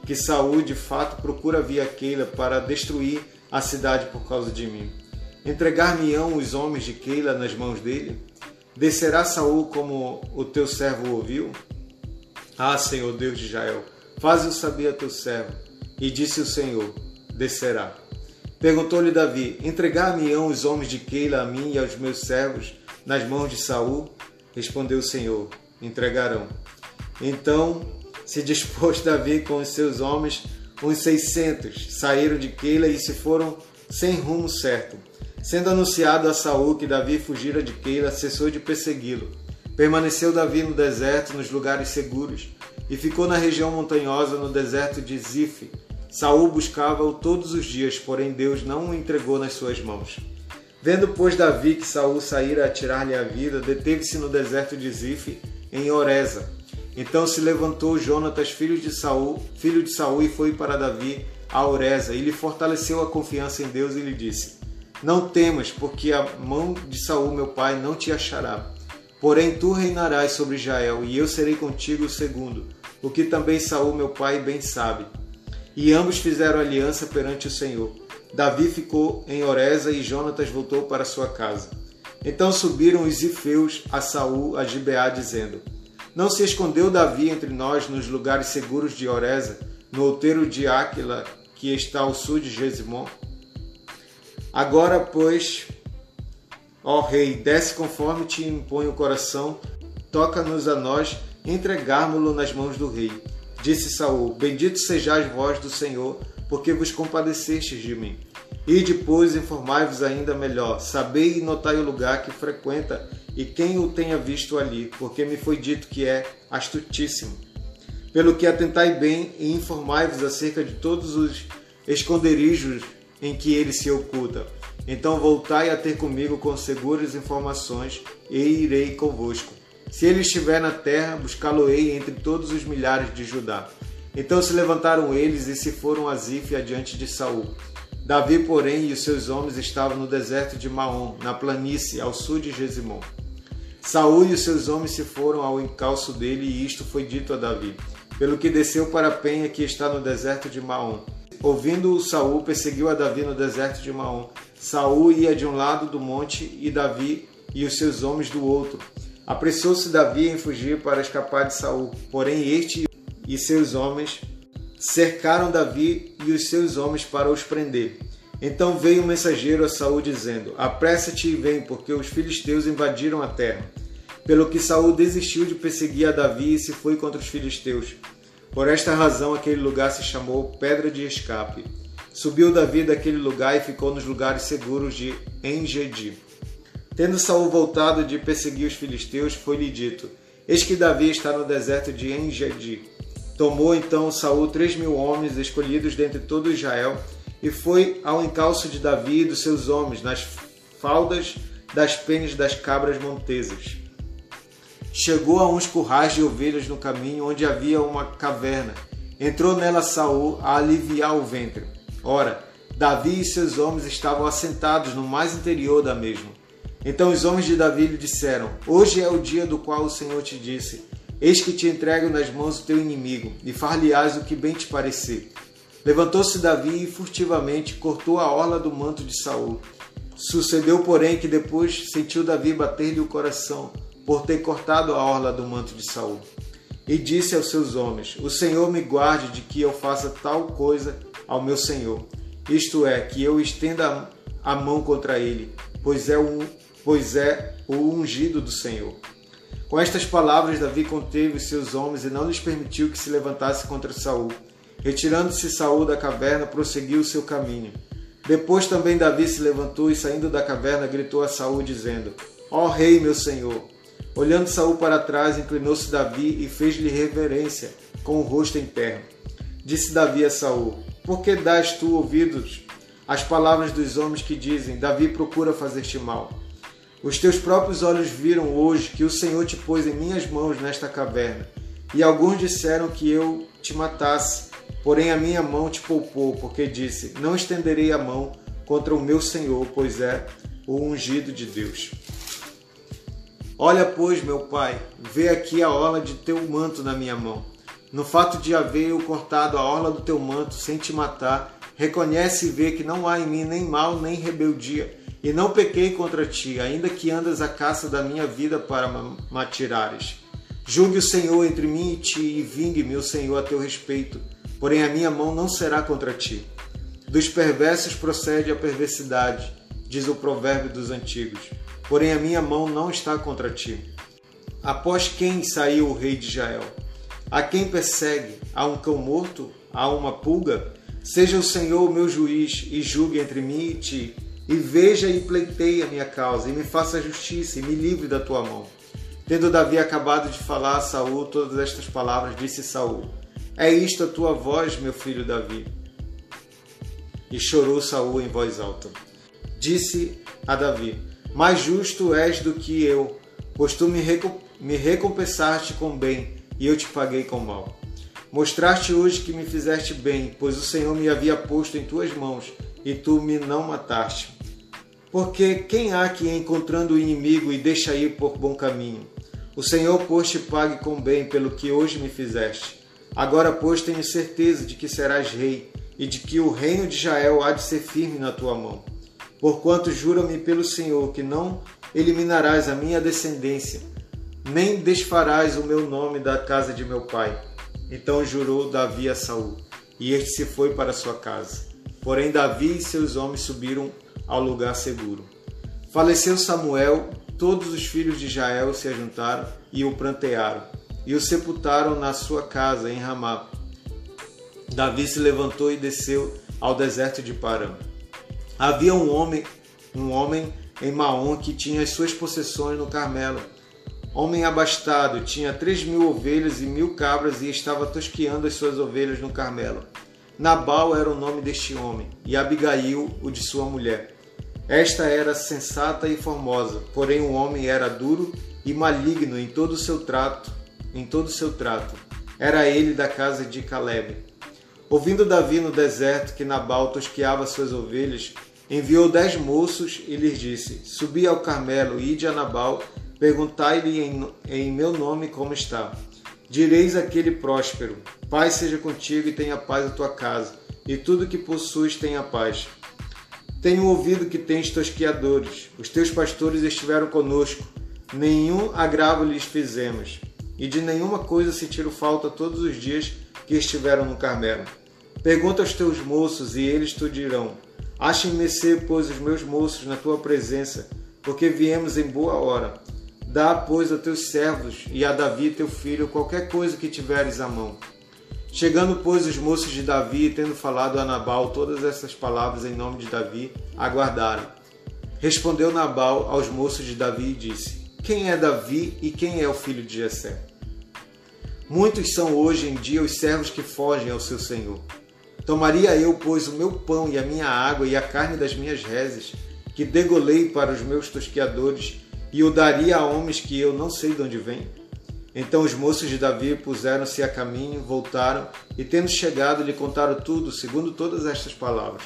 que Saul de fato procura via Keila para destruir a cidade por causa de mim. Entregar-me-ão os homens de Keila nas mãos dele? Descerá Saul como o teu servo ouviu? Ah, Senhor Deus de Israel, faze-o saber a teu servo. E disse o Senhor: Descerá. Perguntou-lhe Davi: Entregar-me-ão os homens de Keila a mim e aos meus servos nas mãos de Saul? Respondeu o Senhor: Entregarão. Então se dispôs Davi com os seus homens, uns seiscentos, saíram de Keila e se foram sem rumo certo Sendo anunciado a Saul que Davi fugira de Keila, cessou de persegui-lo. Permaneceu Davi no deserto, nos lugares seguros, e ficou na região montanhosa, no deserto de Zif, Saul buscava-o todos os dias, porém Deus não o entregou nas suas mãos. Vendo, pois, Davi que Saul saíra a tirar-lhe a vida, deteve-se no deserto de Zif, em Oreza. Então se levantou Jonatas, filho de Saul, filho de Saul, e foi para Davi a Oreza, e lhe fortaleceu a confiança em Deus e lhe disse: Não temas, porque a mão de Saul, meu pai, não te achará. Porém tu reinarás sobre Israel, e eu serei contigo segundo, o que também Saul, meu pai, bem sabe. E ambos fizeram aliança perante o Senhor. Davi ficou em Oreza e Jonatas voltou para sua casa. Então subiram os Ifeus a Saul a Gibeá, dizendo: Não se escondeu Davi entre nós nos lugares seguros de Oreza, no outeiro de Áquila, que está ao sul de Gesimon? Agora, pois, ó rei, desce conforme te impõe o coração, toca-nos a nós entregarmo-lo nas mãos do rei. Disse Saul: Bendito sejais vós do Senhor, porque vos compadecestes de mim. E depois informai-vos ainda melhor, sabei e notai o lugar que frequenta e quem o tenha visto ali, porque me foi dito que é astutíssimo. Pelo que atentai bem e informai-vos acerca de todos os esconderijos em que ele se oculta. Então voltai a ter comigo com seguras informações e irei convosco. Se ele estiver na terra, buscá-lo-ei entre todos os milhares de Judá. Então se levantaram eles e se foram a Zif adiante de Saul. Davi, porém, e os seus homens estavam no deserto de Maom, na planície, ao sul de Gesimon. Saul e os seus homens se foram ao encalço dele, e isto foi dito a Davi, pelo que desceu para a penha que está no deserto de Maom. Ouvindo-o, Saul perseguiu a Davi no deserto de Maom. Saul ia de um lado do monte e Davi e os seus homens do outro. Apressou-se Davi em fugir para escapar de Saul, porém este e seus homens cercaram Davi e os seus homens para os prender. Então veio um mensageiro a Saul dizendo: Apressa-te e vem, porque os filisteus invadiram a terra. Pelo que Saul desistiu de perseguir a Davi e se foi contra os filisteus. Por esta razão aquele lugar se chamou Pedra de Escape. Subiu Davi daquele lugar e ficou nos lugares seguros de Engedi. Tendo Saul voltado de perseguir os filisteus, foi-lhe dito: Eis que Davi está no deserto de Engedi. Tomou então Saul três mil homens escolhidos dentre todo Israel e foi ao encalço de Davi e dos seus homens nas faldas das penas das cabras montesas. Chegou a uns currais de ovelhas no caminho onde havia uma caverna. Entrou nela Saul a aliviar o ventre. Ora, Davi e seus homens estavam assentados no mais interior da mesma. Então os homens de Davi lhe disseram: Hoje é o dia do qual o Senhor te disse: Eis que te entrego nas mãos do teu inimigo, e far-lhe-ás o que bem te parecer. Levantou-se Davi e furtivamente cortou a orla do manto de Saul. Sucedeu, porém, que depois sentiu Davi bater-lhe o coração, por ter cortado a orla do manto de Saul. E disse aos seus homens: O Senhor me guarde de que eu faça tal coisa ao meu senhor, isto é, que eu estenda a mão contra ele, pois é um pois é o ungido do Senhor. Com estas palavras, Davi conteve os seus homens e não lhes permitiu que se levantasse contra Saul. Retirando-se Saul da caverna, prosseguiu o seu caminho. Depois também Davi se levantou e, saindo da caverna, gritou a Saul, dizendo: Ó oh, rei, meu senhor! Olhando Saul para trás, inclinou-se Davi e fez-lhe reverência, com o rosto em terra. Disse Davi a Saul: Por que dás tu ouvidos às palavras dos homens que dizem: Davi procura fazer-te mal? Os teus próprios olhos viram hoje que o Senhor te pôs em minhas mãos nesta caverna. E alguns disseram que eu te matasse, porém a minha mão te poupou, porque disse: Não estenderei a mão contra o meu Senhor, pois é o ungido de Deus. Olha, pois, meu pai, vê aqui a orla de teu manto na minha mão. No fato de haver eu cortado a orla do teu manto sem te matar, reconhece e vê que não há em mim nem mal nem rebeldia e não pequei contra ti, ainda que andas a caça da minha vida para me atirares. Julgue o Senhor entre mim e ti, e vingue-me o Senhor a teu respeito, porém a minha mão não será contra ti. Dos perversos procede a perversidade, diz o provérbio dos antigos, porém a minha mão não está contra ti. Após quem saiu o rei de Israel? A quem persegue? A um cão morto? A uma pulga? Seja o Senhor meu juiz e julgue entre mim e ti e veja e pleiteie a minha causa, e me faça justiça, e me livre da tua mão. Tendo Davi acabado de falar a Saul todas estas palavras, disse Saul: É isto a tua voz, meu filho Davi? E chorou Saul em voz alta. Disse a Davi: Mais justo és do que eu, pois tu me, me recompensaste com bem e eu te paguei com mal. Mostraste hoje que me fizeste bem, pois o Senhor me havia posto em tuas mãos e tu me não mataste. Porque quem há que encontrando o inimigo e deixa ir por bom caminho? O Senhor, pois, te pague com bem pelo que hoje me fizeste. Agora, pois, tenho certeza de que serás rei e de que o reino de Israel há de ser firme na tua mão. Porquanto jura-me pelo Senhor que não eliminarás a minha descendência, nem desfarás o meu nome da casa de meu pai. Então jurou Davi a Saul, e este se foi para sua casa. Porém Davi e seus homens subiram ao lugar seguro. Faleceu Samuel, todos os filhos de Israel se ajuntaram e o prantearam, e o sepultaram na sua casa em Ramá. Davi se levantou e desceu ao deserto de Parã. Havia um homem, um homem em Maom que tinha as suas possessões no Carmelo. Homem abastado, tinha três mil ovelhas e mil cabras e estava tosqueando as suas ovelhas no Carmelo. Nabal era o nome deste homem, e Abigail o de sua mulher. Esta era sensata e formosa, porém o homem era duro e maligno em todo o seu trato, em todo o seu trato. Era ele da casa de Caleb. Ouvindo Davi no deserto que Nabal tosqueava suas ovelhas, enviou dez moços e lhes disse: Subi ao Carmelo, ide a Nabal, perguntai-lhe em, em meu nome como está. Direis aquele próspero: Paz seja contigo e tenha paz a tua casa, e tudo que possuis tenha paz. Tenho ouvido que tens tosquiadores, os teus pastores estiveram conosco, nenhum agravo lhes fizemos, e de nenhuma coisa sentiram falta todos os dias que estiveram no Carmelo. Pergunta aos teus moços, e eles te dirão: Achem-me pois, os meus moços na tua presença, porque viemos em boa hora. Dá, pois, a teus servos e a Davi teu filho qualquer coisa que tiveres à mão. Chegando, pois, os moços de Davi, tendo falado a Nabal todas essas palavras em nome de Davi, aguardaram. Respondeu Nabal aos moços de Davi e disse: Quem é Davi e quem é o filho de Jessé? Muitos são hoje em dia os servos que fogem ao seu senhor. Tomaria eu, pois, o meu pão e a minha água e a carne das minhas rezes, que degolei para os meus tosqueadores, e o daria a homens que eu não sei de onde vêm? Então os moços de Davi puseram-se a caminho, voltaram, e tendo chegado, lhe contaram tudo, segundo todas estas palavras.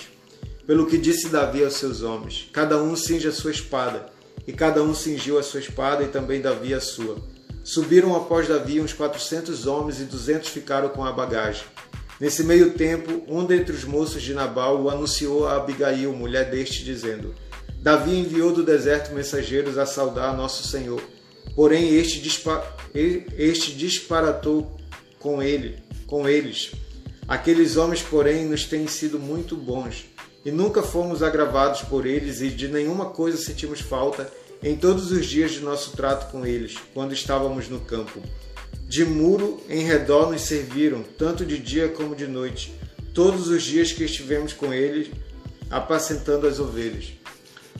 Pelo que disse Davi aos seus homens: Cada um cinge a sua espada. E cada um cingiu a sua espada, e também Davi a sua. Subiram após Davi uns quatrocentos homens, e duzentos ficaram com a bagagem. Nesse meio tempo, um dentre os moços de Nabal o anunciou a Abigail, mulher deste, dizendo: Davi enviou do deserto mensageiros a saudar nosso Senhor. Porém, este, dispa este disparatou com ele, com eles. Aqueles homens, porém, nos têm sido muito bons, e nunca fomos agravados por eles, e de nenhuma coisa sentimos falta em todos os dias de nosso trato com eles, quando estávamos no campo. De muro em redor nos serviram, tanto de dia como de noite, todos os dias que estivemos com eles, apacentando as ovelhas.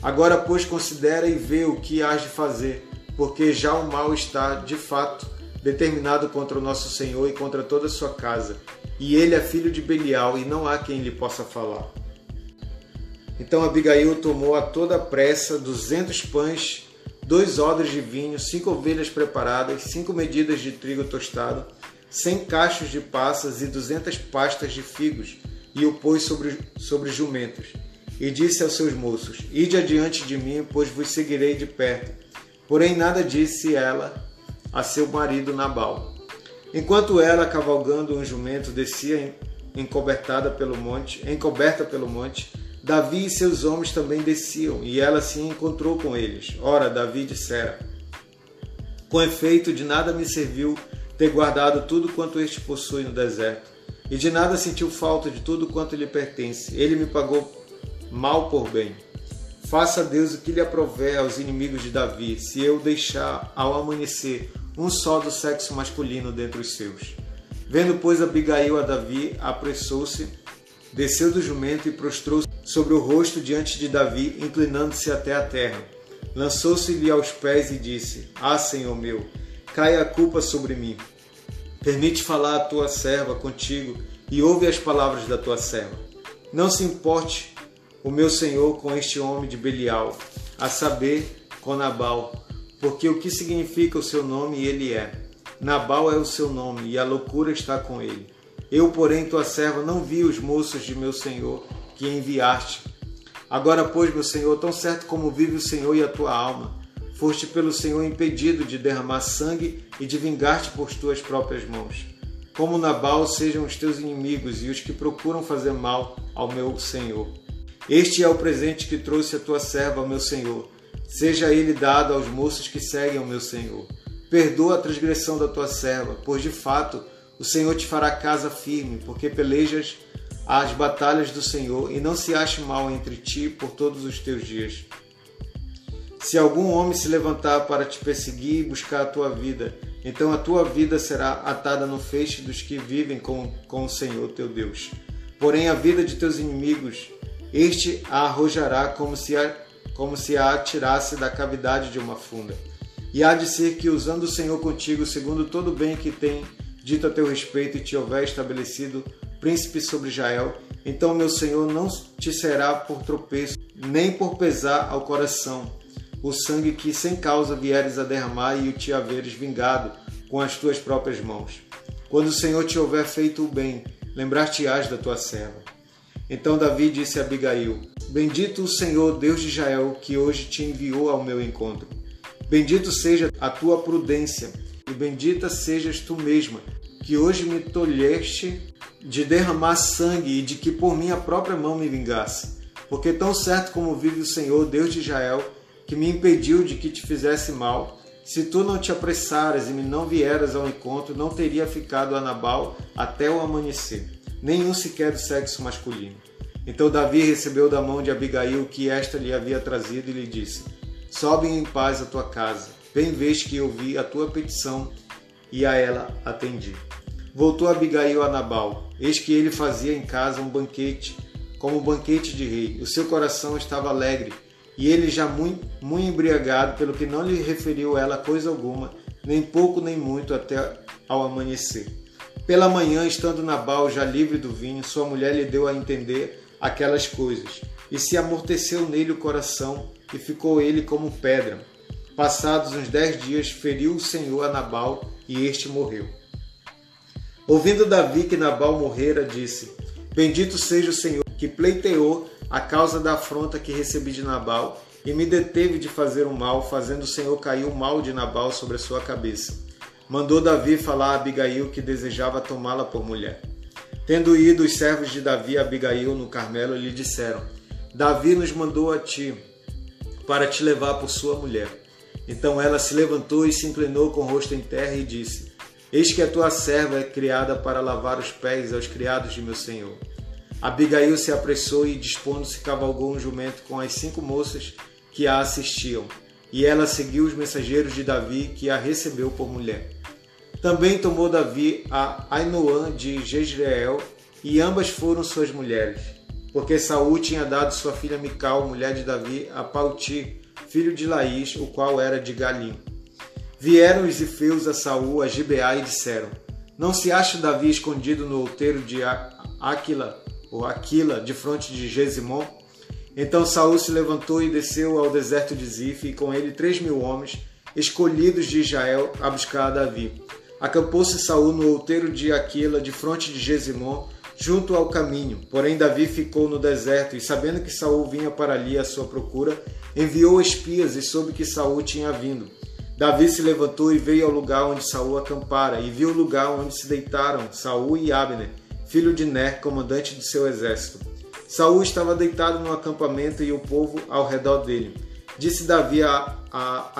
Agora, pois, considera e vê o que hás de fazer, porque já o mal está, de fato, determinado contra o nosso Senhor e contra toda a sua casa, e ele é filho de Belial, e não há quem lhe possa falar. Então Abigail tomou a toda pressa duzentos pães dois odres de vinho, cinco ovelhas preparadas, cinco medidas de trigo tostado, cem cachos de passas e duzentas pastas de figos, e o pôs sobre, sobre jumentos. E disse aos seus moços: Ide adiante de mim, pois vos seguirei de perto. Porém, nada disse ela a seu marido Nabal. Enquanto ela, cavalgando um jumento, descia encobertada pelo monte, encoberta pelo monte, Davi e seus homens também desciam, e ela se encontrou com eles. Ora, Davi dissera: Com efeito, de nada me serviu ter guardado tudo quanto este possui no deserto, e de nada sentiu falta de tudo quanto lhe pertence. Ele me pagou mal por bem. Faça Deus o que lhe aprover aos inimigos de Davi, se eu deixar ao amanhecer um só do sexo masculino dentre os seus. Vendo, pois, Abigail a Davi, apressou-se desceu do jumento e prostrou-se sobre o rosto diante de Davi, inclinando-se até a terra. Lançou-se-lhe aos pés e disse: Ah, Senhor meu, caia a culpa sobre mim. Permite falar a tua serva contigo e ouve as palavras da tua serva. Não se importe o meu senhor com este homem de Belial, a saber, com Nabal, porque o que significa o seu nome ele é. Nabal é o seu nome e a loucura está com ele. Eu, porém, tua serva, não vi os moços de meu senhor que enviaste. Agora, pois, meu senhor, tão certo como vive o Senhor e a tua alma, foste pelo Senhor impedido de derramar sangue e de vingar-te por tuas próprias mãos. Como Nabal sejam os teus inimigos e os que procuram fazer mal ao meu senhor. Este é o presente que trouxe a tua serva ao meu senhor. Seja ele dado aos moços que seguem ao meu senhor. Perdoa a transgressão da tua serva, pois de fato o Senhor te fará casa firme, porque pelejas as batalhas do Senhor e não se ache mal entre ti por todos os teus dias. Se algum homem se levantar para te perseguir e buscar a tua vida, então a tua vida será atada no feixe dos que vivem com, com o Senhor teu Deus. Porém, a vida de teus inimigos, este a arrojará como se a, como se a atirasse da cavidade de uma funda. E há de ser que, usando o Senhor contigo, segundo todo o bem que tem dito a teu respeito e te houver estabelecido príncipe sobre Israel, então meu Senhor não te será por tropeço, nem por pesar ao coração o sangue que sem causa vieres a derramar e o te haveres vingado com as tuas próprias mãos. Quando o Senhor te houver feito o bem, lembrar-te-ás da tua serva. Então Davi disse a Abigail: Bendito o Senhor, Deus de Israel, que hoje te enviou ao meu encontro. Bendito seja a tua prudência, e bendita sejas tu mesma, que hoje me tolheste de derramar sangue e de que por minha própria mão me vingasse. Porque tão certo como vive o Senhor, Deus de Israel, que me impediu de que te fizesse mal. Se tu não te apressaras e me não vieras ao encontro, não teria ficado a Nabal até o amanhecer, nenhum sequer do sexo masculino. Então Davi recebeu da mão de Abigail o que esta lhe havia trazido e lhe disse: Sobe em paz à tua casa. Bem vês que eu vi a tua petição e a ela atendi. Voltou Abigail a Nabal. Eis que ele fazia em casa um banquete, como banquete de rei. O seu coração estava alegre e ele já muito, muito embriagado, pelo que não lhe referiu ela coisa alguma, nem pouco nem muito, até ao amanhecer. Pela manhã, estando Nabal já livre do vinho, sua mulher lhe deu a entender aquelas coisas, e se amorteceu nele o coração, e ficou ele como pedra. Passados uns dez dias, feriu o Senhor a Nabal, e este morreu. Ouvindo Davi que Nabal morrera, disse: Bendito seja o Senhor, que pleiteou a causa da afronta que recebi de Nabal e me deteve de fazer o mal, fazendo o Senhor cair o mal de Nabal sobre a sua cabeça. Mandou Davi falar a Abigail que desejava tomá-la por mulher. Tendo ido os servos de Davi a Abigail no Carmelo, lhe disseram: Davi nos mandou a ti para te levar por sua mulher. Então ela se levantou e se inclinou com o rosto em terra e disse: Eis que a tua serva é criada para lavar os pés aos criados de meu senhor. Abigail se apressou e, dispondo-se, cavalgou um jumento com as cinco moças que a assistiam, e ela seguiu os mensageiros de Davi, que a recebeu por mulher. Também tomou Davi a Ainoã de Jezreel, e ambas foram suas mulheres, porque Saul tinha dado sua filha Mical, mulher de Davi, a Pauti, filho de Laís, o qual era de Galim. Vieram os ifeus a Saul a Gibeá e disseram: Não se acha Davi escondido no outeiro de Aquila, ou Aquila, de fronte de Gesimon. Então Saul se levantou e desceu ao deserto de Zif, e com ele três mil homens, escolhidos de Israel, a buscar Davi. Acampou-se Saul no outeiro de Aquila, de fronte de Gesimon, junto ao caminho. Porém Davi ficou no deserto, e sabendo que Saul vinha para ali à sua procura, enviou espias e soube que Saul tinha vindo. Davi se levantou e veio ao lugar onde Saul acampara, e viu o lugar onde se deitaram Saul e Abner, filho de Ner, comandante do seu exército. Saul estava deitado no acampamento e o povo ao redor dele. Disse Davi a, a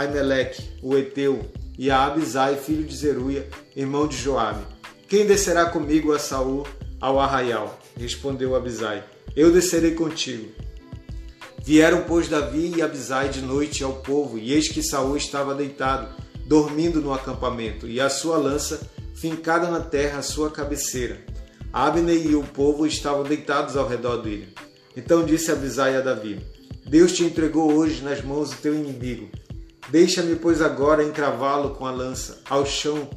o Eteu, e a Abisai, filho de Zeruia, irmão de Joabe: Quem descerá comigo a Saul ao arraial? Respondeu Abisai: Eu descerei contigo. Vieram, pois, Davi e Abisai de noite ao povo, e eis que Saul estava deitado, dormindo no acampamento, e a sua lança fincada na terra à sua cabeceira. Abner e o povo estavam deitados ao redor dele. Então disse Abisai a Davi: Deus te entregou hoje nas mãos do teu inimigo. Deixa-me, pois, agora encravá-lo com a lança ao chão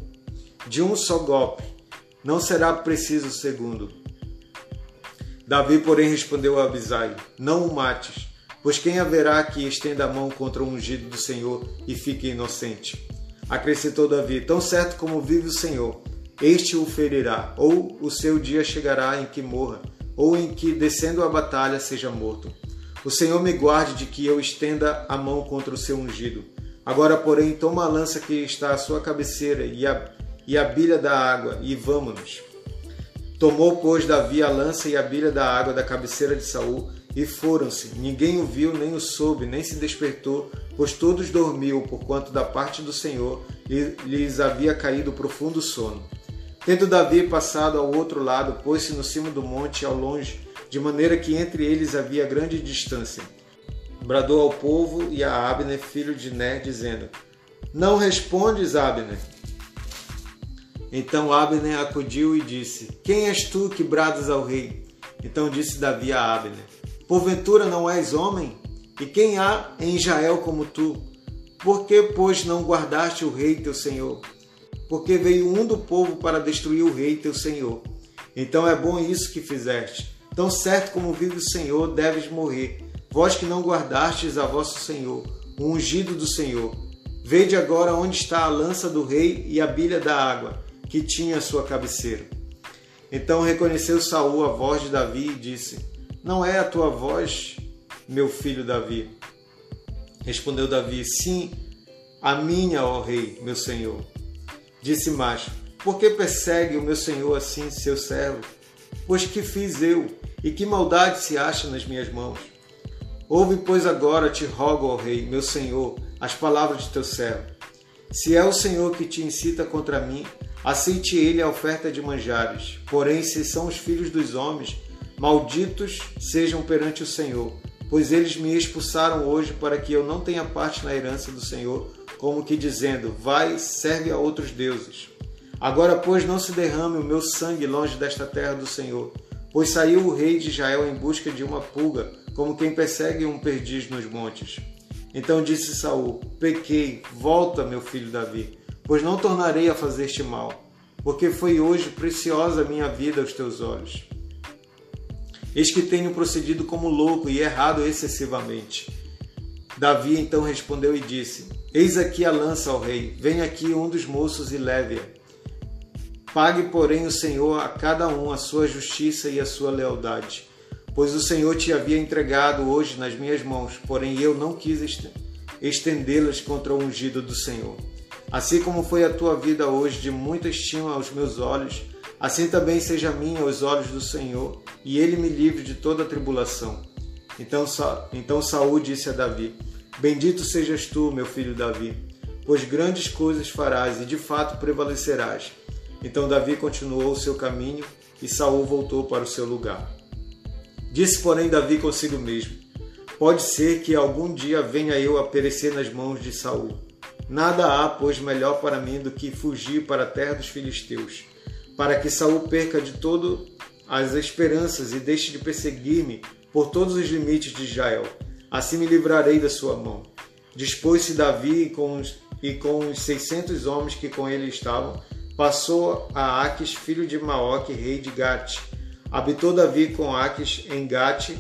de um só golpe. Não será preciso o segundo. Davi, porém, respondeu a Abisai: Não o mates, pois quem haverá que estenda a mão contra o ungido do Senhor e fique inocente? Acrescentou Davi: Tão certo como vive o Senhor, este o ferirá, ou o seu dia chegará em que morra, ou em que, descendo a batalha, seja morto. O Senhor me guarde de que eu estenda a mão contra o seu ungido. Agora, porém, toma a lança que está à sua cabeceira e a, e a bilha da água, e vamos. Tomou, pois, Davi a lança e a bilha da água da cabeceira de Saul, e foram-se. Ninguém o viu, nem o soube, nem se despertou, pois todos dormiam, porquanto da parte do Senhor lhes havia caído profundo sono. Tendo Davi passado ao outro lado, pôs-se no cimo do monte ao longe, de maneira que entre eles havia grande distância. Bradou ao povo e a Abner, filho de Ner, dizendo: Não respondes, Abner. Então Abner acudiu e disse: Quem és tu que bradas ao rei? Então disse Davi a Abner: Porventura não és homem? E quem há em Israel como tu? Por que, pois, não guardaste o rei teu senhor? Porque veio um do povo para destruir o rei teu senhor. Então é bom isso que fizeste. Tão certo como vive o Senhor, deves morrer. Vós que não guardastes a vosso Senhor, o ungido do Senhor. Vede agora onde está a lança do rei e a bilha da água, que tinha a sua cabeceira. Então reconheceu Saul a voz de Davi e disse: Não é a tua voz, meu filho Davi. Respondeu Davi: Sim, a minha, ó rei, meu senhor. Disse mais: Por que persegue o meu senhor assim, seu servo? Pois que fiz eu, e que maldade se acha nas minhas mãos? Ouve, pois, agora, te rogo, ó rei, meu senhor, as palavras de teu servo. Se é o Senhor que te incita contra mim, aceite ele a oferta de manjares. Porém, se são os filhos dos homens, malditos sejam perante o Senhor pois eles me expulsaram hoje para que eu não tenha parte na herança do Senhor, como que dizendo: Vai, serve a outros deuses. Agora, pois, não se derrame o meu sangue longe desta terra do Senhor, pois saiu o rei de Israel em busca de uma pulga, como quem persegue um perdiz nos montes. Então disse Saul: Pequei, volta, meu filho Davi, pois não tornarei a fazer este mal, porque foi hoje preciosa a minha vida aos teus olhos. Eis que tenho procedido como louco e errado excessivamente. Davi então respondeu e disse: Eis aqui a lança ao rei, vem aqui um dos moços e leve-a. Pague, porém, o Senhor a cada um a sua justiça e a sua lealdade, pois o Senhor te havia entregado hoje nas minhas mãos, porém eu não quis estendê-las contra o ungido do Senhor. Assim como foi a tua vida hoje de muita estima aos meus olhos, Assim também seja minha aos olhos do Senhor, e ele me livre de toda tribulação. Então, então Saul disse a Davi: Bendito sejas tu, meu filho Davi, pois grandes coisas farás e de fato prevalecerás. Então Davi continuou o seu caminho e Saul voltou para o seu lugar. Disse, porém, Davi consigo mesmo: Pode ser que algum dia venha eu a perecer nas mãos de Saul. Nada há, pois, melhor para mim do que fugir para a terra dos filisteus para que Saul perca de todo as esperanças e deixe de perseguir-me por todos os limites de Israel. Assim me livrarei da sua mão. Dispôs-se Davi com os, e com os seiscentos homens que com ele estavam, passou a Aques, filho de Maoque, rei de Gate. Habitou Davi com Aques em Gate,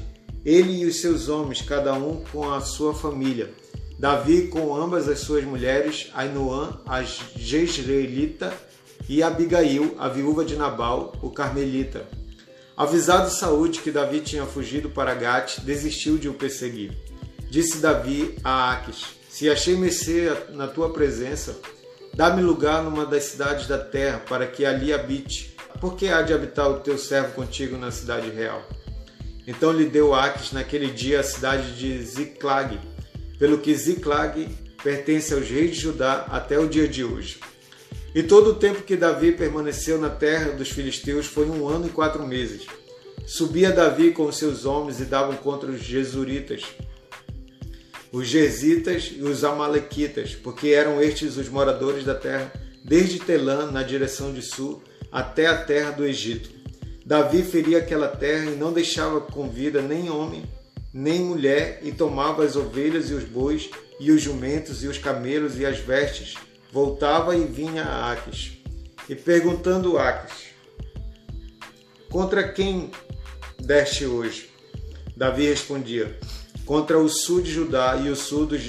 ele e os seus homens, cada um com a sua família. Davi com ambas as suas mulheres, Ainoã, a Jezreelita, e Abigail, a viúva de Nabal, o carmelita. Avisado Saúl que Davi tinha fugido para Gate, desistiu de o perseguir. Disse Davi a Aques: Se achei mercê na tua presença, dá-me lugar numa das cidades da terra, para que ali habite. Porque há de habitar o teu servo contigo na cidade real? Então lhe deu Aques naquele dia a cidade de Ziclag, pelo que Ziclag pertence aos reis de Judá até o dia de hoje. E todo o tempo que Davi permaneceu na terra dos filisteus foi um ano e quatro meses. Subia Davi com os seus homens e davam contra os jesuritas, os Gerzitas e os Amalequitas, porque eram estes os moradores da terra, desde Telã, na direção de sul, até a terra do Egito. Davi feria aquela terra e não deixava com vida nem homem, nem mulher, e tomava as ovelhas e os bois, e os jumentos, e os camelos, e as vestes, voltava e vinha a Aques, e perguntando a Aques, contra quem deste hoje? Davi respondia: Contra o sul de Judá e o sul dos,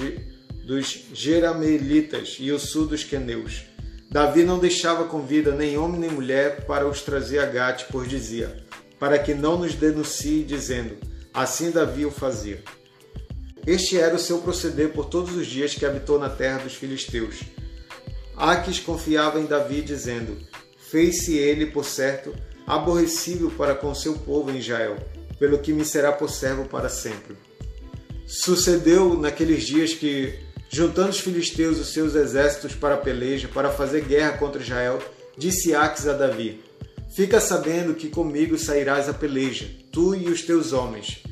dos Jeramelitas e o sul dos Queneus. Davi não deixava com vida nem homem nem mulher para os trazer a Gate, pois dizia: Para que não nos denuncie, dizendo: Assim Davi o fazia. Este era o seu proceder por todos os dias que habitou na terra dos filisteus. Aques confiava em Davi, dizendo: Fez-se ele, por certo, aborrecível para com seu povo em Israel, pelo que me será por servo para sempre. Sucedeu naqueles dias que, juntando os filisteus os seus exércitos para a peleja, para fazer guerra contra Israel, disse Aques a Davi: Fica sabendo que comigo sairás a peleja, tu e os teus homens.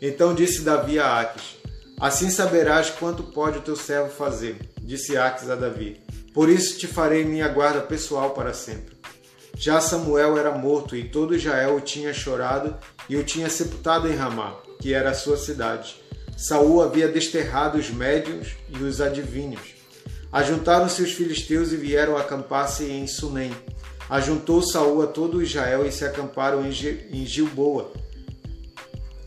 Então disse Davi a Aques: Assim saberás quanto pode o teu servo fazer, disse Aques a Davi. Por isso te farei minha guarda pessoal para sempre. Já Samuel era morto e todo Israel o tinha chorado e o tinha sepultado em Ramá, que era a sua cidade. Saul havia desterrado os médios e os adivinhos. Ajuntaram-se os filisteus e vieram acampar-se em Sunem. Ajuntou Saul a todo Israel e se acamparam em Gilboa.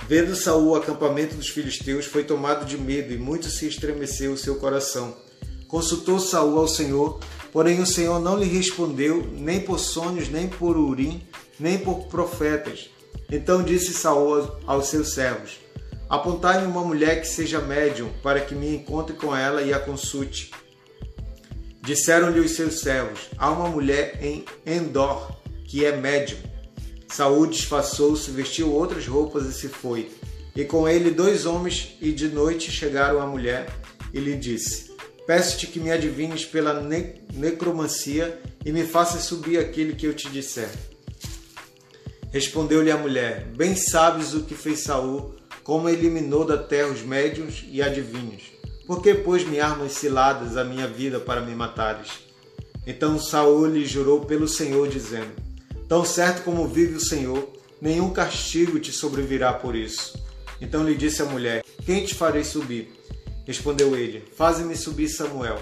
Vendo Saul o acampamento dos filisteus, foi tomado de medo e muito se estremeceu o seu coração. Consultou Saul ao Senhor, porém o Senhor não lhe respondeu, nem por sonhos, nem por urim, nem por profetas. Então disse Saul aos seus servos: Apontai-me uma mulher que seja médium, para que me encontre com ela e a consulte. Disseram-lhe os seus servos: Há uma mulher em Endor, que é médium. Saúl disfarçou-se, vestiu outras roupas e se foi. E com ele dois homens, e de noite chegaram à mulher e lhe disse: Peço-te que me adivinhes pela ne necromancia e me faças subir aquele que eu te disser. Respondeu-lhe a mulher: Bem sabes o que fez Saul, como eliminou da terra os médiuns e adivinhos. Por que, pois, me armas ciladas a minha vida para me matares? Então Saul lhe jurou pelo Senhor, dizendo: Tão certo como vive o Senhor, nenhum castigo te sobrevirá por isso. Então lhe disse a mulher: Quem te farei subir? Respondeu ele: Faze-me subir Samuel.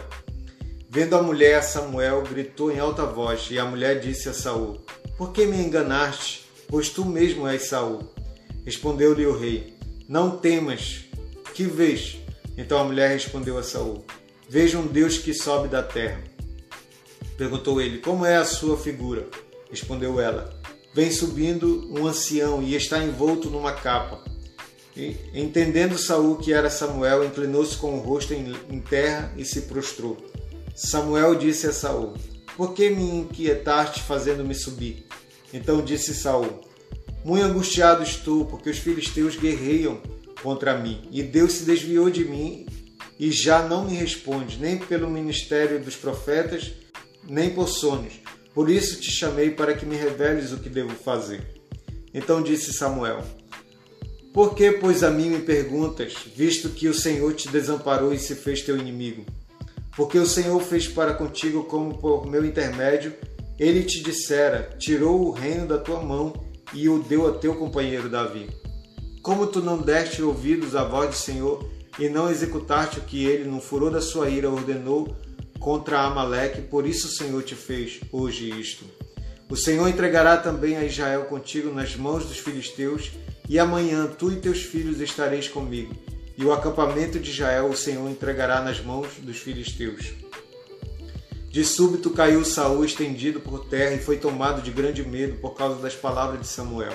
Vendo a mulher Samuel, gritou em alta voz, e a mulher disse a Saul: Por que me enganaste? Pois tu mesmo és Saul. Respondeu-lhe o rei: Não temas. Que vês? Então a mulher respondeu a Saul: Vejo um Deus que sobe da terra. Perguntou ele: Como é a sua figura? Respondeu ela: Vem subindo um ancião e está envolto numa capa. Entendendo Saul que era Samuel, inclinou-se com o rosto em terra e se prostrou. Samuel disse a Saul: Por que me inquietaste fazendo-me subir? Então disse Saul: Muito angustiado estou, porque os filisteus guerreiam contra mim, e Deus se desviou de mim e já não me responde, nem pelo ministério dos profetas, nem por sonhos. Por isso te chamei para que me reveles o que devo fazer. Então disse Samuel: por que, pois, a mim me perguntas, visto que o Senhor te desamparou e se fez teu inimigo? Porque o Senhor fez para contigo como por meu intermédio, ele te dissera: tirou o reino da tua mão e o deu a teu companheiro Davi. Como tu não deste ouvidos à voz do Senhor e não executaste o que ele, no furor da sua ira, ordenou contra Amaleque, por isso o Senhor te fez hoje isto. O Senhor entregará também a Israel contigo nas mãos dos filisteus e amanhã tu e teus filhos estareis comigo, e o acampamento de Israel o Senhor entregará nas mãos dos filisteus. De súbito caiu Saul estendido por terra e foi tomado de grande medo por causa das palavras de Samuel.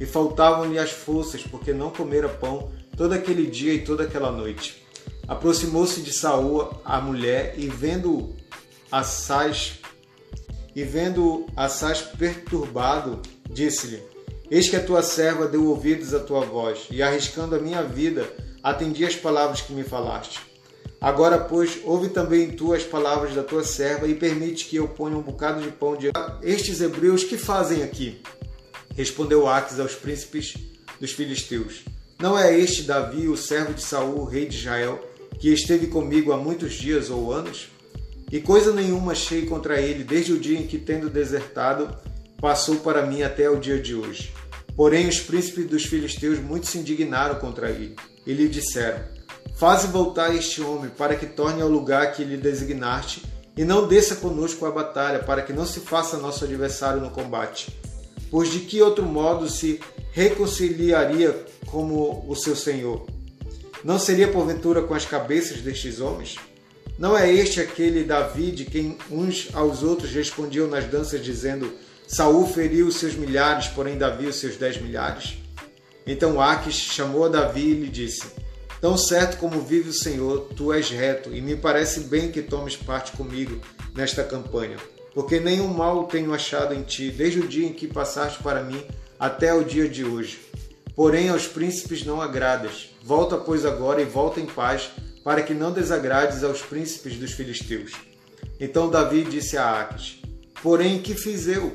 E faltavam-lhe as forças, porque não comera pão todo aquele dia e toda aquela noite. Aproximou-se de Saul a mulher e vendo Assaz e vendo Assaz perturbado, disse-lhe: Eis que a tua serva deu ouvidos à tua voz, e arriscando a minha vida, atendi as palavras que me falaste. Agora, pois, ouve também tu as palavras da tua serva e permite que eu ponha um bocado de pão de estes hebreus que fazem aqui. Respondeu Aques aos príncipes dos filisteus: Não é este Davi, o servo de Saul, rei de Israel, que esteve comigo há muitos dias ou anos? E coisa nenhuma achei contra ele desde o dia em que, tendo desertado, passou para mim até o dia de hoje. Porém, os príncipes dos filisteus muito se indignaram contra ele e lhe disseram: Faze voltar este homem para que torne ao lugar que lhe designaste e não desça conosco a batalha, para que não se faça nosso adversário no combate. pois de que outro modo se reconciliaria como o seu senhor? Não seria porventura com as cabeças destes homens? Não é este aquele Davi de quem uns aos outros respondiam nas danças, dizendo: Saul feriu seus milhares, porém Davi os seus dez milhares? Então Aques chamou a Davi e lhe disse: Tão certo como vive o Senhor, tu és reto, e me parece bem que tomes parte comigo nesta campanha, porque nenhum mal tenho achado em ti, desde o dia em que passaste para mim até o dia de hoje. Porém, aos príncipes não agradas. Volta, pois, agora e volta em paz, para que não desagrades aos príncipes dos filisteus. Então Davi disse a Aques: Porém, que fiz eu?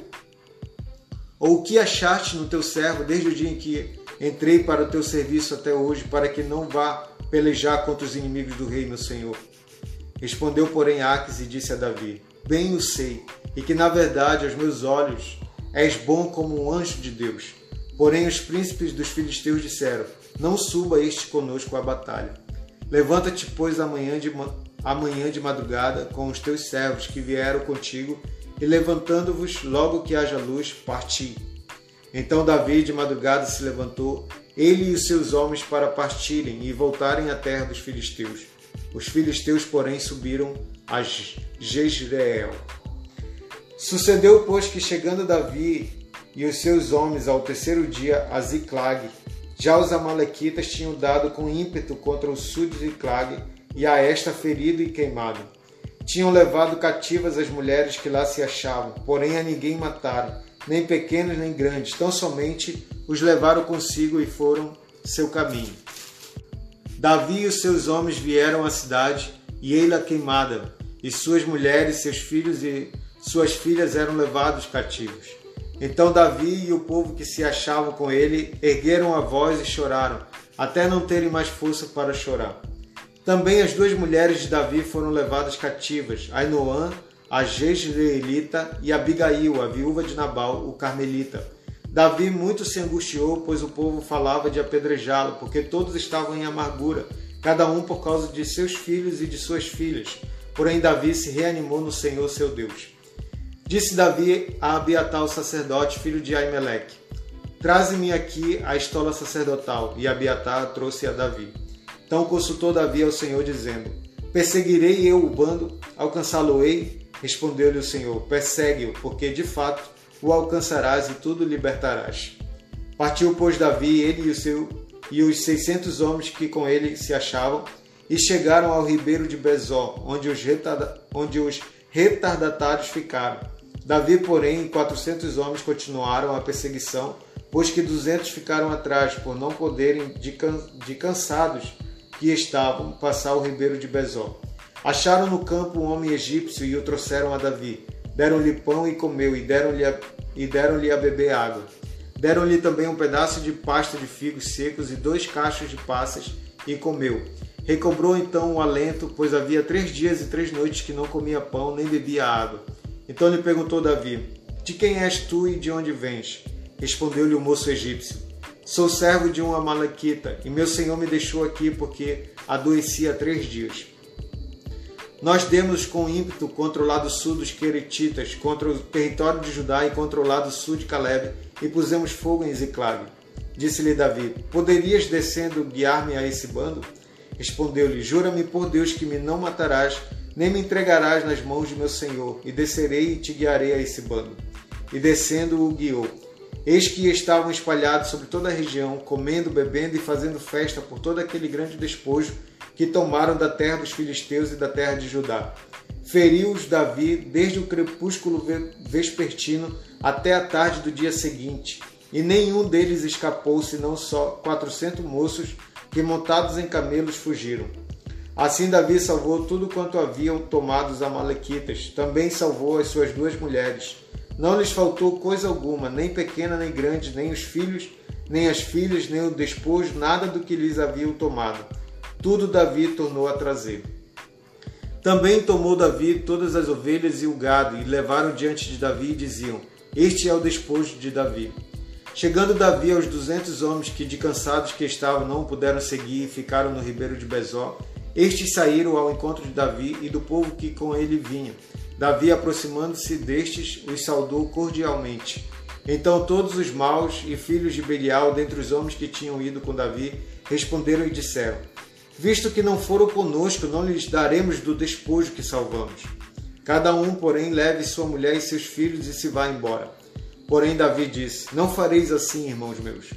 Ou que achaste no teu servo desde o dia em que entrei para o teu serviço até hoje, para que não vá pelejar contra os inimigos do rei, meu senhor? Respondeu, porém, Aques e disse a Davi: Bem o sei, e que na verdade aos meus olhos és bom como um anjo de Deus. Porém, os príncipes dos filisteus disseram: Não suba este conosco à batalha. Levanta-te, pois, amanhã de, amanhã de madrugada com os teus servos que vieram contigo, e levantando-vos, logo que haja luz, parti. Então Davi de madrugada se levantou, ele e os seus homens, para partirem e voltarem à terra dos filisteus. Os filisteus, porém, subiram a Jezreel. Sucedeu, pois, que chegando Davi e os seus homens ao terceiro dia a Ziclag, já os amalequitas tinham dado com ímpeto contra o sul de Ziclag e a esta ferido e queimado. Tinham levado cativas as mulheres que lá se achavam, porém a ninguém mataram, nem pequenos nem grandes, tão somente os levaram consigo e foram seu caminho. Davi e os seus homens vieram à cidade e ei-la queimada, e suas mulheres, seus filhos e suas filhas eram levados cativos. Então Davi e o povo que se achavam com ele ergueram a voz e choraram, até não terem mais força para chorar. Também as duas mulheres de Davi foram levadas cativas, Ainoã, a Jezreelita, e Abigail, a viúva de Nabal, o carmelita. Davi muito se angustiou, pois o povo falava de apedrejá-lo, porque todos estavam em amargura, cada um por causa de seus filhos e de suas filhas. Porém Davi se reanimou no Senhor seu Deus. Disse Davi a Abiatar, o sacerdote, filho de Aimeleque: Traze-me aqui a estola sacerdotal. E Abiatar trouxe a Davi. Então consultou Davi ao Senhor, dizendo: Perseguirei eu o bando, alcançá-lo-ei? Respondeu-lhe o Senhor: Persegue-o, porque de fato o alcançarás e tudo libertarás. Partiu, pois, Davi, ele e, o seu, e os seiscentos homens que com ele se achavam, e chegaram ao ribeiro de Bezó, onde os, retarda, onde os retardatários ficaram Davi, porém, e 400 homens continuaram a perseguição, pois que 200 ficaram atrás, por não poderem, de, can de cansados que estavam, passar o ribeiro de Bezó. Acharam no campo um homem egípcio e o trouxeram a Davi. Deram-lhe pão e comeu, e deram-lhe a, e deram-lhe a beber água. Deram-lhe também um pedaço de pasta de figos secos e dois cachos de passas, e comeu. Recobrou então o alento, pois havia três dias e três noites que não comia pão nem bebia água. Então lhe perguntou Davi: De quem és tu e de onde vens? Respondeu-lhe o moço egípcio: Sou servo de um amalequita, e meu senhor me deixou aqui porque adoeci há três dias. Nós demos com ímpeto contra o lado sul dos Queretitas, contra o território de Judá e contra o lado sul de Caleb, e pusemos fogo em Ziclag. Disse-lhe Davi: Poderias descendo guiar-me a esse bando? Respondeu-lhe: Jura-me por Deus que me não matarás, nem me entregarás nas mãos de meu senhor, e descerei e te guiarei a esse bando. E descendo o guiou. Eis que estavam espalhados sobre toda a região, comendo, bebendo e fazendo festa por todo aquele grande despojo que tomaram da terra dos filisteus e da terra de Judá. Feriu-os Davi desde o crepúsculo vespertino até a tarde do dia seguinte, e nenhum deles escapou, senão só quatrocentos moços que montados em camelos fugiram. Assim Davi salvou tudo quanto haviam tomado os amalequitas, também salvou as suas duas mulheres. Não lhes faltou coisa alguma, nem pequena nem grande, nem os filhos, nem as filhas, nem o despojo, nada do que lhes haviam tomado. Tudo Davi tornou a trazer. Também tomou Davi todas as ovelhas e o gado, e levaram diante de Davi e diziam: Este é o despojo de Davi. Chegando Davi aos duzentos homens que de cansados que estavam não puderam seguir e ficaram no ribeiro de Bezó, estes saíram ao encontro de Davi e do povo que com ele vinha. Davi, aproximando-se destes, os saudou cordialmente. Então todos os maus e filhos de Belial, dentre os homens que tinham ido com Davi, responderam e disseram: Visto que não foram conosco, não lhes daremos do despojo que salvamos. Cada um, porém, leve sua mulher e seus filhos e se vá embora. Porém, Davi disse: Não fareis assim, irmãos meus,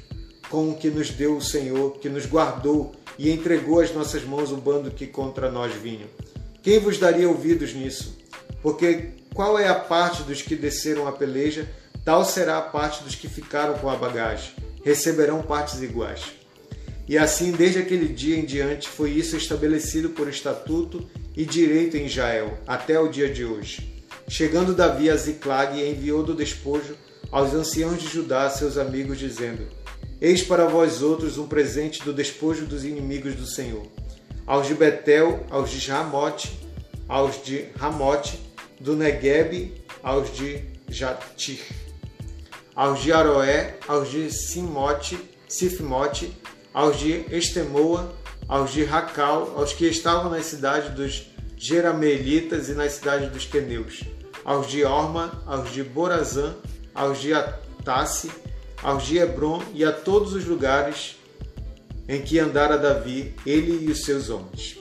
com o que nos deu o Senhor, que nos guardou e entregou às nossas mãos o bando que contra nós vinha. Quem vos daria ouvidos nisso? Porque qual é a parte dos que desceram a peleja, tal será a parte dos que ficaram com a bagagem. Receberão partes iguais. E assim, desde aquele dia em diante, foi isso estabelecido por estatuto e direito em Israel, até o dia de hoje. Chegando Davi a Ziclag, enviou do despojo aos anciãos de Judá, seus amigos, dizendo: Eis para vós outros um presente do despojo dos inimigos do Senhor. Aos de Betel, aos de Ramote, aos de Ramote, do Negueb, aos de Jatir, aos de Aroé, aos de Simote, Sifmote, aos de Estemoa, aos de Racal, aos que estavam na cidade dos Jeramelitas e na cidade dos Queneus, aos de Orma, aos de Borazã, aos de Atasse, aos de Hebron e a todos os lugares em que andara Davi, ele e os seus homens.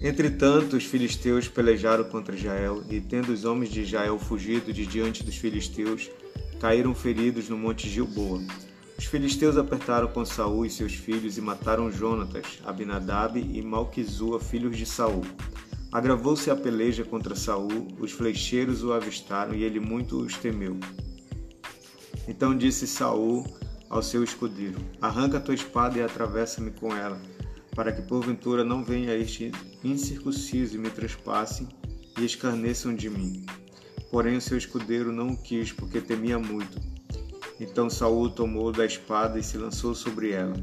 Entretanto, os filisteus pelejaram contra Israel, e tendo os homens de Israel fugido de diante dos filisteus, caíram feridos no monte Gilboa. Os filisteus apertaram com Saul e seus filhos e mataram Jonatas, Abinadab e Malquizua, filhos de Saul. Agravou-se a peleja contra Saul, os flecheiros o avistaram e ele muito os temeu. Então disse Saul ao seu escudeiro: Arranca tua espada e atravessa-me com ela para que porventura não venha este incircunciso e me trespasse e escarneçam de mim. Porém o seu escudeiro não o quis, porque temia muito. Então Saul tomou da espada e se lançou sobre ela.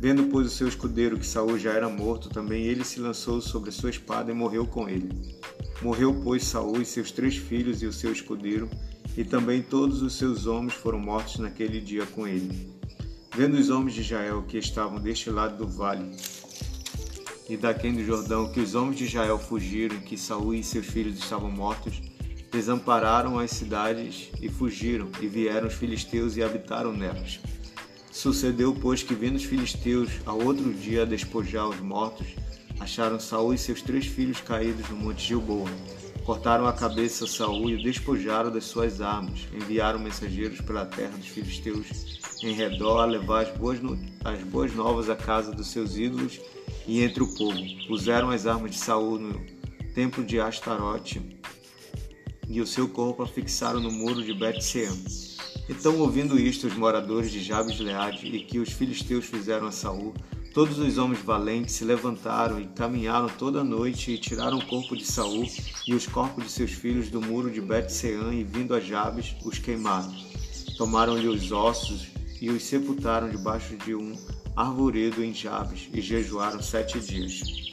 Vendo, pois, o seu escudeiro que Saul já era morto, também ele se lançou sobre sua espada e morreu com ele. Morreu, pois, Saul e seus três filhos e o seu escudeiro, e também todos os seus homens foram mortos naquele dia com ele. Vendo os homens de Israel que estavam deste lado do vale e daquém do Jordão que os homens de Israel fugiram e que Saul e seus filhos estavam mortos, desampararam as cidades e fugiram, e vieram os filisteus e habitaram nelas. Sucedeu, pois, que vindo os filisteus ao outro dia a despojar os mortos, acharam Saul e seus três filhos caídos no monte Gilboa. Cortaram a cabeça a Saul e o despojaram das suas armas. Enviaram mensageiros pela terra dos filisteus em redor a levar as boas, as boas novas à casa dos seus ídolos e entre o povo. Puseram as armas de Saul no templo de Astarote e o seu corpo afixaram no muro de Bet-Sean. Então, ouvindo isto, os moradores de Jabes Leade e que os filisteus fizeram a Saul, todos os homens valentes se levantaram e caminharam toda a noite e tiraram o corpo de Saul e os corpos de seus filhos do muro de Bet-Sean e vindo a Jabes os queimaram. Tomaram-lhe os ossos e os sepultaram debaixo de um arvoredo em Jabes e jejuaram sete dias.